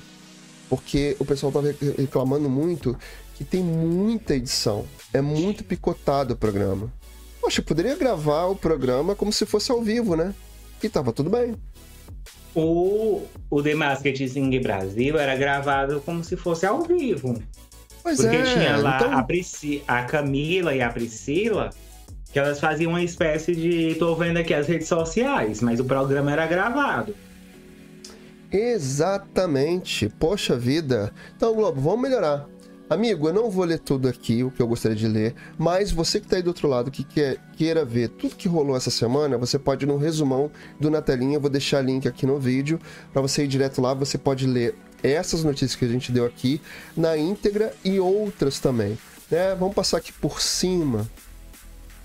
[SPEAKER 1] Porque o pessoal tava reclamando muito que tem muita edição, é muito picotado o programa. Poxa, poderia gravar o programa como se fosse ao vivo, né? E tava tudo bem.
[SPEAKER 2] O, o The Masked Sing Brasil era gravado como se fosse ao vivo. Pois Porque é, tinha lá então... a, Prisci... a Camila e a Priscila, que elas faziam uma espécie de. tô vendo aqui as redes sociais, mas o programa era gravado.
[SPEAKER 1] Exatamente. Poxa vida. Então, Globo, vamos melhorar. Amigo, eu não vou ler tudo aqui, o que eu gostaria de ler, mas você que está aí do outro lado, que quer, queira ver tudo que rolou essa semana, você pode ir no resumão do Natelinha, eu vou deixar link aqui no vídeo, para você ir direto lá, você pode ler essas notícias que a gente deu aqui na íntegra e outras também. Né? Vamos passar aqui por cima.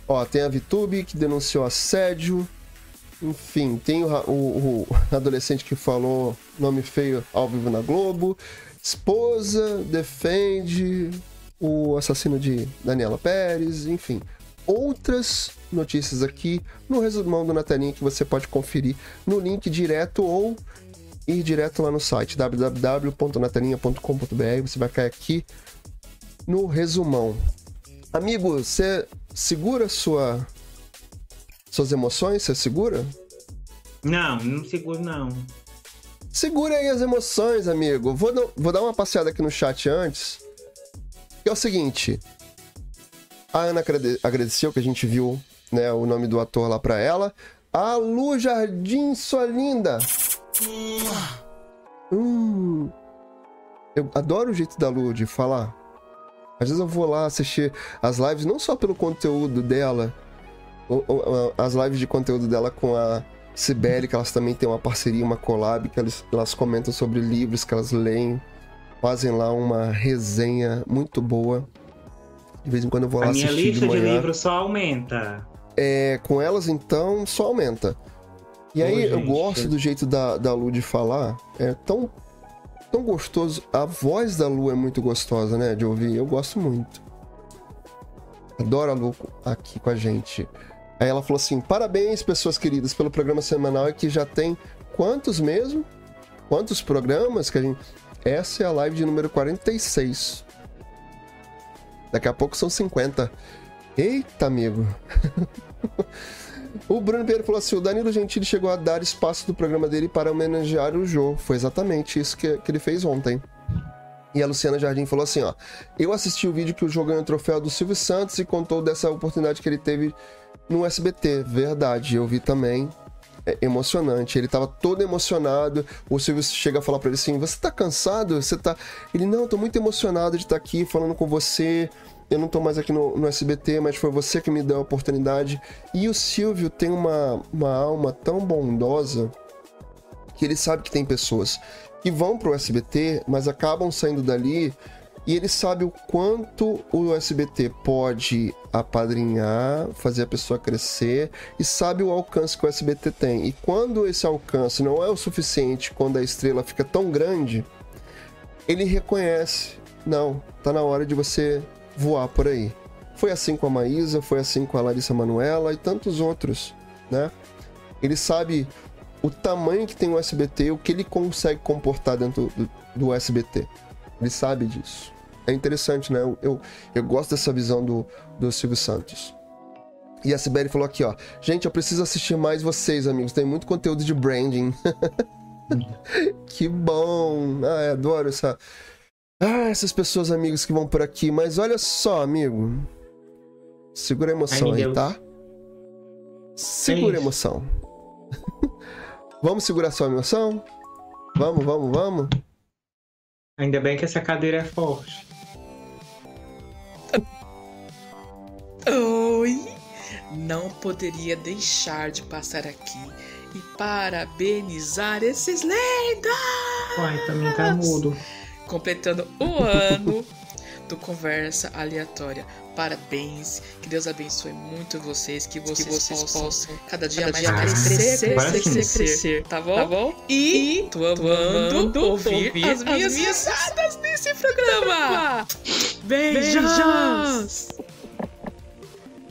[SPEAKER 1] Ó, tem a VTube que denunciou assédio. Enfim, tem o, o, o adolescente que falou nome feio ao vivo na Globo. Esposa defende o assassino de Daniela Pérez, enfim. Outras notícias aqui no resumão do Natalinha que você pode conferir no link direto ou ir direto lá no site www.natalinha.com.br. Você vai cair aqui no resumão. Amigo, você segura sua suas emoções? Você segura?
[SPEAKER 2] Não, não seguro não.
[SPEAKER 1] Segura aí as emoções, amigo. Vou, vou dar uma passeada aqui no chat antes Que é o seguinte. A Ana agrade- agradeceu que a gente viu né, o nome do ator lá pra ela. A Lu Jardim, sua linda. Hum. Eu adoro o jeito da Lu de falar. Às vezes eu vou lá assistir as lives, não só pelo conteúdo dela, ou- ou, as lives de conteúdo dela com a Sibeli, que elas também têm uma parceria, uma collab, que elas, elas comentam sobre livros que elas leem, fazem lá uma resenha muito boa. De vez em quando eu vou lá
[SPEAKER 2] A minha
[SPEAKER 1] assistir
[SPEAKER 2] lista
[SPEAKER 1] de
[SPEAKER 2] de livros só aumenta.
[SPEAKER 1] É, com elas, então, só aumenta. E aí,
[SPEAKER 2] Ô,
[SPEAKER 1] eu
[SPEAKER 2] gente.
[SPEAKER 1] gosto do jeito da, da Lu de falar. É tão, tão gostoso. A voz da Lu é muito gostosa, né? De ouvir. Eu gosto muito. Adoro a Lu aqui com a gente. Aí ela falou assim: parabéns, pessoas queridas, pelo programa semanal que já tem quantos mesmo? Quantos programas que a gente. Essa é a live de número 46. Daqui a pouco são 50. Eita, amigo. o Bruno Pinheiro falou assim: o Danilo Gentili chegou a dar espaço do programa dele para homenagear o Jô. Foi exatamente isso que, que ele fez ontem. E a Luciana Jardim falou assim: ó. Eu assisti o vídeo que o Jô ganhou o troféu do Silvio Santos e contou dessa oportunidade que ele teve no SBT. Verdade, eu vi também. É emocionante. Ele tava todo emocionado. O Silvio chega a falar pra ele assim: Você tá cansado? Você tá. Ele, não, tô muito emocionado de estar aqui falando com você. Eu não tô mais aqui no, no SBT, mas foi você que me deu a oportunidade. E o Silvio tem uma, uma alma tão bondosa que ele sabe que tem pessoas que vão pro SBT, mas acabam saindo dali e ele sabe o quanto o SBT pode apadrinhar, fazer a pessoa crescer e sabe o alcance que o SBT tem. E quando esse alcance não é o suficiente, quando a estrela fica tão grande, ele reconhece: não, tá na hora de você voar por aí. Foi assim com a Maísa, foi assim com a Larissa Manuela e tantos outros, né? Ele sabe o tamanho que tem o SBT, o que ele consegue comportar dentro do, do SBT. Ele sabe disso. É interessante, né? Eu, eu, eu gosto dessa visão do, do Silvio Santos. E a Sibeli falou aqui, ó. Gente, eu preciso assistir mais vocês, amigos. Tem muito conteúdo de branding. que bom. Ah, eu adoro essa. Ah, essas pessoas, amigos, que vão por aqui. Mas olha só, amigo. Segura a emoção
[SPEAKER 2] Ai,
[SPEAKER 1] aí, tá? Segura a emoção. vamos segurar sua emoção? Vamos, vamos, vamos?
[SPEAKER 2] Ainda bem que essa cadeira é forte.
[SPEAKER 4] Oi! Não poderia deixar de passar aqui e parabenizar esses lindos!
[SPEAKER 2] Uai, também tá mudo.
[SPEAKER 4] Completando o ano do Conversa Aleatória. Parabéns, que Deus abençoe muito vocês, que vocês,
[SPEAKER 5] Que vocês
[SPEAKER 4] possam,
[SPEAKER 5] possam
[SPEAKER 4] cada dia
[SPEAKER 2] cada
[SPEAKER 4] mais
[SPEAKER 2] dia
[SPEAKER 4] crescer,
[SPEAKER 2] crescer,
[SPEAKER 4] crescer, crescer, crescer, tá bom?
[SPEAKER 5] Tá bom?
[SPEAKER 4] E tô amando ouvir,
[SPEAKER 5] ouvir
[SPEAKER 4] as minhas
[SPEAKER 5] as minhas
[SPEAKER 4] risadas nesse programa! Beijos!
[SPEAKER 5] Beijos!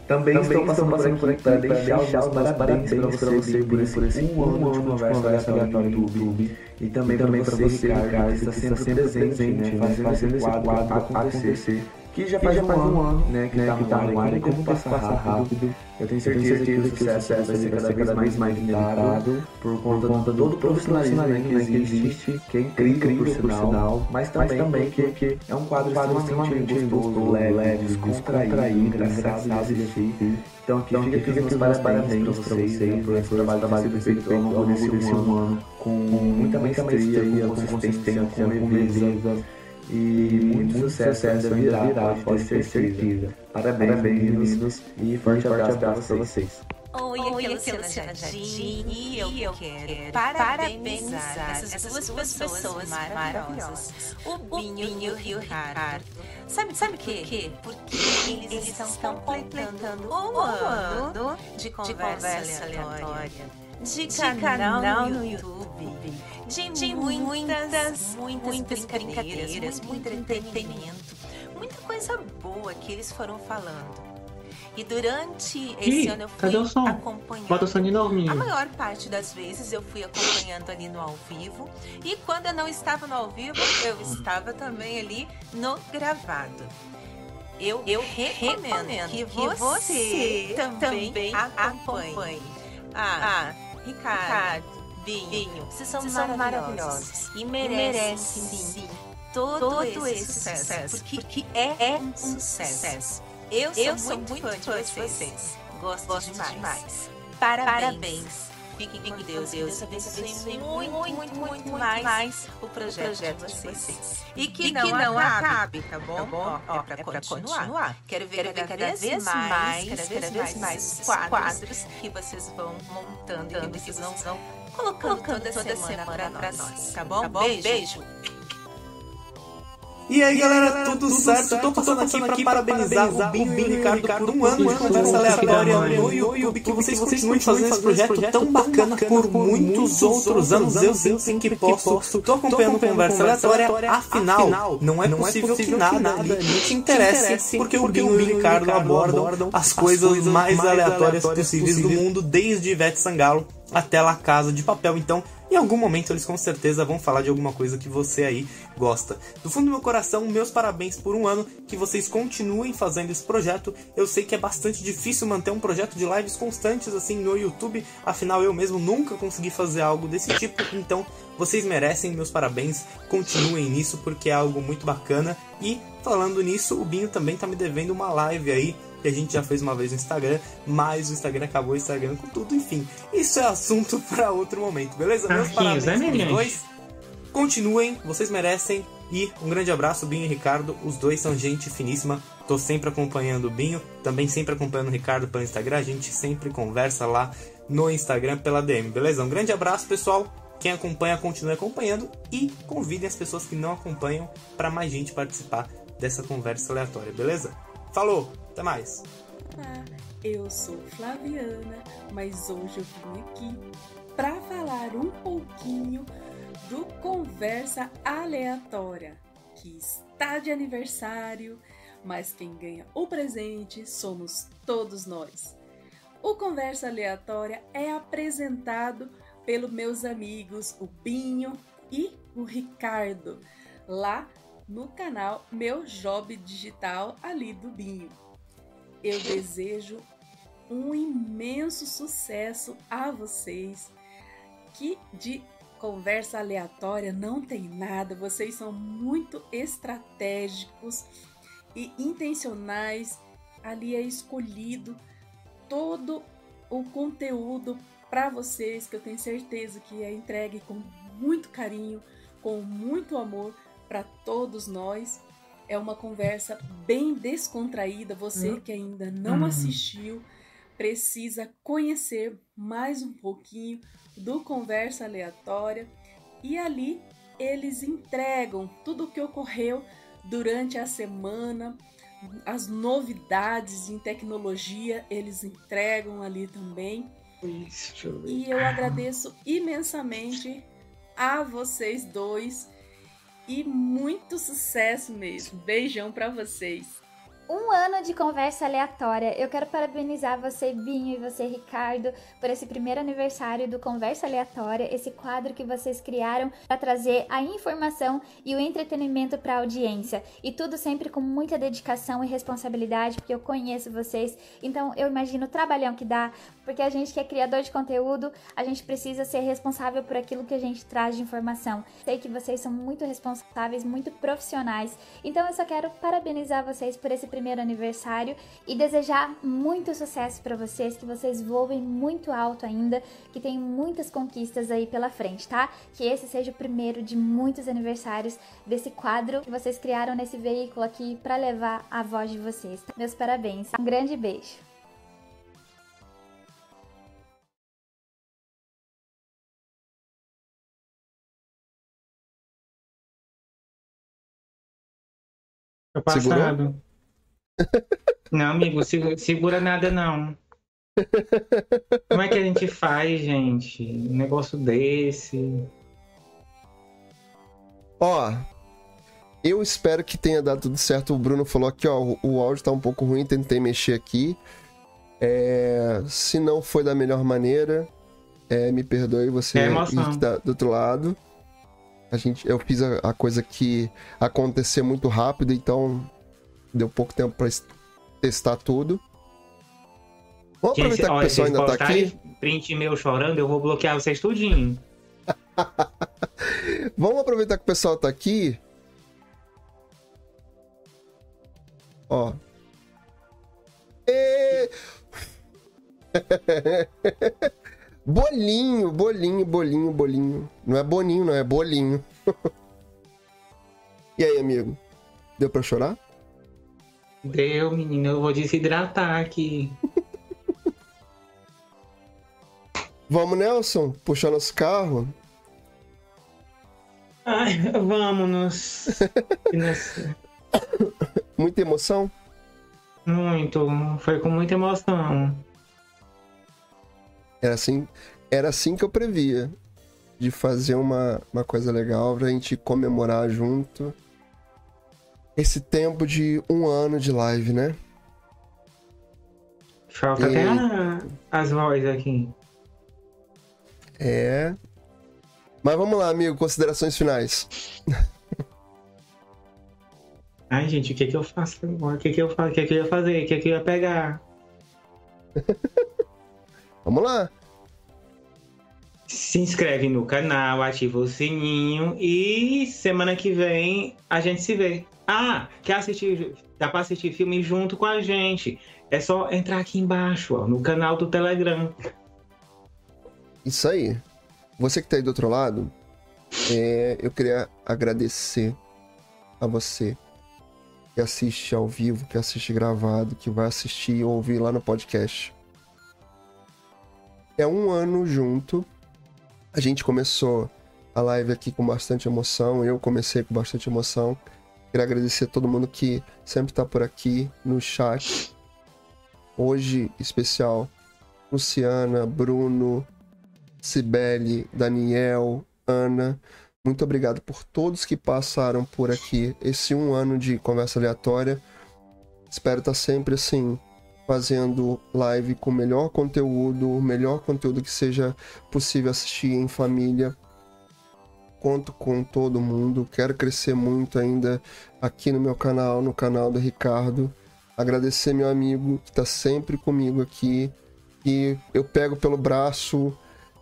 [SPEAKER 6] Também, estou passando, por aqui para deixar os meus parabéns para você por esse, por esse um ano de conversa aleatória no YouTube. E também, também para você, Ricardo, que está sempre presente, né, fazendo esse quadro acontecer. Que já faz, um, ano, né, que está no ar e como passar rápido. Eu tenho certeza que o sucesso vai ser cada vez mais, mais limitado por conta de todo o profissionalismo né, que existe, que é incrível, por sinal, mas também, também porque é um quadro, extremamente gostoso, leve, descontraído, engraçado de assistir. Então aqui, então, fica, fica aqui os parabéns para vocês, né, por esse trabalho, trabalho que feito ao longo desse um ano, com muita maestria, com consistência, com leveza. E muito sucesso ainda virá, virá pode ter certeza. Parabéns, Parabéns meninos, e forte abraço para vocês.
[SPEAKER 7] Oi, aqui é a Luciana Jardim e eu, quero parabenizar essas duas pessoas, maravilhosas, o Binho e o Ricardo. Sabe, sabe o quê? Porque eles, estão completando um ano de conversa, aleatória, de, canal, no YouTube, de, de muitas, muitas, muitas brincadeiras, muito entretenimento, muita coisa boa que eles foram falando. E durante esse
[SPEAKER 2] Ih,
[SPEAKER 7] ano eu fui acompanhando.
[SPEAKER 2] Bota o som de novo,
[SPEAKER 7] A maior parte das vezes eu fui acompanhando ali no ao vivo. E quando eu não estava no ao vivo, eu estava também ali no gravado. Eu, eu recomendo, que, você, também, acompanhe. Ah, Ricardo, Binho, vocês são,
[SPEAKER 5] são
[SPEAKER 7] maravilhosos. E merecem, sim, todo, esse sucesso, porque, é, um sucesso. Eu sou, Eu sou muito, fã de vocês. vocês. Gosto, Gosto demais. demais. Parabéns. Parabéns. Fiquem com Deus. Deus abençoe muito, muito, muito, mais, o projeto, de, vocês. E que, não, acabe, tá bom? Tá bom? Ó, é para é continuar. continuar. Quero ver, cada, vez mais, cada vez, mais, quadros, que vocês vão montando e que vocês vão, colocando, toda, semana, semana para nós. Tá bom? Tá bom? Beijo.
[SPEAKER 8] E aí galera, tudo, tudo certo? certo? Tô passando, aqui, aqui para parabenizar o Binho e o Ricardo, Ricardo por um ano de conversa aleatória no YouTube, que vocês continuem fazendo esse projeto tão bacana por muitos outros anos. Eu sempre que posso, tô acompanhando conversa aleatória, afinal, não é possível que nada ali te interesse, porque o Binho e o Ricardo abordam as coisas mais aleatórias possíveis do mundo, desde Ivete Sangalo até La Casa de Papel. Então, em algum momento eles com certeza vão falar de alguma coisa que você aí gosta. Do fundo do meu coração, meus parabéns por um ano, que vocês continuem fazendo esse projeto. Eu sei que é bastante difícil manter um projeto de lives constantes assim no YouTube, afinal eu mesmo nunca consegui fazer algo desse tipo, então vocês merecem meus parabéns, continuem nisso porque é algo muito bacana. E falando nisso, o Binho também tá me devendo uma live aí que a gente já fez uma vez no Instagram, mas o Instagram acabou estragando com tudo, enfim. Isso é assunto para outro momento, beleza? Meus parabéns né, pros dois. Continuem, vocês merecem. E um grande abraço, Binho e Ricardo. Os dois são gente finíssima. Tô sempre acompanhando o Binho, também sempre acompanhando o Ricardo pelo Instagram. A gente sempre conversa lá no Instagram pela DM, beleza? Um grande abraço, pessoal. Quem acompanha, continue acompanhando e convidem as pessoas que não acompanham para mais gente participar dessa conversa aleatória, beleza? Falou! Até mais.
[SPEAKER 5] Olá, eu sou Flaviana, mas hoje eu vim aqui para falar um pouquinho do Conversa Aleatória, que está de aniversário, mas quem ganha o presente somos todos nós. O Conversa Aleatória é apresentado pelos meus amigos o Binho e o Ricardo, lá no canal Meu Job Digital ali do Binho eu desejo um imenso sucesso a vocês. Que de conversa aleatória não tem nada, vocês são muito estratégicos e intencionais. Ali é escolhido todo o conteúdo para vocês que eu tenho certeza que é entregue com muito carinho, com muito amor para todos nós. É uma conversa bem descontraída. Você uhum. que ainda não uhum. assistiu, precisa conhecer mais um pouquinho do Conversa Aleatória. E ali eles entregam tudo o que ocorreu durante a semana, as novidades em tecnologia, eles entregam ali também. Isso, eu e eu agradeço imensamente a vocês dois e muito sucesso mesmo. Beijão para vocês
[SPEAKER 9] um ano de conversa aleatória. Eu quero parabenizar você, Binho, e você, Ricardo, por esse primeiro aniversário do Conversa Aleatória, esse quadro que vocês criaram para trazer a informação e o entretenimento para a audiência. E tudo sempre com muita dedicação e responsabilidade, porque eu conheço vocês. Então eu imagino o trabalhão que dá, porque a gente que é criador de conteúdo, a gente precisa ser responsável por aquilo que a gente traz de informação. Sei que vocês são muito responsáveis, muito profissionais. Então eu só quero parabenizar vocês por esse primeiro aniversário e desejar muito sucesso para vocês, que vocês voem muito alto ainda, que tenham muitas conquistas aí pela frente, tá? Que esse seja o primeiro de muitos aniversários desse quadro que vocês criaram nesse veículo aqui para levar a voz de vocês. Meus parabéns. Um grande beijo.
[SPEAKER 2] Passado. Não, amigo, segura, segura nada não. Como é que a gente faz, gente? Um negócio desse.
[SPEAKER 1] Ó, eu espero que tenha dado tudo certo. O Bruno falou aqui, ó, o áudio tá um pouco ruim, tentei mexer aqui. É, se não foi da melhor maneira, é, me perdoe você
[SPEAKER 2] é
[SPEAKER 1] que tá do outro lado. A gente, eu fiz a, a coisa que acontecer muito rápido, então deu pouco tempo para testar tudo.
[SPEAKER 2] Vamos aproveitar gente, que o pessoal ainda tá aqui. Print meu chorando, eu vou bloquear vocês tudinho.
[SPEAKER 1] Vamos aproveitar que o pessoal tá aqui. Ó. E... bolinho, bolinho, bolinho, bolinho. Não é boninho, não, é bolinho. e aí, amigo? Deu pra chorar?
[SPEAKER 2] Deu, menino, eu vou desidratar aqui.
[SPEAKER 1] Vamos, Nelson? Puxar nosso carro?
[SPEAKER 2] Ai, vamos.
[SPEAKER 1] Muita emoção?
[SPEAKER 2] Muito. Foi com muita emoção.
[SPEAKER 1] Era assim, era assim que eu previa. De fazer uma, uma coisa legal pra gente comemorar junto. Esse tempo de um ano de live, né?
[SPEAKER 2] Falta até a, as vozes aqui.
[SPEAKER 1] É. Mas vamos lá, amigo, considerações finais.
[SPEAKER 2] Ai, gente, o que que eu faço agora? O que que eu faço? O que que eu ia fazer? O que que eu ia pegar?
[SPEAKER 1] vamos lá.
[SPEAKER 2] Se inscreve no canal, ativa o sininho e semana que vem a gente se vê. Ah, quer assistir? Dá pra assistir filme junto com a gente. É só entrar aqui embaixo, ó, no canal do Telegram.
[SPEAKER 1] Isso aí. Você que tá aí do outro lado, é, eu queria agradecer a você que assiste ao vivo, que assiste gravado, que vai assistir ou ouvir lá no podcast. É um ano junto. A gente começou a live aqui com bastante emoção. Eu comecei com bastante emoção. Queria agradecer a todo mundo que sempre tá por aqui no chat. Hoje, especial, Luciana, Bruno, Cibele, Daniel, Ana. Muito obrigado por todos que passaram por aqui esse um ano de conversa aleatória. Espero estar sempre assim, fazendo live com o melhor conteúdo, o melhor conteúdo que seja possível assistir em família. Conto com todo mundo, quero crescer muito ainda aqui no meu canal, no canal do Ricardo. Agradecer meu amigo que está sempre comigo aqui, e eu pego pelo braço,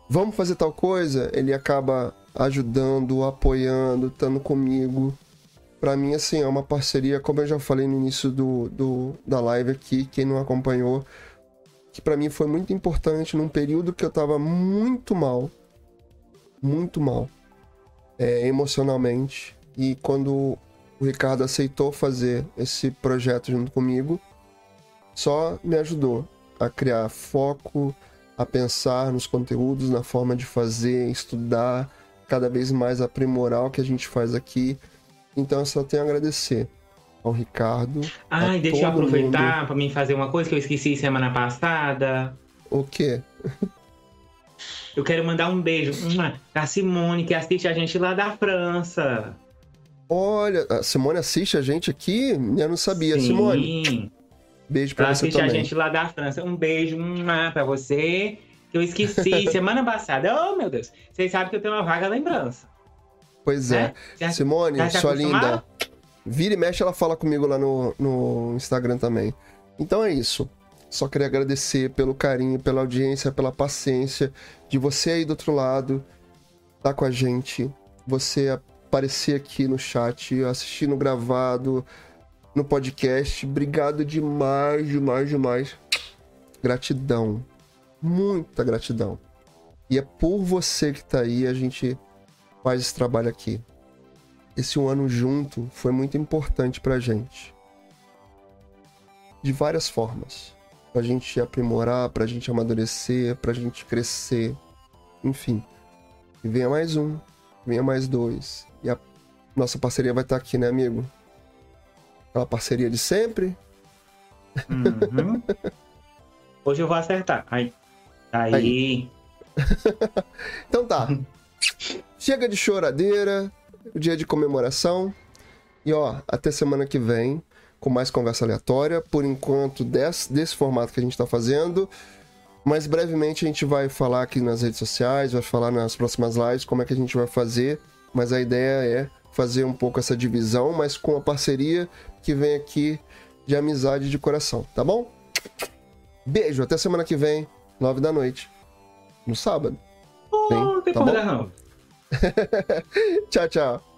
[SPEAKER 1] vamos fazer tal coisa, ele acaba ajudando, apoiando, estando comigo. Para mim, assim, é uma parceria, como eu já falei no início do, do da live aqui, quem não acompanhou, que para mim foi muito importante num período que eu tava muito mal, muito mal, é, emocionalmente. E quando o Ricardo aceitou fazer esse projeto junto comigo, só me ajudou a criar foco, a pensar nos conteúdos, na forma de fazer, estudar, cada vez mais aprimorar o que a gente faz aqui. Então eu só tenho a agradecer ao Ricardo.
[SPEAKER 2] Ai, deixa eu aproveitar para mim fazer uma coisa que eu esqueci semana passada.
[SPEAKER 1] O quê?
[SPEAKER 2] Eu quero mandar um beijo pra Simone, que assiste a gente lá da França.
[SPEAKER 1] Olha, a Simone assiste a gente aqui? Eu não sabia.
[SPEAKER 2] Sim.
[SPEAKER 1] Simone, beijo pra
[SPEAKER 2] Ela
[SPEAKER 1] você
[SPEAKER 2] assiste
[SPEAKER 1] também.
[SPEAKER 2] a gente lá da França. Um beijo pra você, eu esqueci semana passada. Oh, meu Deus. Vocês sabem que eu tenho uma vaga lembrança.
[SPEAKER 1] Pois é.
[SPEAKER 2] Já-
[SPEAKER 1] Simone,
[SPEAKER 2] já
[SPEAKER 1] sua linda. Vira e mexe, ela fala comigo lá no, no Instagram também. Então é isso. Só queria agradecer pelo carinho, pela audiência, pela paciência de você aí do outro lado, tá com a gente, você aparecer aqui no chat, assistindo gravado, no podcast. Obrigado demais, demais, demais. Gratidão. Muita gratidão. E é por você que tá aí, a gente faz esse trabalho aqui. Esse um ano junto foi muito importante pra gente. De várias formas. Pra gente aprimorar, pra gente amadurecer, pra gente crescer. Enfim. E venha mais um, venha mais dois. E a nossa parceria vai estar aqui, né, amigo? Aquela parceria de sempre.
[SPEAKER 2] Uhum. Hoje eu vou acertar. Aí. Aí.
[SPEAKER 1] Aí. Então tá. Chega de choradeira, o dia de comemoração. E ó, até semana que vem com mais conversa aleatória. Por enquanto, desse, desse formato que a gente tá fazendo. Mas brevemente a gente vai falar aqui nas redes sociais, vai falar nas próximas lives como é que a gente vai fazer. Mas a ideia é fazer um pouco essa divisão, mas com a parceria que vem aqui de amizade de coração, tá bom? Beijo, até semana que vem, nove da noite. No sábado.
[SPEAKER 2] Oh, tem
[SPEAKER 1] tá bom?
[SPEAKER 2] problema não.
[SPEAKER 1] tchau, tchau.